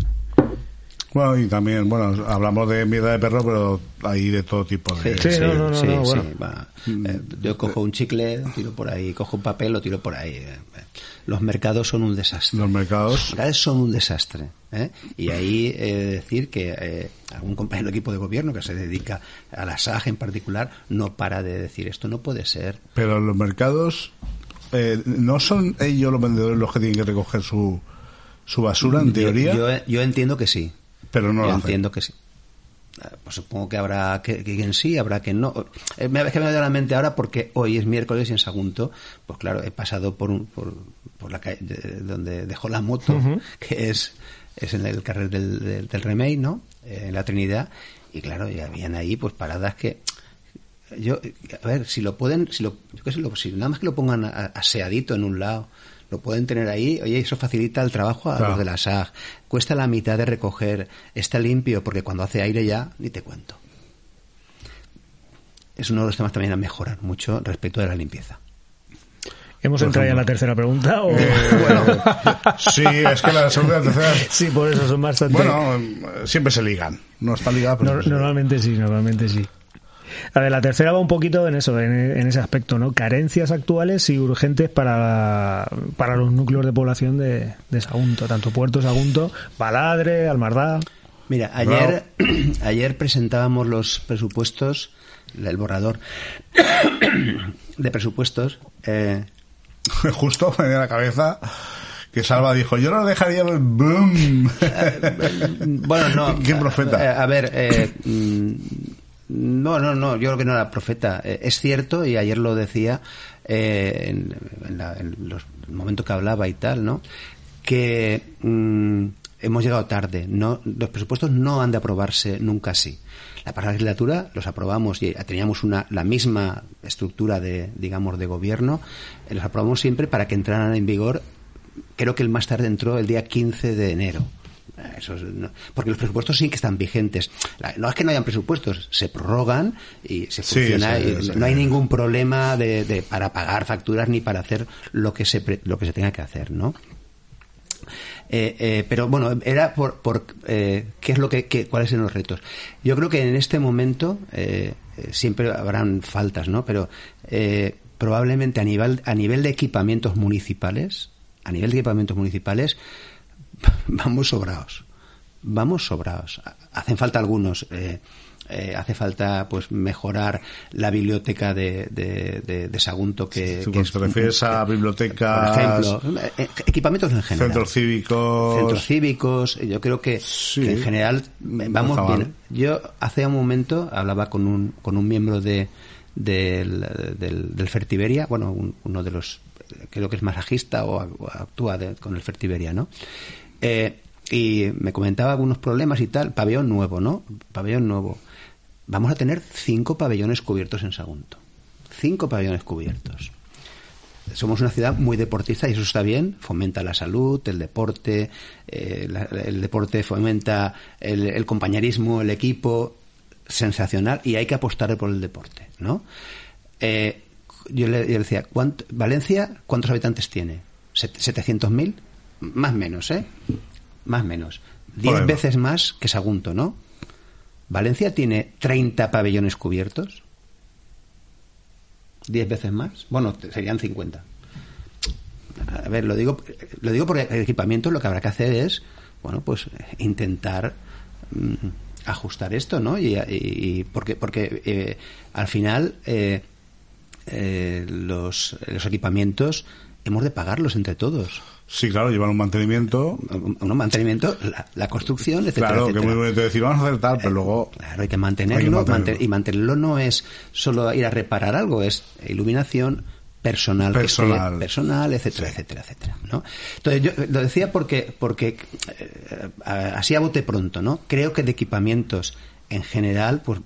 S2: Bueno, y también, bueno, hablamos de mierda de perro, pero hay de todo tipo de...
S1: Sí, no, no, no,
S8: sí,
S1: no,
S8: sí, va. Eh, yo cojo un chicle, tiro por ahí, cojo un papel, lo tiro por ahí. Eh, Los mercados son un desastre.
S2: Los mercados...
S8: Los mercados son un desastre. ¿eh? Y ahí he de decir que eh, algún compañero de equipo de gobierno que se dedica a la SAG en particular no para de decir esto no puede ser.
S2: Pero los mercados... eh, ¿No son ellos los vendedores los que tienen que recoger su, su basura, en
S8: Yo-
S2: teoría?
S8: Yo, yo entiendo que sí.
S2: Pero no
S8: yo
S2: lo hacen.
S8: entiendo que sí. Eh, Pues supongo que habrá que, que quien sí, habrá quien no. Eh, Me, es que me ha venido a la mente ahora porque hoy es miércoles y en Sagunto, pues claro, he pasado por un, por, por la calle de- donde dejó la moto, que es, es en el carril del, del, del Remey, ¿no? Eh, en la Trinidad, y claro, y habían ahí pues paradas que yo a ver si lo pueden si lo yo qué sé, lo- si nada más que lo pongan a- aseadito en un lado lo pueden tener ahí oye eso facilita el trabajo a
S2: Claro.
S8: los de la SAG cuesta la mitad de recoger está limpio porque cuando hace aire ya ni te cuento es uno de los temas también a mejorar mucho respecto de la limpieza
S1: ¿Hemos
S2: Por
S1: entrado ya en la tercera pregunta? O...
S2: Eh, bueno, sí, es que la segunda y la tercera...
S1: sí, por eso son bastante...
S2: Bueno, siempre se ligan. No está ligada, pero...
S1: Normalmente sí, normalmente sí. A ver, la tercera va un poquito en eso, en, en ese aspecto, ¿no? Carencias actuales y urgentes para, para los núcleos de población de, de Sagunto, tanto Puerto Sagunto, Baladre, Almardá.
S8: mira ayer ayer presentábamos los presupuestos el borrador de presupuestos eh,
S2: Justo me dio la cabeza que Salva dijo, yo no dejaría el boom.
S8: Bueno, no.
S2: ¿Qué profeta?
S8: Eh, A, ver, eh, mm, no, no, no, yo creo que no era profeta. Eh, es cierto, y ayer lo decía eh, en, en la- en los el momento que hablaba y tal, ¿no? Que mm, hemos llegado tarde. No, los presupuestos no han de aprobarse nunca así. La pasada legislatura los aprobamos y teníamos una, la misma estructura de, digamos, de gobierno. eh, Los aprobamos siempre para que entraran en vigor creo que el más tarde entró el día 15 de enero. Eh, Eso es- no- porque los presupuestos sí que están vigentes. La- No es que no hayan presupuestos, se prorrogan y se
S2: Sí,
S8: funciona.
S2: sí,
S8: y
S2: sí.
S8: No hay ningún problema de, de- para pagar facturas ni para hacer lo que se, lo que se tenga que hacer, ¿no? Eh, eh, pero bueno, era por, por eh, qué es lo que, cuáles son los retos. Yo creo que en este momento siempre habrán faltas, ¿no? Pero probablemente a nivel a nivel de equipamientos municipales, a nivel de equipamientos municipales, vamos sobrados, vamos sobrados. Hacen falta algunos. eh, eh, hace falta pues mejorar la biblioteca de, de, de- de Sagunto que,
S2: Si
S8: que
S2: te refieres a
S8: por
S2: bibliotecas,
S8: ejemplo eh, equipamientos en general
S2: centros cívicos...
S8: centros cívicos. Yo creo que,
S2: Sí.
S8: que en general vamos bien. Yo hace un momento hablaba con un, con un miembro de, del, del, del Fertiberia, bueno, un- uno de los, creo que es masajista o, o actúa de- con el Fertiberia, ¿no? Eh, y me comentaba algunos problemas y tal, pabellón nuevo, ¿no? Pabellón nuevo. vamos a tener cinco pabellones cubiertos en Sagunto. Cinco pabellones cubiertos. Somos una ciudad muy deportista y eso está bien, fomenta la salud, el deporte, eh, el deporte fomenta el, compañerismo, el equipo, sensacional y hay que apostar por el deporte, ¿no? Eh, yo, le, decía, ¿cuánto- Valencia, ¿cuántos habitantes tiene? ¿Set- ¿700.000? Más menos, ¿eh? Más menos. Diez veces más que Sagunto, ¿no? Valencia tiene 30 pabellones cubiertos. 10 veces más. Bueno, serían 50. A ver, lo digo, lo digo porque el equipamiento lo que habrá que hacer es, bueno, pues intentar mm, ajustar esto, ¿no? Y, y- y porque, porque eh, al final eh, eh, los, los equipamientos hemos de pagarlos entre todos.
S2: Sí, claro, llevan un mantenimiento.
S8: Un, un mantenimiento, la, la construcción, etcétera,
S2: Claro, que
S8: etcétera.
S2: muy bonito decir, vamos a hacer tal, pero luego.
S8: Claro, hay que mantenerlo,
S2: Hay que mantenerlo.
S8: manten- y mantenerlo no es solo ir a reparar algo, es iluminación personal, que
S2: Personal.
S8: esté- personal, etcétera, etcétera, etcétera, ¿no? Entonces yo lo decía porque porque eh, así a bote pronto, ¿no? Creo que de equipamientos en general, pues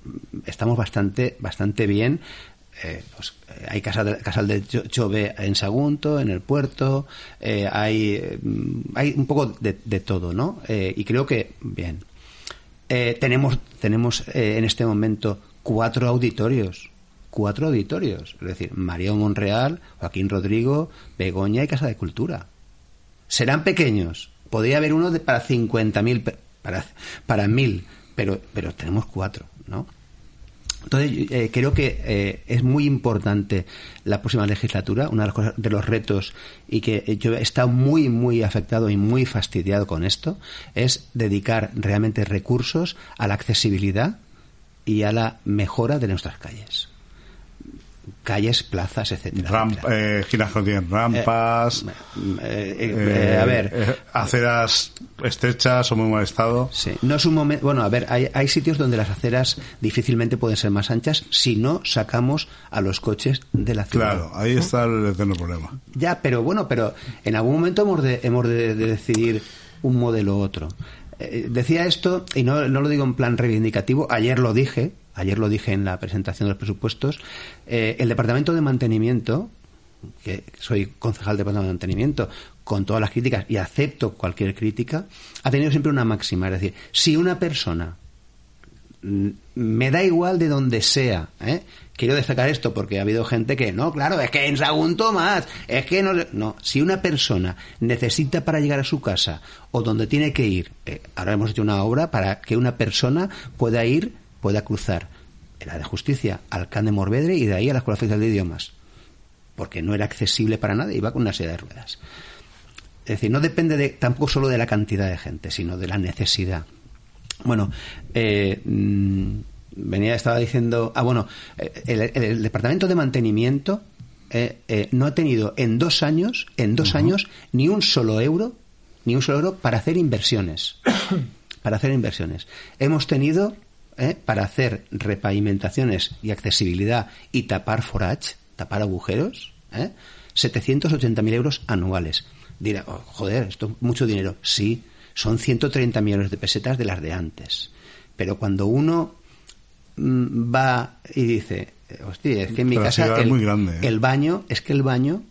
S8: estamos bastante bastante bien. Eh, pues, eh, hay casal de, casal de Cho- Chove en Sagunto, en el puerto, eh, hay, eh, hay un poco de, todo, ¿no? Y creo que, bien. Tenemos tenemos en este momento cuatro auditorios. Cuatro auditorios. Es decir, María Monreal, Joaquín Rodrigo, Begoña y Casa de Cultura. Serán pequeños. Podría haber uno de, para 50.000, pe- para, para 1.000, pero, pero tenemos cuatro, ¿no? Entonces, eh, creo que eh, es muy importante la próxima legislatura. Una de, las cosas, de los retos y que yo he estado muy, muy afectado y muy fastidiado con esto es dedicar realmente recursos a la accesibilidad y a la mejora de nuestras calles. Calles, plazas, etcétera.
S2: Ramp, eh, tienen rampas.
S8: Eh, eh,
S2: eh,
S8: a ver,
S2: aceras estrechas o muy mal estado.
S8: Sí, no es un momento. Bueno, a ver, hay, hay sitios donde las aceras difícilmente pueden ser más anchas si no sacamos a los coches de la ciudad.
S2: Claro, ahí está el eterno problema.
S8: Ya, pero bueno, pero en algún momento hemos de, hemos de, de decidir un modelo u otro. Eh, decía esto, y no, no lo digo en plan reivindicativo, ayer lo dije, ayer lo dije en la presentación de los presupuestos, eh, el Departamento de Mantenimiento, que soy concejal del Departamento de Mantenimiento, con todas las críticas y acepto cualquier crítica, ha tenido siempre una máxima, es decir, si una persona mm, me da igual de donde sea. ¿eh? Quiero destacar esto porque ha habido gente que, no, claro, es que en Sagunto más, es que no... No, si una persona necesita para llegar a su casa o donde tiene que ir, eh, ahora hemos hecho una obra para que una persona pueda ir, pueda cruzar en la de justicia al Can de Morvedre y de ahí a la Escuela Oficial de Idiomas, porque no era accesible para nada, iba con una silla de ruedas. Es decir, no depende de, tampoco solo de la cantidad de gente, sino de la necesidad. Bueno, eh, mm, venía, estaba diciendo, ah, bueno, eh, el, el departamento de mantenimiento eh, eh, no ha tenido en dos años, en dos años, ni un solo euro, ni un solo euro para hacer inversiones, para hacer inversiones. Hemos tenido eh, para hacer repavimentaciones y accesibilidad y tapar forage, tapar agujeros, eh, 780.000 euros anuales. Dirá, oh, joder, esto es mucho dinero. Sí, son 130 millones de pesetas de las de antes. Pero cuando uno mm, va y dice, hostia, es que en mi
S2: Pero
S8: casa el,
S2: muy grande, ¿eh?
S8: el baño, es que el baño,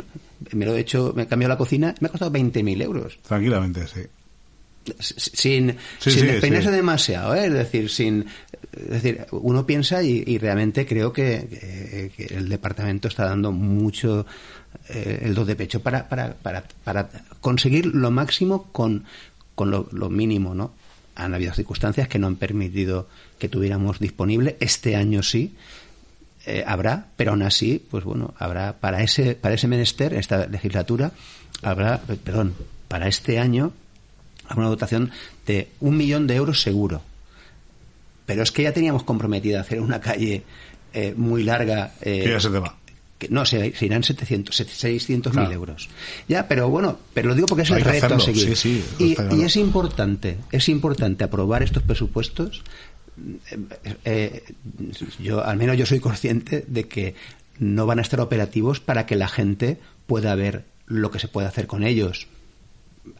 S8: me lo he hecho, me he cambiado la cocina, me ha costado 20.000 euros.
S2: Tranquilamente, sí.
S8: Sin,
S2: Sí,
S8: sin
S2: sí,
S8: despeinarse
S2: sí.
S8: demasiado, ¿eh? es decir, sin, es decir, uno piensa y, y realmente creo que, que- que el departamento está dando mucho eh, el dos de pecho para, para, para, para conseguir lo máximo con, con lo, lo mínimo, ¿no? Han habido circunstancias que no han permitido que tuviéramos disponible. Este año sí, eh, habrá, pero aún así, pues bueno, habrá para ese para ese menester, esta legislatura, habrá, perdón, para este año habrá una dotación de un millón de euros seguro. Pero es que ya teníamos comprometido hacer una calle eh, muy larga. eh,
S2: Que ya se te va.
S8: que- no, se, se irán 700, 600 mil euros. Ya, pero bueno, pero lo digo porque es
S2: Hay
S8: el reto a seguir.
S2: sí, sí,
S8: y, y es importante, es importante aprobar estos presupuestos. Eh, yo, al menos yo soy consciente de que no van a estar operativos para que la gente pueda ver lo que se puede hacer con ellos.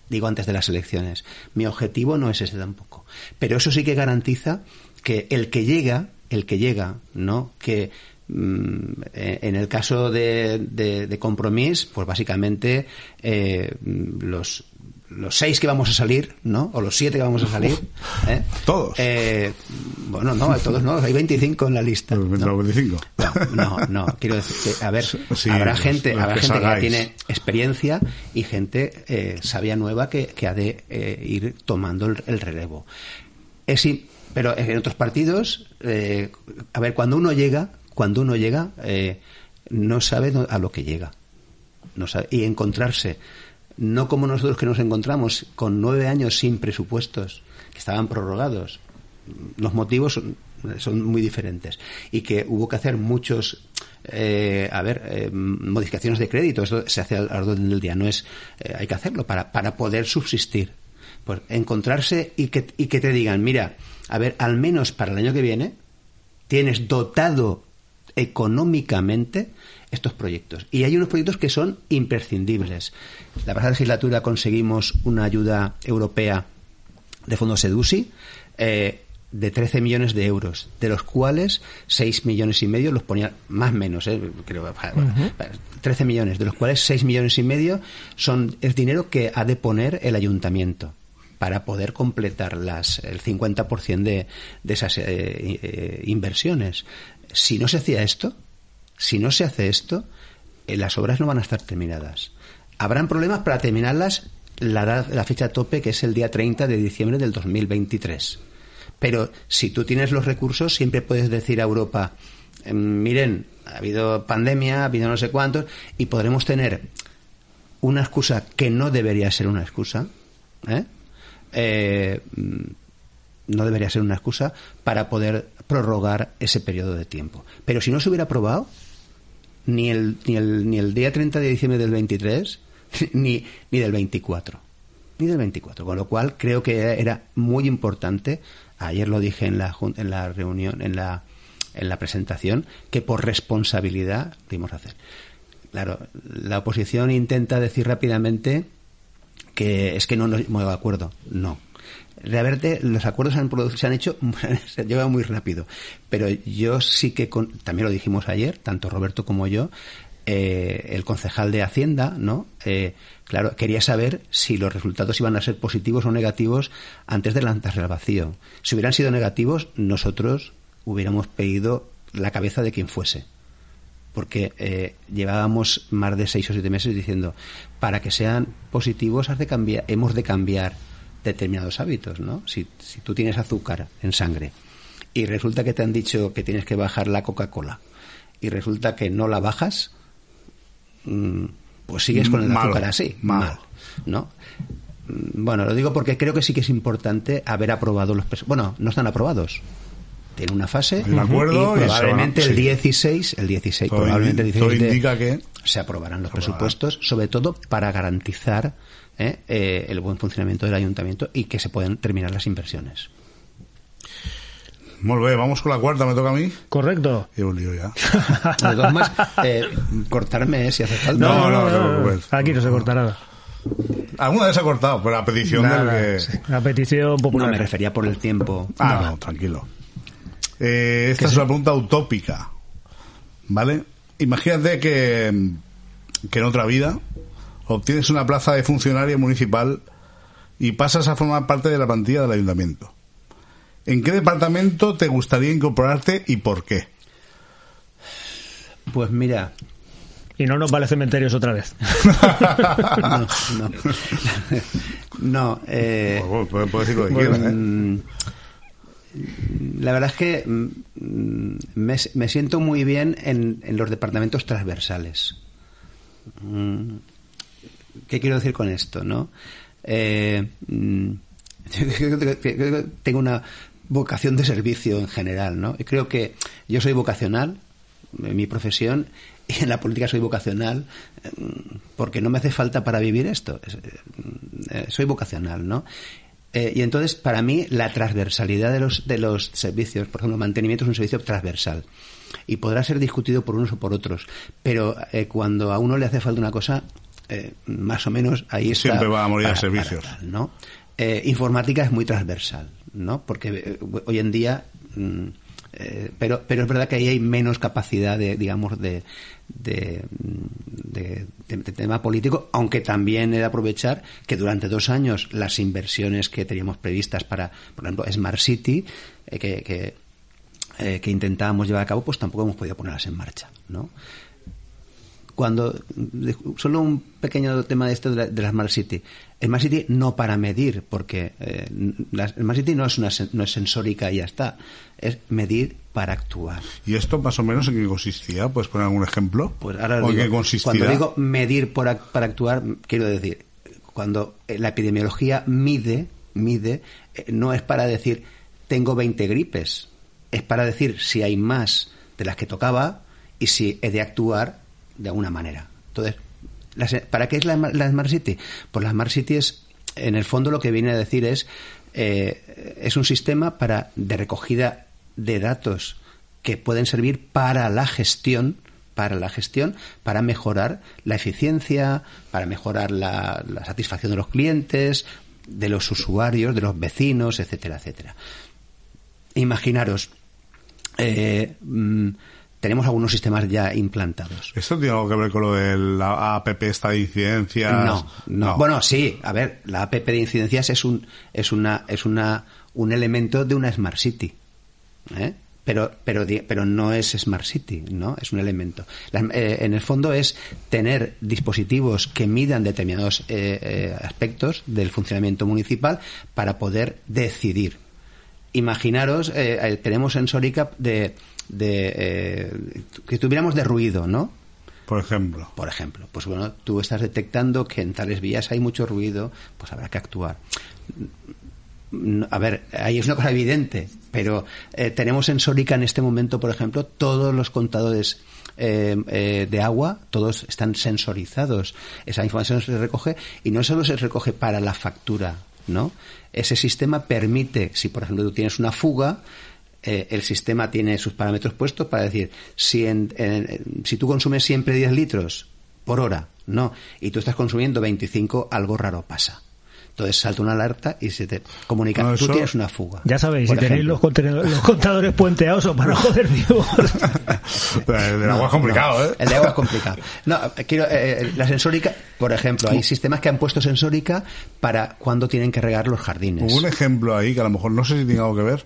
S8: Digo antes de las elecciones. Mi objetivo no es ese tampoco. Pero eso sí que garantiza que el que llega el que llega, ¿no? Que mm, en el caso de, de, de pues básicamente eh, los los seis que vamos a salir, ¿no? O los siete que vamos a salir. ¿eh?
S2: Todos.
S8: Eh, bueno, no, todos no, hay 25 en la lista.
S2: Los
S8: ¿no?
S2: 25.
S8: No, no, no, quiero decir que, a ver,
S2: Sí,
S8: habrá
S2: los-
S8: gente,
S2: los
S8: habrá
S2: que
S8: gente que tiene experiencia y gente eh, sabia nueva que, que ha de eh, ir tomando el, el relevo. Es, pero en otros partidos, a ver, cuando uno llega, cuando uno llega, no sabe a lo que llega. No sabe- y encontrarse, no como nosotros que nos encontramos con nueve años sin presupuestos, que estaban prorrogados. Los motivos son, muy diferentes. Y que hubo que hacer muchos, eh, a ver, eh, modificaciones de crédito. Eso se hace al al orden del día. No es, eh, hay que hacerlo para, para poder subsistir. Pues encontrarse y que, y que te digan, mira, a ver, al menos para el año que viene, tienes dotado económicamente estos proyectos. Y hay unos proyectos que son imprescindibles. La pasada legislatura conseguimos una ayuda europea de fondos SEDUSI eh, de 13 millones de euros, de los cuales 6 millones y medio los ponía, más o menos, eh, creo, bueno, 13 millones, de los cuales 6 millones y medio son es dinero que ha de poner el ayuntamiento para poder completar las, el 50% de, de esas eh, eh, inversiones. Si no se hacía esto, si no se hace esto, eh, las obras no van a estar terminadas. Habrán problemas para terminarlas la, la fecha tope, que es el día 30 de diciembre del 2023. Pero si tú tienes los recursos, siempre puedes decir a Europa, "Em, miren, ha habido pandemia, ha habido no sé cuántos, y podremos tener una excusa que no debería ser una excusa, ¿eh? Eh, mm, no debería ser una excusa para poder prorrogar ese periodo de tiempo. Pero si no se hubiera aprobado, ni el, ni el, ni el día 30 de diciembre del 23, ni, ni del 24. Ni del 24. Con lo cual creo que era muy importante, ayer lo dije en la, en la reunión, en la, en la presentación, que por responsabilidad dimos a hacer. Claro, la oposición intenta decir rápidamente que es que no nos hemos de acuerdo. No. Realmente los acuerdos han produ- se han hecho, se lleva muy rápido. Pero yo sí que, con- también lo dijimos ayer, tanto Roberto como yo, eh, el concejal de Hacienda, ¿no? Eh, claro, quería saber si los resultados iban a ser positivos o negativos antes de lanzarse al vacío. Si hubieran sido negativos, nosotros hubiéramos pedido la cabeza de quien fuese porque eh, llevábamos más de seis o siete meses diciendo para que sean positivos has de cambiar, hemos de cambiar determinados hábitos, ¿no? Si, si tú tienes azúcar en sangre y resulta que te han dicho que tienes que bajar la Coca-Cola y resulta que no la bajas, mm, pues sigues con el
S2: Malo,
S8: azúcar así,
S2: malo.
S8: mal, ¿no? Mm, Bueno, lo digo porque creo que sí que es importante haber aprobado los bueno, no están aprobados. Tiene una fase
S2: un acuerdo
S8: y probablemente el
S2: sí.
S8: 16, el 16,
S2: Todo
S8: probablemente el
S2: indi- todo
S8: 16 de-
S2: indica que
S8: se aprobarán los
S2: aprobará.
S8: presupuestos, sobre todo para garantizar eh, eh, el buen funcionamiento del ayuntamiento y que se puedan terminar las inversiones.
S2: Muy bien, vamos con la cuarta, me toca a mí.
S1: Correcto.
S2: Llevo un lío ya.
S8: De todas formas, eh, cortarme eh, si hace falta.
S2: No, no, no preocupes.
S1: Aquí no se corta nada.
S2: Alguna vez se ha cortado, pero a petición
S1: Nada,
S2: del que...
S1: sí. La petición
S8: No,
S1: popular.
S8: me refería por el tiempo.
S2: Ah, no, tranquilo. Eh, esta es una pregunta utópica. ¿Vale? Imagínate que, que en otra vida obtienes una plaza de funcionario municipal y pasas a formar parte de la plantilla del ayuntamiento. ¿En qué departamento te gustaría incorporarte y por qué?
S8: Pues mira,
S1: Y no nos vale cementerios otra vez.
S8: no, no. no, eh,
S2: puedes puedes decir lo que
S8: Bueno,
S2: quieras, ¿eh?
S8: mm, La verdad es que mm, me, me siento muy bien en, en los departamentos transversales. Mm, ¿Qué quiero decir con esto, no? Eh, mm, tengo una vocación de servicio en general, ¿no? Creo que yo soy vocacional en mi profesión y en la política soy vocacional eh, porque no me hace falta para vivir esto. Es- eh, soy vocacional, ¿no? Eh, y entonces, para mí, la transversalidad de los, de los servicios, por ejemplo, mantenimiento es un servicio transversal y podrá ser discutido por unos o por otros, pero eh, cuando a uno le hace falta una cosa, eh, más o menos ahí está.
S2: Siempre va a morir a servicios.
S8: para ¿no? Eh, informática es muy transversal, ¿no? Porque eh, hoy en día mm, Eh, pero, pero es verdad que ahí hay menos capacidad de, digamos, de, de, de- de- de tema político, aunque también he de aprovechar que durante dos años las inversiones que teníamos previstas para, por ejemplo, Smart City, eh, que, que, eh, que intentábamos llevar a cabo, pues tampoco hemos podido ponerlas en marcha, ¿no? Cuando solo un pequeño tema de esto de la, de la Smart City Smart City no para medir porque eh, la Smart City no es una no es sensórica y ya está es medir para actuar
S2: ¿Y esto más o menos en qué consistía? ¿Puedes poner algún ejemplo?
S8: pues ahora
S2: ¿O en
S8: digo,
S2: qué consistía?
S8: cuando digo medir por para actuar quiero decir cuando eh, la epidemiología mide mide eh, no es para decir tengo 20 gripes es para decir si hay más de las que tocaba y si he de actuar de alguna manera entonces ¿para qué es la, la Smart City? pues la Smart City es en el fondo lo que viene a decir es eh, es un sistema para de recogida de datos que pueden servir para la gestión para la gestión, para mejorar la eficiencia, para mejorar la, la satisfacción de los clientes, de los usuarios, de los vecinos, etcétera, etcétera. Imaginaros, eh, mm, tenemos algunos sistemas ya implantados.
S2: ¿Esto tiene algo que ver con lo de la app esta de incidencias?
S8: No, no, Bueno, sí, a ver, la app de incidencias es un es una es una un elemento de una smart city. ¿eh? Pero, pero, pero no es Smart City, ¿no? Es un elemento. La- eh, en el fondo es tener dispositivos que midan determinados eh, aspectos del funcionamiento municipal para poder decidir. Imaginaros, tenemos sensórica de, de eh, que tuviéramos de ruido, ¿no?
S2: Por ejemplo.
S8: Por ejemplo, pues bueno, tú estás detectando que en tales vías hay mucho ruido, pues habrá que actuar. A ver, ahí es una cosa evidente, pero eh, tenemos sensórica en este momento, por ejemplo, todos los contadores eh, eh, de agua, todos están sensorizados. Esa información se recoge y no solo se recoge para la factura, ¿no? Ese sistema permite, si por ejemplo tú tienes una fuga, eh, el sistema tiene sus parámetros puestos para decir, si, en- en- si tú consumes siempre 10 litros por hora, no, y tú estás consumiendo 25, algo raro pasa. Entonces salta una alerta y se te comunica,
S2: No,
S8: tú tienes una fuga.
S1: Ya sabéis, si tenéis los, contenedores- los contadores puenteados o para joder vivos.
S2: El del agua es complicado, ¿eh?
S8: El de agua es complicado. No, quiero, eh, la sensórica, por ejemplo, hay sistemas que han puesto sensórica para cuando tienen que regar los jardines.
S2: Hubo un ejemplo ahí que a lo mejor no sé si tiene algo que ver.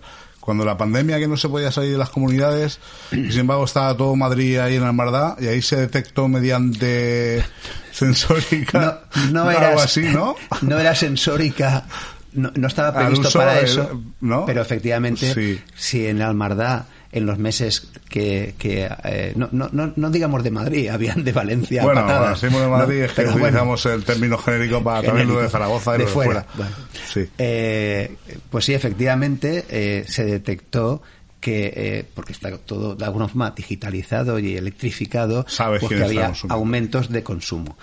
S2: Cuando la pandemia que no se podía salir de las comunidades, y sin embargo estaba todo Madrid ahí en Almardá, y ahí se detectó mediante sensórica
S8: no, no era,
S2: algo así, ¿no?
S8: No era sensórica, no, no estaba previsto para eso,
S2: ¿no?
S8: pero efectivamente,
S2: Sí.
S8: si en Almardá, en los meses que, que eh, no, no, no, no digamos de Madrid, habían de Valencia.
S2: Bueno,
S8: patadas,
S2: decimos de Madrid es que
S8: bueno,
S2: utilizamos el término genérico para también lo de
S8: genérico,
S2: Zaragoza y
S8: de
S2: lo de fuera.
S8: Bueno,
S2: Sí.
S8: eh, pues sí, efectivamente, eh, se detectó que, porque está todo de alguna forma digitalizado y electrificado,
S2: Sabes
S8: pues que había aumentos de consumo.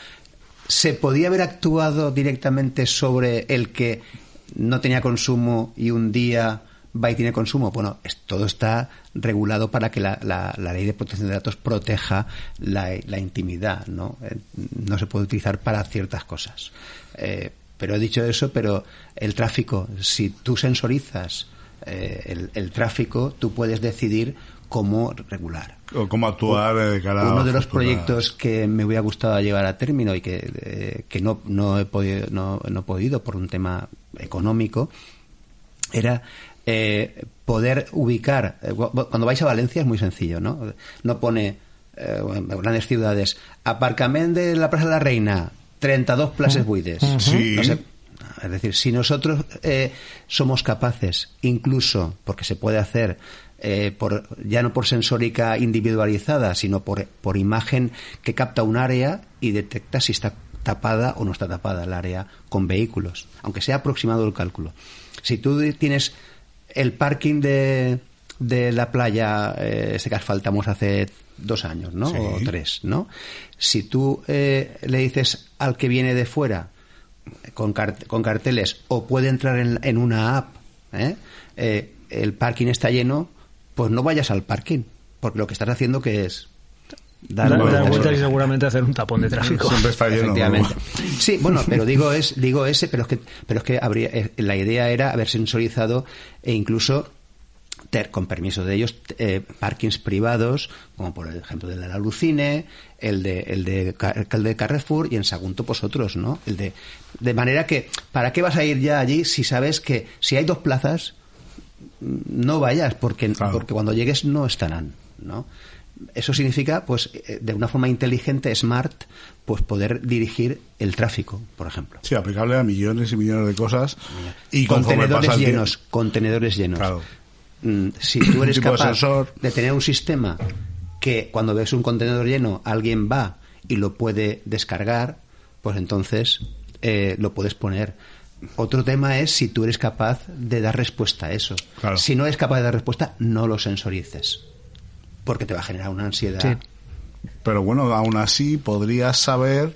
S8: ¿Se podía haber actuado directamente sobre el que no tenía consumo y un día va y tiene consumo? Bueno, es- todo está regulado para que la, la- la ley de protección de datos proteja la, la intimidad, ¿no? Eh, No se puede utilizar para ciertas cosas. Eh, pero he dicho eso, pero el tráfico, si tú sensorizas eh, el, el tráfico, tú puedes decidir cómo regular.
S2: O cómo actuar de cara a
S8: Uno de los proyectos que me hubiera gustado llevar a término y que, eh, que no, no, he podido, no, no he podido por un tema económico era eh, poder ubicar. eh, cuando vais a Valencia es muy sencillo, ¿no? No pone eh, en grandes ciudades aparcamiento de la Plaza de la Reina, 32 plazas buides.
S2: Sí.
S8: No sé, es decir, si nosotros eh, somos capaces, incluso porque se puede hacer eh, por, ya no por sensórica individualizada, sino por, por imagen que capta un área y detecta si está tapada o no está tapada el área con vehículos, aunque sea aproximado el cálculo. Si tú tienes el parking de, de la playa, eh, ese que asfaltamos hace dos años, ¿no?
S2: Sí.
S8: O tres, ¿no? Si tú eh, le dices al que viene de fuera con, cart- con carteles o puede entrar en, en una app, ¿eh? Eh, el parking está lleno, pues no vayas al parking, porque lo que estás haciendo que es dar
S1: vueltas y seguramente hacer un tapón de tráfico.
S2: Siempre está lleno.
S8: Efectivamente. Sí, bueno, pero digo es digo ese, pero es que pero es que habría eh, la idea era haber sensorizado e incluso ter- con permiso de ellos, eh, parkings privados, como por ejemplo el de la Lucine, el de, el de, el de Carrefour y en Sagunto pues otros, ¿no? El de, de manera que, ¿para qué vas a ir ya allí si sabes que si hay dos plazas, mm, no vayas porque,
S2: Claro.
S8: porque cuando llegues no estarán, ¿no? Eso significa, pues, eh, de una forma inteligente, smart, pues poder dirigir el tráfico, por ejemplo.
S2: Sí, aplicable a millones y millones de cosas. Y
S8: contenedores llenos, contenedores llenos.
S2: Claro.
S8: Mm, Si tú eres
S2: de
S8: capaz de tener un sistema que cuando ves un contenedor lleno alguien va y lo puede descargar, pues entonces eh, lo puedes poner. Otro tema es si tú eres capaz de dar respuesta a eso.
S2: Claro.
S8: Si no eres capaz de dar respuesta, no lo sensorices. Porque te va a generar una ansiedad.
S1: Sí.
S2: Pero bueno, aún así podrías saber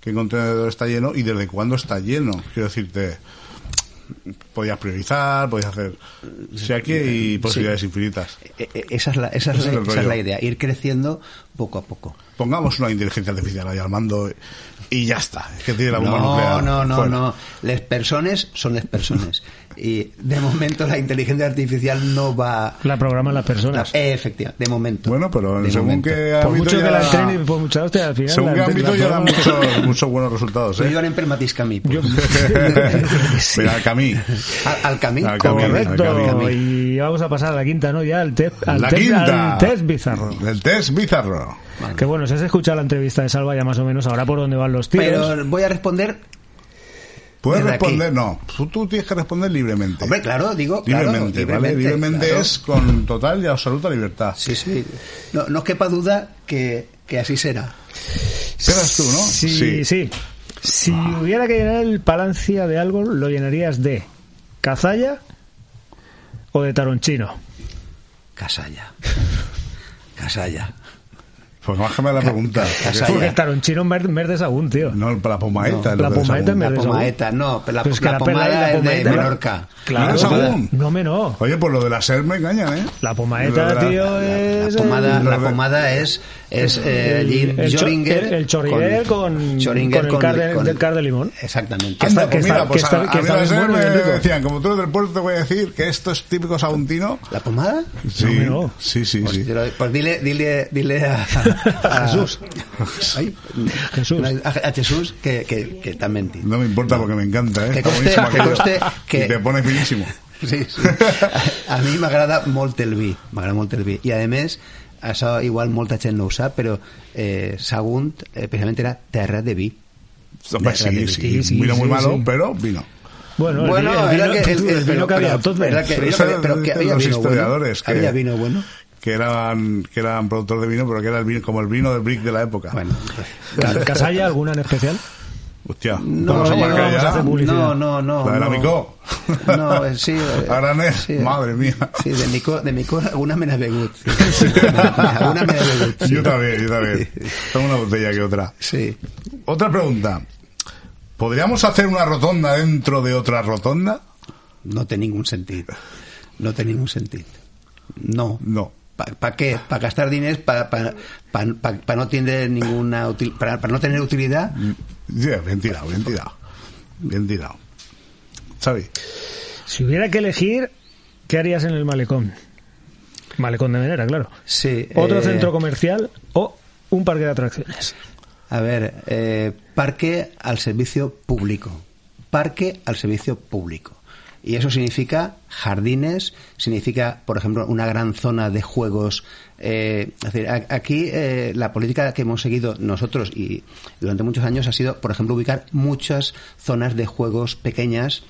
S2: qué contenedor está lleno y desde cuándo está lleno. Quiero decirte, podías priorizar, podías hacer... Si aquí hay posibilidades infinitas.
S8: E- e- Esa es, la, esa, es
S2: Ese es
S8: la,
S2: el
S8: esa es
S2: rollo.
S8: la idea, ir creciendo poco a poco.
S2: Pongamos una inteligencia artificial ahí al mando y ya está. Es que tiene la bomba
S8: No,
S2: nuclear.
S8: no, no,
S2: Fuera.
S8: no. Las personas son las personas. Y de momento la inteligencia artificial no va...
S1: La programan las personas.
S8: No, efectivamente, de momento.
S2: Bueno, pero
S8: De
S2: según
S8: momento.
S2: qué
S1: por
S2: ámbito
S1: mucho que la entrenen y por mucha hostia, al final.
S2: según
S1: la entre-
S2: ámbito
S1: la
S2: ya da muchos, muchos buenos resultados,
S8: Pues
S2: ¿eh?
S8: yo en permatis camí. pues.
S1: Yo-
S2: Pero al camí.
S8: Al, al camí.
S2: Al camí.
S1: Correcto.
S2: Al camí.
S1: Y vamos a pasar a la quinta, ¿no? Ya al test, al
S2: La
S1: test,
S2: quinta.
S1: al test bizarro.
S2: El test bizarro.
S1: Que bueno, si has escuchado la entrevista de Salva ya más o menos ahora por dónde van los tiros.
S8: Pero voy a responder...
S2: ¿Puedes
S8: aquí.
S2: responder? No. Tú, tú tienes que responder libremente.
S8: Hombre, claro, digo... claro,
S2: libremente, ¿vale? Libremente
S8: claro.
S2: es con total y absoluta libertad.
S8: Sí, sí. No, no os quepa duda que, que así será.
S2: Esperas tú, ¿no?
S1: Sí, sí. Si hubiera que llenar el Palancia de algo, lo llenarías de cazalla o de taronchino.
S8: Casalla. Casalla.
S2: Pues bájame la pregunta.
S1: Porque el taronchino en verde, en verde es aún, tío.
S2: No, la pomaeta.
S1: No, la pomaeta en
S8: La
S1: verde es
S8: pomaeta, no, pero la,
S1: es que
S8: la
S1: la
S8: pomada es de
S1: pomaeta-
S8: Menorca.
S1: Claro,
S2: ¿No es aún?
S1: no me no.
S2: Oye, pues lo de la SER me engañan, ¿eh?
S1: La pomaeta, tío,
S8: La
S1: es...
S8: pomada,
S2: el-
S8: la pomada es, es eh,
S1: el,
S8: allí
S1: el con, el car de, del car de limón.
S8: Exactamente.
S1: Que
S2: Anda,
S1: está- que
S2: pues
S1: está-
S2: mira, pues
S1: que está-
S2: a, decían, como tú eres del puerto, te voy a decir que esto es típico saguntino.
S8: ¿La pomada?
S2: Sí, sí, sí,
S8: Pues,
S2: sí.
S8: pues dile, dile, dile a, a-
S1: Jesús.
S8: Ay,
S1: Jesús.
S8: A, a Jesús que, que, han mentido.
S2: No me importa porque me encanta, ¿eh?
S8: Que
S2: Está
S8: que
S2: Y te pone finísimo.
S8: Sí, sí. A, a mi m'agrada molt el vi, m'agrada molt el vi. I a més, això igual molta gent no ho sap, però eh, Sagunt eh, precisament era terra de vi.
S2: Hombre,
S8: Terra de
S2: sí,
S8: vi.
S2: sí,
S1: sí,
S2: vino muy
S1: sí,
S2: malo,
S1: sí.
S2: pero vino.
S1: Bueno, el
S8: Bueno,
S1: vino- el
S8: era
S1: vino,
S8: que- el-
S1: vino que había
S8: pero-
S1: entonces.
S8: ¿verdad que-
S2: Pero
S8: vino
S2: eso
S8: que- pero que
S2: dicen
S8: había
S2: los
S8: vino bueno.
S2: historiadores que,
S8: Había vino bueno.
S2: Que eran que eran productores de vino, pero que era el vino como el vino del brick de la época.
S8: Bueno,
S1: Ca- ¿Casalla alguna en especial?
S2: Hostia,
S8: no,
S2: vamos a
S8: no,
S2: marcar
S1: vamos a
S2: ya.
S1: hacer publicidad.
S8: no, no, no.
S2: La de la
S8: no.
S2: Micó.
S8: No, eh, sí. eh,
S2: A granel,
S8: sí,
S2: madre mía.
S8: Sí, de Micó, de Micó alguna me n'ha begut. Sí, alguna me begut.
S2: Yo también, yo también. Tengo una botella que otra.
S8: Sí.
S2: Otra pregunta. ¿Podríamos hacer una rotonda dentro de otra rotonda?
S8: No té ningún sentit. No té ningún sentit. No.
S2: No.
S8: ¿Para pa qué? ¿Para gastar diners? ¿Para pa, pa, pa- pa no tener ninguna util, para, para no tener utilidad?
S2: Sí, bien tirado, bien tirado. Bien tirado. Xavi.
S1: Si hubiera que elegir, ¿qué harías en el malecón? Malecón de Menera, claro.
S8: Sí.
S1: ¿Otro
S8: eh,
S1: centro comercial o un parque de atracciones?
S8: A ver, eh, parque al servicio público. Parque al servicio público. Y eso significa jardines, significa, por ejemplo, una gran zona de juegos. eh, es decir, aquí eh, la política que hemos seguido nosotros y durante muchos años ha sido, por ejemplo, ubicar muchas zonas de juegos pequeñas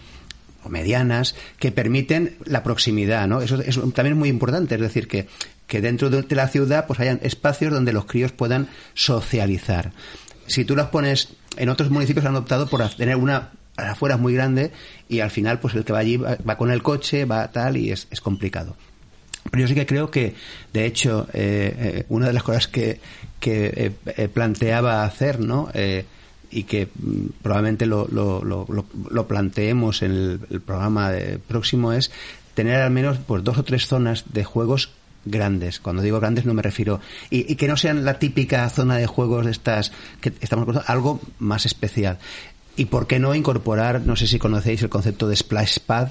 S8: o medianas que permiten la proximidad, ¿no? Eso es también es muy importante, es decir, que, que dentro de la ciudad pues hayan espacios donde los críos puedan socializar. Si tú los pones en otros municipios han optado por tener una las afueras muy grande y al final pues el que va allí va, va con el coche, va tal y es, es complicado. Pero yo sí que creo que, de hecho, eh, eh, una de las cosas que, que eh, eh, planteaba hacer, ¿no? Y que mm, probablemente lo, lo, lo, planteemos en el, programa de- próximo es tener al menos pues dos o tres zonas de juegos grandes. Cuando digo grandes no me refiero y, y que no sean la típica zona de juegos de estas que estamos algo más especial. Y por qué no incorporar, no sé si conocéis el concepto de splash pad.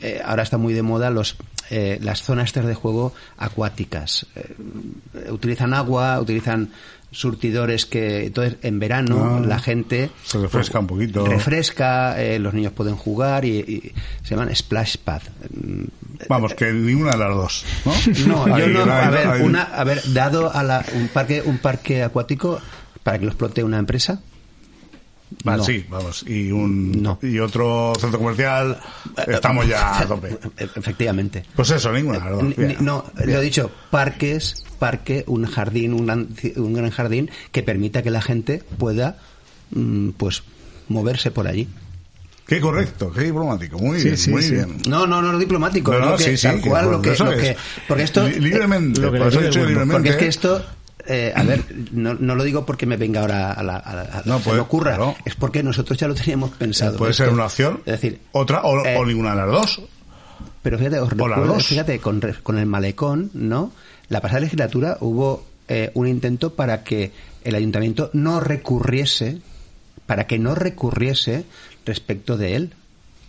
S8: Eh, ahora está muy de moda los eh, las zonas de juego acuáticas. Eh, utilizan agua, utilizan surtidores que entonces en verano
S2: Ah.
S8: la gente
S2: Se refresca un poquito.
S8: refresca eh, los niños pueden jugar y, y se llaman splash pad Mm,
S2: Vamos, que ninguna de las dos, ¿no?
S8: no, yo no. A ver, una, a ver, dado a la, un parque, un parque acuático para que lo explote una empresa. No.
S2: Sí, vamos. Y, un,
S8: No.
S2: y otro centro comercial, estamos ya a tope.
S8: E- Efectivamente.
S2: Pues eso, ninguna dos.
S8: Ni-
S2: Bien.
S8: no, lo he dicho, parques, parque, un jardín, un gran, un gran jardín que permita que la gente pueda, mm, pues, moverse por allí.
S2: Qué correcto, qué diplomático. Muy
S1: Sí,
S2: bien,
S1: sí,
S2: muy
S1: sí.
S2: bien.
S8: No, no, no, no diplomático.
S2: No, no,
S8: lo que, tal cual, lo que, lo que- porque esto,
S2: Li- libremente,
S1: lo que
S2: por eso he dicho libremente.
S8: Porque es que esto, eh, a ver, no, no lo digo porque me venga ahora a la, a la- a-
S2: No,
S8: se
S2: puede-
S8: me ocurra,
S2: claro.
S8: es porque nosotros ya lo teníamos pensado.
S2: Puede ser una opción,
S8: Es decir,
S2: otra o,
S8: eh,
S2: o ninguna de las dos.
S8: Pero fíjate, os recuerdo, fíjate con, con el malecón, ¿no? La pasada legislatura hubo eh, un intento para que el ayuntamiento no recurriese, para que no recurriese respecto de él.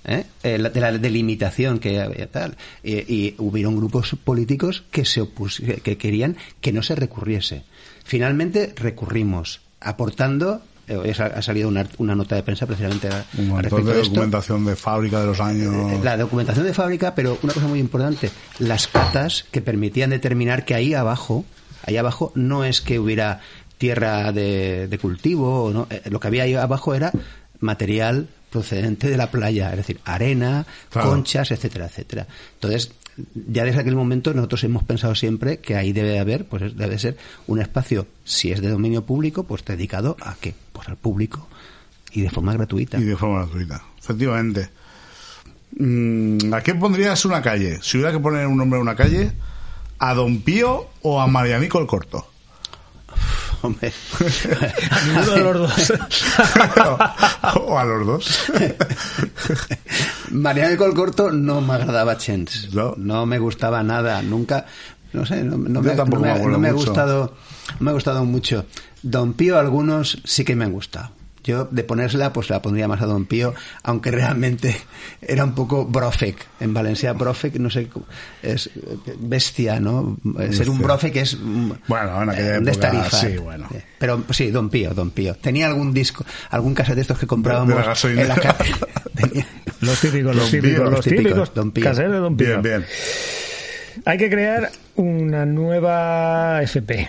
S8: ¿Eh? Eh, de la delimitación que había tal y, y hubieron grupos políticos que se opus que- que querían que no se recurriese finalmente recurrimos aportando eh, ha salido una, una nota de prensa precisamente
S2: Un
S8: respecto
S2: de
S8: esto
S2: documentación de fábrica de los años.
S8: eh, la documentación de fábrica, pero una cosa muy importante, las catas que permitían determinar que ahí abajo, ahí abajo no es que hubiera tierra de, de cultivo, no, lo que había ahí abajo era material procedente de la playa, es decir, arena,
S2: Claro.
S8: conchas, etcétera, etcétera. Entonces, ya desde aquel momento nosotros hemos pensado siempre que ahí debe haber, pues debe ser un espacio, si es de dominio público, pues dedicado a qué? Pues al público y de forma gratuita.
S2: Y de forma gratuita. Efectivamente. Mm, ¿A qué pondrías una calle? Si hubiera que poner un nombre a una calle, ¿a Don Pío o a Marianico el Corto?
S8: Hombre.
S1: A ninguno de los dos.
S2: o a los dos.
S8: Mariano de Colcorto no me agradaba Chens.
S2: No.
S8: No. me gustaba nada. Nunca, no sé, no, me,
S2: tampoco
S8: no me-
S2: me
S8: me ha
S2: mucho.
S8: gustado, no me ha gustado mucho. Don Pío algunos sí que me han gustado. Yo de ponérsela pues la pondría más a Don Pío, aunque realmente era un poco brofec. En Valencia brofec, no sé, es bestia, ¿no? Ser un brofec es mm,
S2: Bueno, en aquella
S8: eh,
S2: época, sí, bueno.
S8: Eh, Pero sí, Don Pío, Don Pío. Tenía algún disco, algún cassette de estos que comprábamos
S2: De la
S8: en la ca- Tenía-
S1: Los típicos, los
S2: Pío,
S1: típicos,
S8: los típicos,
S1: típicos.
S8: Don Pío.
S1: De Don Pío.
S2: Bien, bien.
S1: Hay que crear una nueva FP.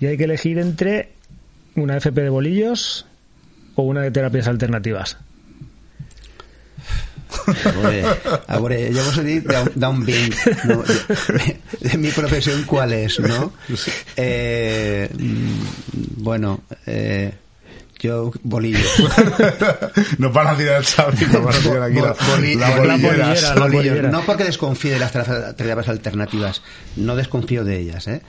S1: Y hay que elegir entre una FP de bolillos o una de terapias alternativas.
S8: Vos dir da, un- da un vinc, no? De, mi profesión, ¿cuál es, no? Eh, bueno, eh, yo bolillo.
S2: Nos van a tirar el sabi, nos van a tirar aquí la,
S8: Boli-
S2: la
S8: la
S2: bolillera.
S1: bolillera, la
S8: Bolillo.
S1: bolillera.
S8: No porque desconfíe de las tera- terapias alternativas, no desconfío de ellas, ¿eh?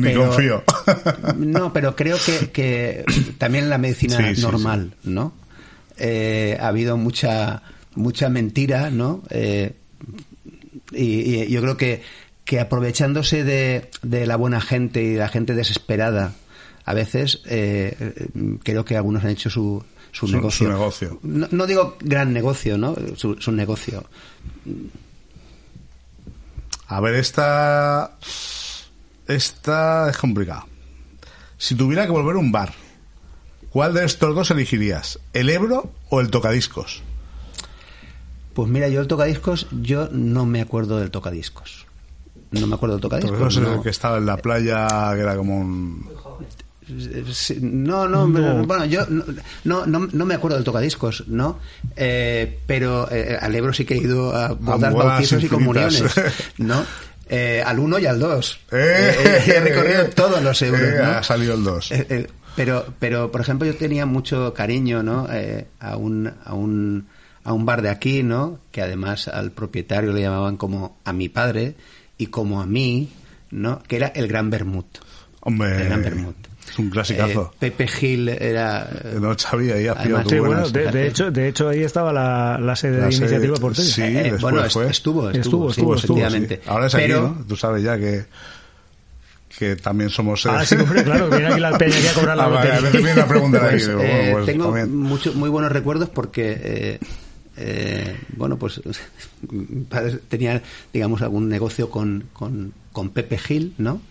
S2: Ni confío.
S8: No, pero creo que, que también en la medicina
S2: Sí, sí,
S8: normal, ¿no? Eh, ha habido mucha mucha mentira, ¿no? Eh, y, y yo creo que, que aprovechándose de, de la buena gente y de la gente desesperada, a veces eh, eh, creo que algunos han hecho su, su,
S2: Su-
S8: negocio.
S2: su negocio.
S8: No, no digo gran negocio, ¿no? Su, su negocio.
S2: A ver, esta. Esta es complicada. Si tuviera que volver a un bar, ¿cuál de estos dos elegirías? ¿El Ebro o el Tocadiscos?
S8: Pues mira, yo el tocadiscos, yo no me acuerdo del tocadiscos. No me acuerdo del tocadiscos.
S2: Es
S8: no.
S2: el que estaba en la playa, que era como un.
S8: No, no, pero, bueno, yo no, no, no, me acuerdo del tocadiscos, ¿no? Eh, pero eh, al Ebro sí que he ido a bodas,
S2: bodas
S8: bautizos y comuniones, ¿no? Eh, al uno y al dos.
S2: ¡Eh!
S8: he recorrido todos los euros,
S2: Eh,
S8: ¿no?
S2: Ha salido el 2.
S8: Eh, eh, pero, pero, por ejemplo, yo tenía mucho cariño, ¿no? Eh, a un, a un, a un bar de aquí, ¿no? Que además al propietario le llamaban como a mi padre y como a mí, ¿no? Que era el Gran Bermud.
S2: Hombre,
S8: el Gran Bermud.
S2: Es un clasicazo.
S8: Eh, Pepe Gil era. eh,
S2: no, has pillado
S8: Además,
S1: Sí, bueno, de, de hecho, de hecho ahí estaba la, la sede
S2: La
S1: de
S2: sede-
S1: Iniciativa Porteña.
S2: sí.
S8: eh,
S2: después
S8: bueno,
S2: fue.
S8: estuvo, estuvo,
S1: Estuvo, estuvo, estuvo,
S8: efectivamente.
S2: Sí. Ahora es
S8: Pero,
S2: aquí, ¿no? Tú sabes ya que. Que también somos.
S1: Ah,
S2: eh,
S1: sí, hombre, claro, que viene aquí la peña aquí a cobrar la
S2: Ah, vale, a
S1: lotería.
S2: veces viene a preguntar aquí.
S8: pues,
S2: digo,
S8: eh,
S2: bueno, pues,
S8: tengo mucho- muy buenos recuerdos porque eh, eh, bueno, pues mi padre tenía, digamos, algún negocio con, con, con Pepe Gil, ¿no?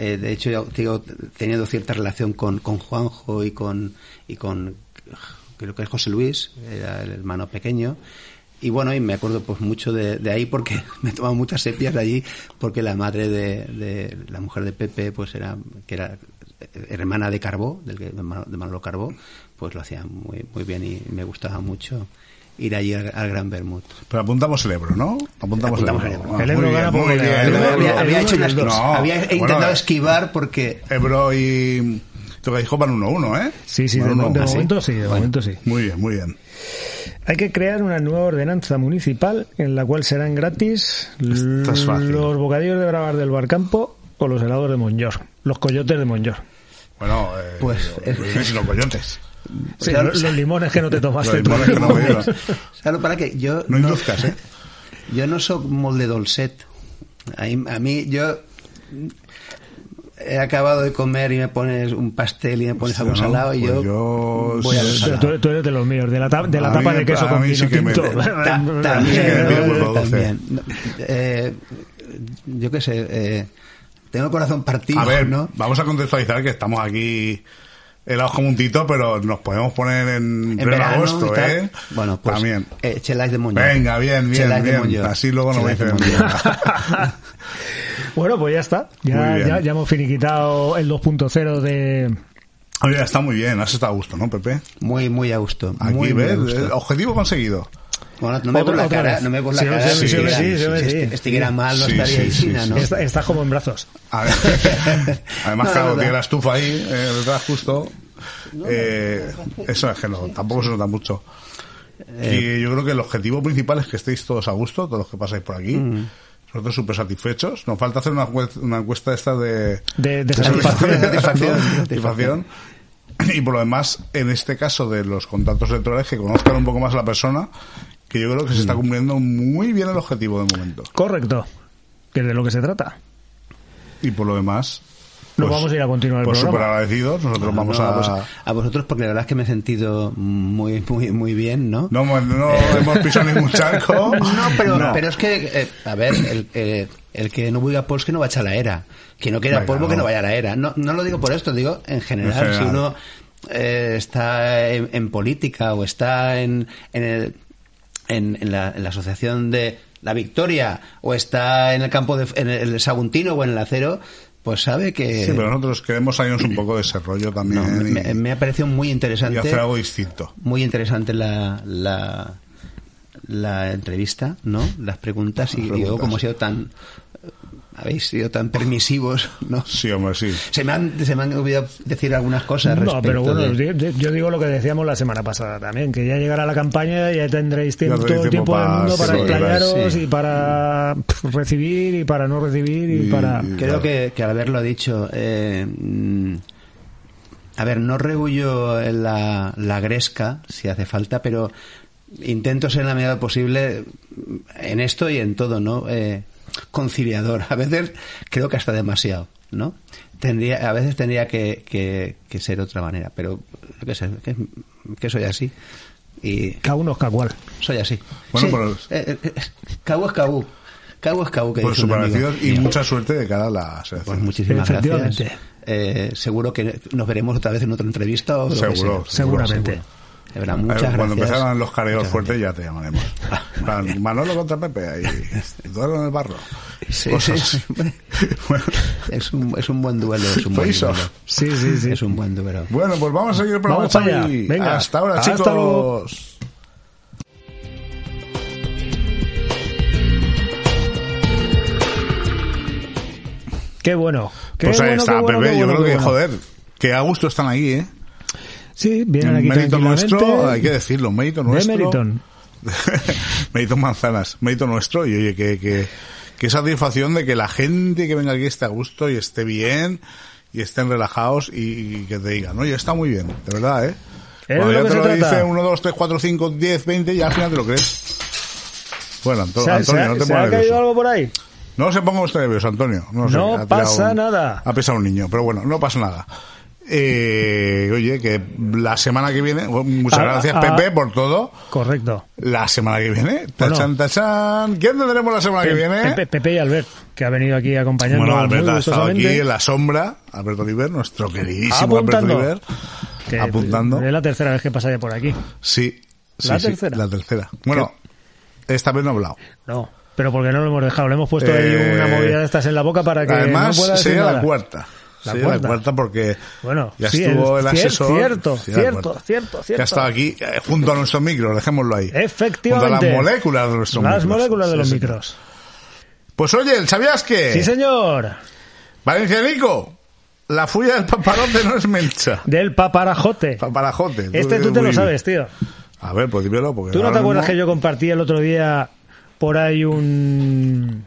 S8: Eh, de hecho, yo digo, teniendo cierta relación con, con Juanjo y con, y con, creo que es José Luis, era el hermano pequeño. Y bueno, y me acuerdo pues mucho de, ahí porque me he tomado muchas sepias de allí porque la madre de, la mujer de Pepe pues era que era hermana de Carbó, del de Manolo Carbó, pues lo hacía muy muy bien y me gustaba mucho ir allí al, al Gran Bermud.
S2: Pero apuntamos el Ebro, ¿no? Apuntamos,
S8: Apuntamos
S2: el
S8: el
S2: Ebro. Ah,
S1: El Ebro
S2: muy
S1: gana
S2: bien,
S1: porque
S2: muy bien,
S1: el Ebro-
S8: había, hecho
S1: el
S8: dos.
S2: No,
S8: había
S2: bueno,
S8: intentado
S2: eh.
S8: esquivar porque
S2: Ebro y Tocadisco van 1-1, ¿eh?
S1: Sí, sí, de,
S2: Van
S1: mo- de
S2: 1-1.
S1: momento sí, de momento sí.
S2: Muy bien, muy bien.
S1: Hay que crear una nueva ordenanza municipal en la cual serán gratis los bocadillos de bravar del Barcampo o los helados de Monllor, los coyotes de Monllor.
S2: Bueno, eh,
S8: Pues,
S2: y los coyotes.
S1: Sí,
S8: Claro.
S1: los, limones que no te tomaste.
S2: Los
S1: tú.
S2: limones que no me.
S8: Claro, para que yo
S2: No induzcas, ¿eh?
S8: Yo no soy molde dolcet. A mí, a mí yo he acabado de comer y me pones un pastel y me pones algo
S2: ¿no?
S8: salado y
S2: Pues
S8: yo,
S2: yo-
S8: voy a salado.
S1: tú, tú eres de los míos, de la, ta- de la tapa
S2: mí
S1: de queso con vino tinto.
S8: También. Eh, yo qué sé, eh, tengo el corazón partido,
S2: A ver,
S8: ¿no?
S2: vamos a contextualizar que estamos aquí helados como un tito, pero nos podemos poner en,
S8: En
S2: pleno
S8: verano
S2: agosto. ¿eh?
S8: Bueno, pues
S2: También.
S8: eh, chelas de Moñor.
S2: Venga, bien, bien, bien. Así luego no me
S8: Chelas de
S2: dicen
S1: bueno, pues ya está. Ya, ya, ya hemos finiquitado el 2.0 de...
S2: Oye, está muy bien, has estado a gusto, ¿no, Pepe?
S8: Muy, muy a gusto.
S2: Aquí
S8: muy, muy a
S2: ves,
S8: gusto.
S2: objetivo conseguido.
S8: Bueno, no me por la cara,
S1: vez.
S8: no me por la
S1: Sí,
S8: cara.
S1: sí,
S2: sí,
S8: si
S2: sí,
S8: era-
S2: sí,
S1: sí,
S8: si
S1: sí.
S8: este- estuviera mal, no estaría
S2: sí,
S8: China. ¿no?
S1: Está- Estás como en brazos.
S2: A ver. Además,
S8: No,
S2: claro, tiene la estufa ahí, eh, detrás justo. Eh, eso es que no, tampoco se nota mucho.
S8: Eh.
S2: Y yo creo que el objetivo principal es que estéis todos a gusto, todos los que pasáis por aquí.
S8: Mm.
S2: Nosotros súper satisfechos. Nos falta hacer una, una encuesta esta de,
S1: De, de
S8: Satisfacción,
S1: satisfacción.
S8: satisfacción.
S2: Y por lo demás, en este caso de los contratos electorales, que conozcan un poco más a la persona, que yo creo que se
S8: Mm.
S2: está cumpliendo muy bien el objetivo de momento.
S1: Correcto. Que es de lo que se trata.
S2: Y por lo demás,
S1: Nos vamos a ir a continuar el
S2: pues súper
S1: programa.
S2: agradecidos. Nosotros
S8: No,
S2: vamos
S8: no,
S2: a.
S8: vos- a vosotros porque la verdad es que me he sentido muy muy muy bien, ¿no?
S2: No, hemos- no hemos pisado ningún charco.
S8: No, pero,
S2: No.
S8: pero es que, eh, a ver, el, eh, el que no vuelva polvo que no va a echar la era. Que no quiera
S2: Venga,
S8: polvo que
S2: no.
S8: no vaya a la era. No, no lo digo por esto, digo en general.
S2: En general.
S8: Si uno eh, está en, en política o está en, en, el- en, en la, en la asociación de la Victoria o está en el campo de en el Saguntino o en el Acero, pues sabe que
S2: Sí, pero nosotros queremos salirnos un poco de ese rollo también
S8: no,
S2: y,
S8: me, ha parecido muy
S2: y
S8: interesante.
S2: hacer algo distinto.
S8: muy interesante la, la, la entrevista, ¿no? Las preguntas y
S2: Las
S8: digo,
S2: preguntas.
S8: como ha sido tan habéis sido tan permisivos, ¿no?
S2: Sí, hombre, sí.
S8: Se me han, se me han olvidado decir algunas cosas
S1: No,
S8: respecto
S1: pero bueno,
S8: de-
S1: yo- digo lo que decíamos la semana pasada también, que ya llegará la campaña, ya tendréis tiempo,
S2: Ya
S1: todo el tiempo del mundo para
S2: sí,
S1: explayaros
S8: sí.
S1: y para recibir y para no recibir y,
S2: Y-
S1: para...
S2: y-
S8: Creo que, que al haberlo dicho, eh, mm, a ver, no rehuyo la, la gresca si hace falta, pero intento ser en la medida posible en esto y en todo, ¿no? Eh, conciliador. A veces creo que hasta demasiado, ¿no? Tendría, a veces tendría que, que, que ser otra manera, pero yo qué sé, que, que soy así. Y
S1: Cada uno es cada cual.
S8: soy así.
S2: Bueno,
S8: Sí,
S2: pues-
S8: eh, eh, cabú es cabú. Cabú es cabú, que
S2: Pues
S8: amigo
S2: agradecidos y
S8: mío.
S2: mucha suerte de cara a la
S8: Pues
S2: selección.
S8: muchísimas
S1: Efectivamente.
S8: gracias. Eh, seguro que nos veremos otra vez en otra entrevista. O lo que
S2: Seguro,
S8: sea.
S1: Seguramente.
S8: Seguro. De verdad, muchas
S2: Cuando
S8: gracias.
S2: empezaran los
S8: Muchas
S2: fuertes ya te llamaremos. Plan, Manolo contra Pepe ahí. Duelo en el barro.
S8: Sí, sí.
S2: Bueno,
S8: Es un, es un buen duelo. Es un buen duelo.
S1: Sí, sí, sí.
S8: Es un buen duelo.
S2: Bueno, pues vamos a seguir el programa,
S1: Vamos allá. Venga.
S2: Hasta ahora,
S1: Hasta
S2: chicos.
S1: luego. Qué bueno. Qué
S2: Pues ahí
S1: bueno,
S2: está,
S1: bueno,
S2: Pepe.
S1: qué
S2: Yo
S1: bueno,
S2: creo que,
S1: bueno.
S2: joder, que a gusto están ahí, ¿eh?
S1: Sí, vienen aquí
S2: mérito nuestro, hay que decirlo, mérito
S1: De
S2: nuestro.
S1: Meriton.
S2: mérito manzanas, mérito nuestro y oye, que, que, que satisfacción de que la gente que venga aquí esté a gusto y esté bien y estén relajados y, y que te digan, oye, está muy bien, de verdad, ¿eh? Cuando
S1: de
S2: ya te lo
S1: trata.
S2: dice 1, 2, 3, 4, 5, 10, 20 y al final te lo crees. Bueno, Anto-
S1: ¿Se
S2: Antonio,
S1: se
S2: no te
S1: se ha
S2: pongas
S1: caído algo por ahí?
S2: No se ponga usted nervioso, Antonio. No, sé,
S1: No
S2: tirado
S1: pasa nada.
S2: Ha pesado un niño, pero bueno, no pasa nada. Eh, oye, que la semana que viene, muchas
S1: Ah,
S2: gracias
S1: ah.
S2: Pepe por todo.
S1: Correcto.
S2: La semana que viene,
S1: Bueno.
S2: tachan, tachan. ¿Quién tendremos la semana que viene?
S1: Pepe, Pepe y Albert, que ha venido aquí acompañando
S2: Bueno, Alberto
S1: muy
S2: ha estado aquí en la sombra. Alberto Oliver, nuestro queridísimo
S1: Apuntando.
S2: Alberto Oliver. apuntando.
S1: Es la tercera vez que pasa ya por aquí.
S2: Sí. sí,
S1: ¿La
S2: sí,
S1: tercera?
S2: la tercera. Bueno, esta vez no he hablado.
S1: No, pero porque no lo hemos dejado. Le hemos puesto ahí
S2: Eh,
S1: una movida de estas en la boca para que
S2: Además,
S1: no pueda decir
S2: sería la cuarta.
S1: La
S2: sería
S1: cuarta.
S2: la cuarta porque
S1: Bueno,
S2: ya
S1: sí,
S2: estuvo el,
S1: el-
S2: asesor.
S1: cierto,
S2: Sí,
S1: cierto, cierto, cierto.
S2: ha estado aquí eh, junto a nuestros micros, dejémoslo ahí.
S1: Efectivamente.
S2: Junto a las moléculas de nuestros
S1: Las
S2: micros.
S1: moléculas de
S2: Sí,
S1: los
S2: sí.
S1: micros.
S2: Pues oye, ¿sabías que?
S1: Sí, señor.
S2: Valencianico, la fulla del paparote no es mencha.
S1: Del paparajote.
S2: Paparajote.
S1: Este tú te lo sabes, tío.
S2: A ver, pues dímelo. Porque
S1: ¿Tú no te acuerdas
S2: mismo-
S1: que yo compartí el otro día por ahí un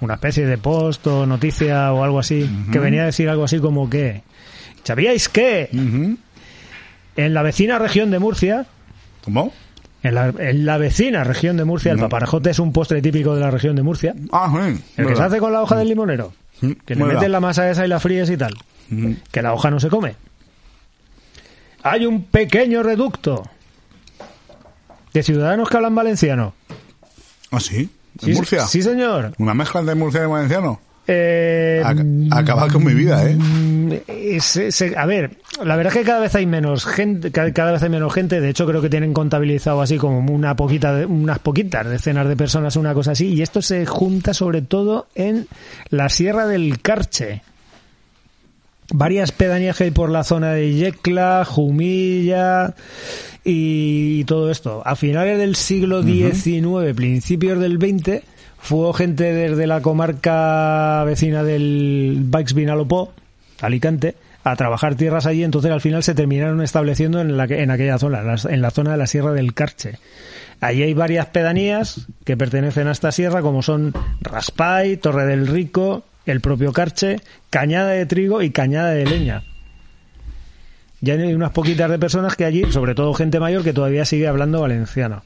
S1: una especie de post o noticia o algo así que venía a decir algo así como que ¿sabíais que
S2: Ujú.
S1: en la vecina región de Murcia
S2: ¿Cómo?
S1: en la, en la vecina región de Murcia el
S2: No.
S1: paparajote es un postre típico de la región de Murcia
S2: Ah, sí.
S1: el que se hace con la hoja del limonero
S2: Mm,
S1: que le
S2: verdad.
S1: metes la masa esa y la fríes y tal
S2: Ujú.
S1: que la hoja no se come. Hay un pequeño reducto de ciudadanos que hablan valenciano.
S2: Ah, sí. ¿En
S1: Sí,
S2: Murcia?
S1: Sí, señor.
S2: Una mezcla entre Murcia y valenciano.
S1: Eh,
S2: Ac- acabar con mi vida, ¿eh?
S1: mm, eh, se- se- a ver, la verdad es que cada vez hay menos gente, ca- cada vez hay menos gente. De hecho, creo que tienen contabilizado así como una poquita, de- unas poquitas decenas de personas, una cosa así. Y esto se junta sobre todo en la Sierra del Carche. Varias pedanías que hay por la zona de Yecla, Jumilla y todo esto. A finales del siglo XIX, principios del XX, fue gente desde la comarca vecina del Baix Vinalopó, Alicante, a trabajar tierras allí, entonces al final se terminaron estableciendo en, la, en aquella zona, en la- en la zona de la Sierra del Carche. Allí hay varias pedanías que pertenecen a esta sierra, como son Raspay, Torre del Rico, el propio Carche, Cañada de Trigo y Cañada de Leña. Ya hay unas poquitas de personas que allí, sobre todo gente mayor, que todavía sigue hablando valenciano.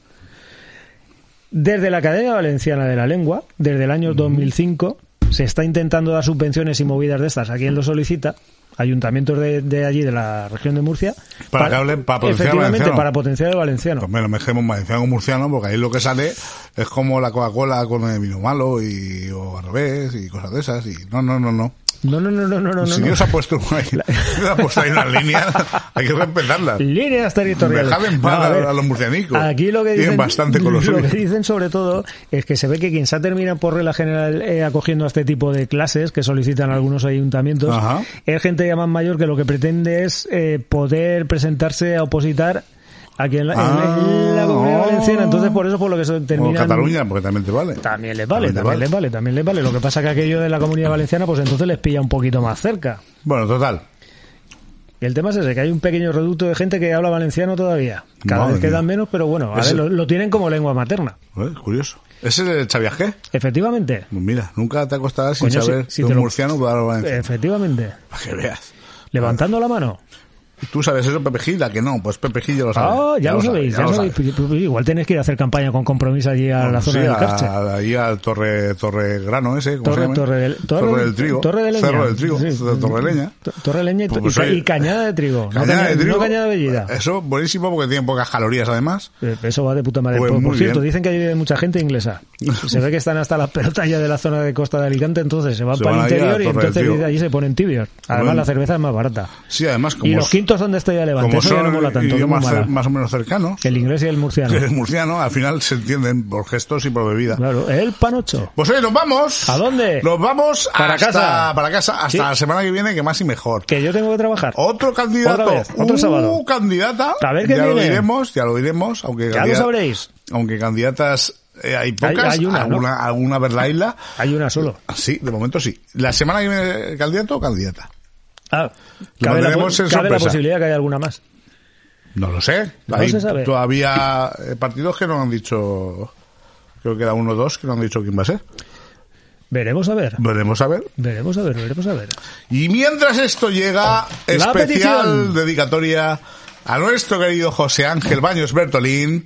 S1: Desde la Academia Valenciana de la Lengua, desde el año 2005, se está intentando dar subvenciones y movidas de estas a quien lo solicita, ayuntamientos de, de allí, de la región de Murcia,
S2: Para que hablen- para potenciar
S1: efectivamente,
S2: valenciano.
S1: para potenciar el valenciano.
S2: Pues me lo mezclemos valenciano con murciano, porque ahí lo que sale es como la Coca-Cola con el vino malo y, o al revés y cosas de esas. Y no, no, no, no.
S1: No, no, no, no, no, no.
S2: si
S1: no.
S2: Dios ha puesto ahí, ha puesto ahí unas líneas, hay que respetarlas.
S1: Líneas territoriales.
S2: Dejad en paz
S1: No,
S2: a, los murcianicos.
S1: Aquí lo que
S2: Tienen
S1: dicen,
S2: bastante con los
S1: lo que dicen sobre todo es que se ve que quien se ha terminado por regla general eh, acogiendo a este tipo de clases que solicitan algunos ayuntamientos
S2: Ajá.
S1: es gente ya más mayor que lo que pretende es eh, poder presentarse a opositar aquí en la, en-
S2: Ah,
S1: en la comunidad
S2: oh.
S1: valenciana. Entonces por eso por lo que se
S2: O
S1: terminan
S2: Cataluña, porque también te vale.
S1: también les vale,
S2: También
S1: también
S2: vale.
S1: les vale, también les vale. Lo que pasa que aquello de la comunidad valenciana pues entonces les pilla un poquito más cerca.
S2: Bueno, total.
S1: Y el tema es ese, que hay un pequeño reducto de gente que habla valenciano todavía. Cada
S2: Madre
S1: vez quedan menos, pero bueno, a
S2: Ese-
S1: ver, lo, lo tienen como lengua materna.
S2: Eh, curioso. ¿Ese es el Chaviajé?
S1: Efectivamente.
S2: Pues mira, nunca te acostarás sin
S1: Coño, si-
S2: saber
S1: si
S2: de
S1: te
S2: un
S1: lo-
S2: murciano puede hablar valenciano.
S1: Efectivamente.
S2: Para que veas.
S1: Levantando la mano.
S2: ¿Tú sabes eso, Pepe que no? Pues Pepe Gil ya lo sabe.
S1: Ah, ya, lo
S2: sabe,
S1: sabéis, ya,
S2: lo
S1: sabéis.
S2: sabe.
S1: Igual tenéis que ir a hacer campaña con compromiso allí a la
S2: Sí,
S1: zona del
S2: a-
S1: Carche.
S2: ahí al Torre, torre Grano ese, ¿cómo
S1: Torre-
S2: se llama?
S1: Torre del- Torre
S2: Torre
S1: del-
S2: del Trigo.
S1: Torre de Leña.
S2: Cerro del Trigo.
S1: Sí.
S2: Torre Leña.
S1: To- Torre leña y,
S2: Pues,
S1: y-
S2: pues,
S1: cañada de trigo. no
S2: Cañada
S1: caña-
S2: de trigo.
S1: No cañada de bellida.
S2: Eso, buenísimo porque tiene pocas calorías además.
S1: Eh, Eso va de puta madre.
S2: Pues
S1: por, cierto, dicen que allí vive mucha gente inglesa. Se ve que están hasta las pelotas ya de la zona de costa de Alicante, entonces se van
S2: Se
S1: para
S2: van
S1: el interior y
S2: del
S1: entonces allí se ponen tibios. Además, la cerveza es más barata.
S2: Sí, además como,
S1: y los quintos donde estoy a levante,
S2: como
S1: eso ya no
S2: son
S1: mola tanto,
S2: más o menos cercanos,
S1: El inglés y el murciano.
S2: es murciano, al final se entienden por gestos y por bebida.
S1: Claro, el panocho.
S2: Pues oye, nos vamos.
S1: ¿A dónde?
S2: Nos vamos
S1: Para
S2: hasta,
S1: casa.
S2: Para casa hasta
S1: Sí.
S2: la semana que viene, que más y mejor.
S1: Que yo tengo que trabajar.
S2: Otro candidato.
S1: Otra vez, otro
S2: Uh,
S1: sábado.
S2: candidata.
S1: A ver qué
S2: ya lo diremos, ya lo diremos. Aunque
S1: Ya lo sabréis.
S2: Aunque candidatas eh, hay pocas.
S1: hay una, ¿no?
S2: alguna, alguna verlaila.
S1: Hay una solo.
S2: Sí, de momento sí. ¿La semana que viene candidato o candidata?
S1: Ah, cabe, la, cabe la posibilidad que haya alguna más.
S2: No lo sé.
S1: No
S2: Hay
S1: se sabe.
S2: todavía eh, partidos que no han dicho. Creo que era uno o dos que no han dicho quién va a ser.
S1: Veremos a ver.
S2: Veremos a ver.
S1: Veremos a ver, veremos a ver.
S2: Y mientras esto llega, especial
S1: petición.
S2: dedicatoria a nuestro querido José Ángel Baños Bertolín,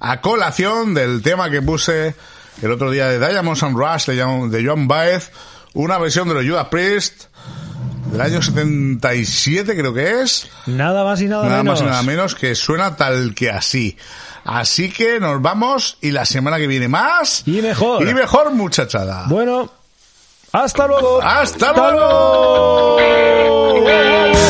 S2: a colación del tema que puse el otro día de Diamonds and Rush de Joan Baez, una versión de los Judas Priest, del año 77 creo que es.
S1: Nada más y nada,
S2: Nada
S1: menos.
S2: más y nada menos que suena tal que así. Así que nos vamos y la semana que viene más.
S1: Y mejor.
S2: Y mejor muchachada.
S1: Bueno, hasta luego.
S2: ¡Hasta luego!
S9: I'll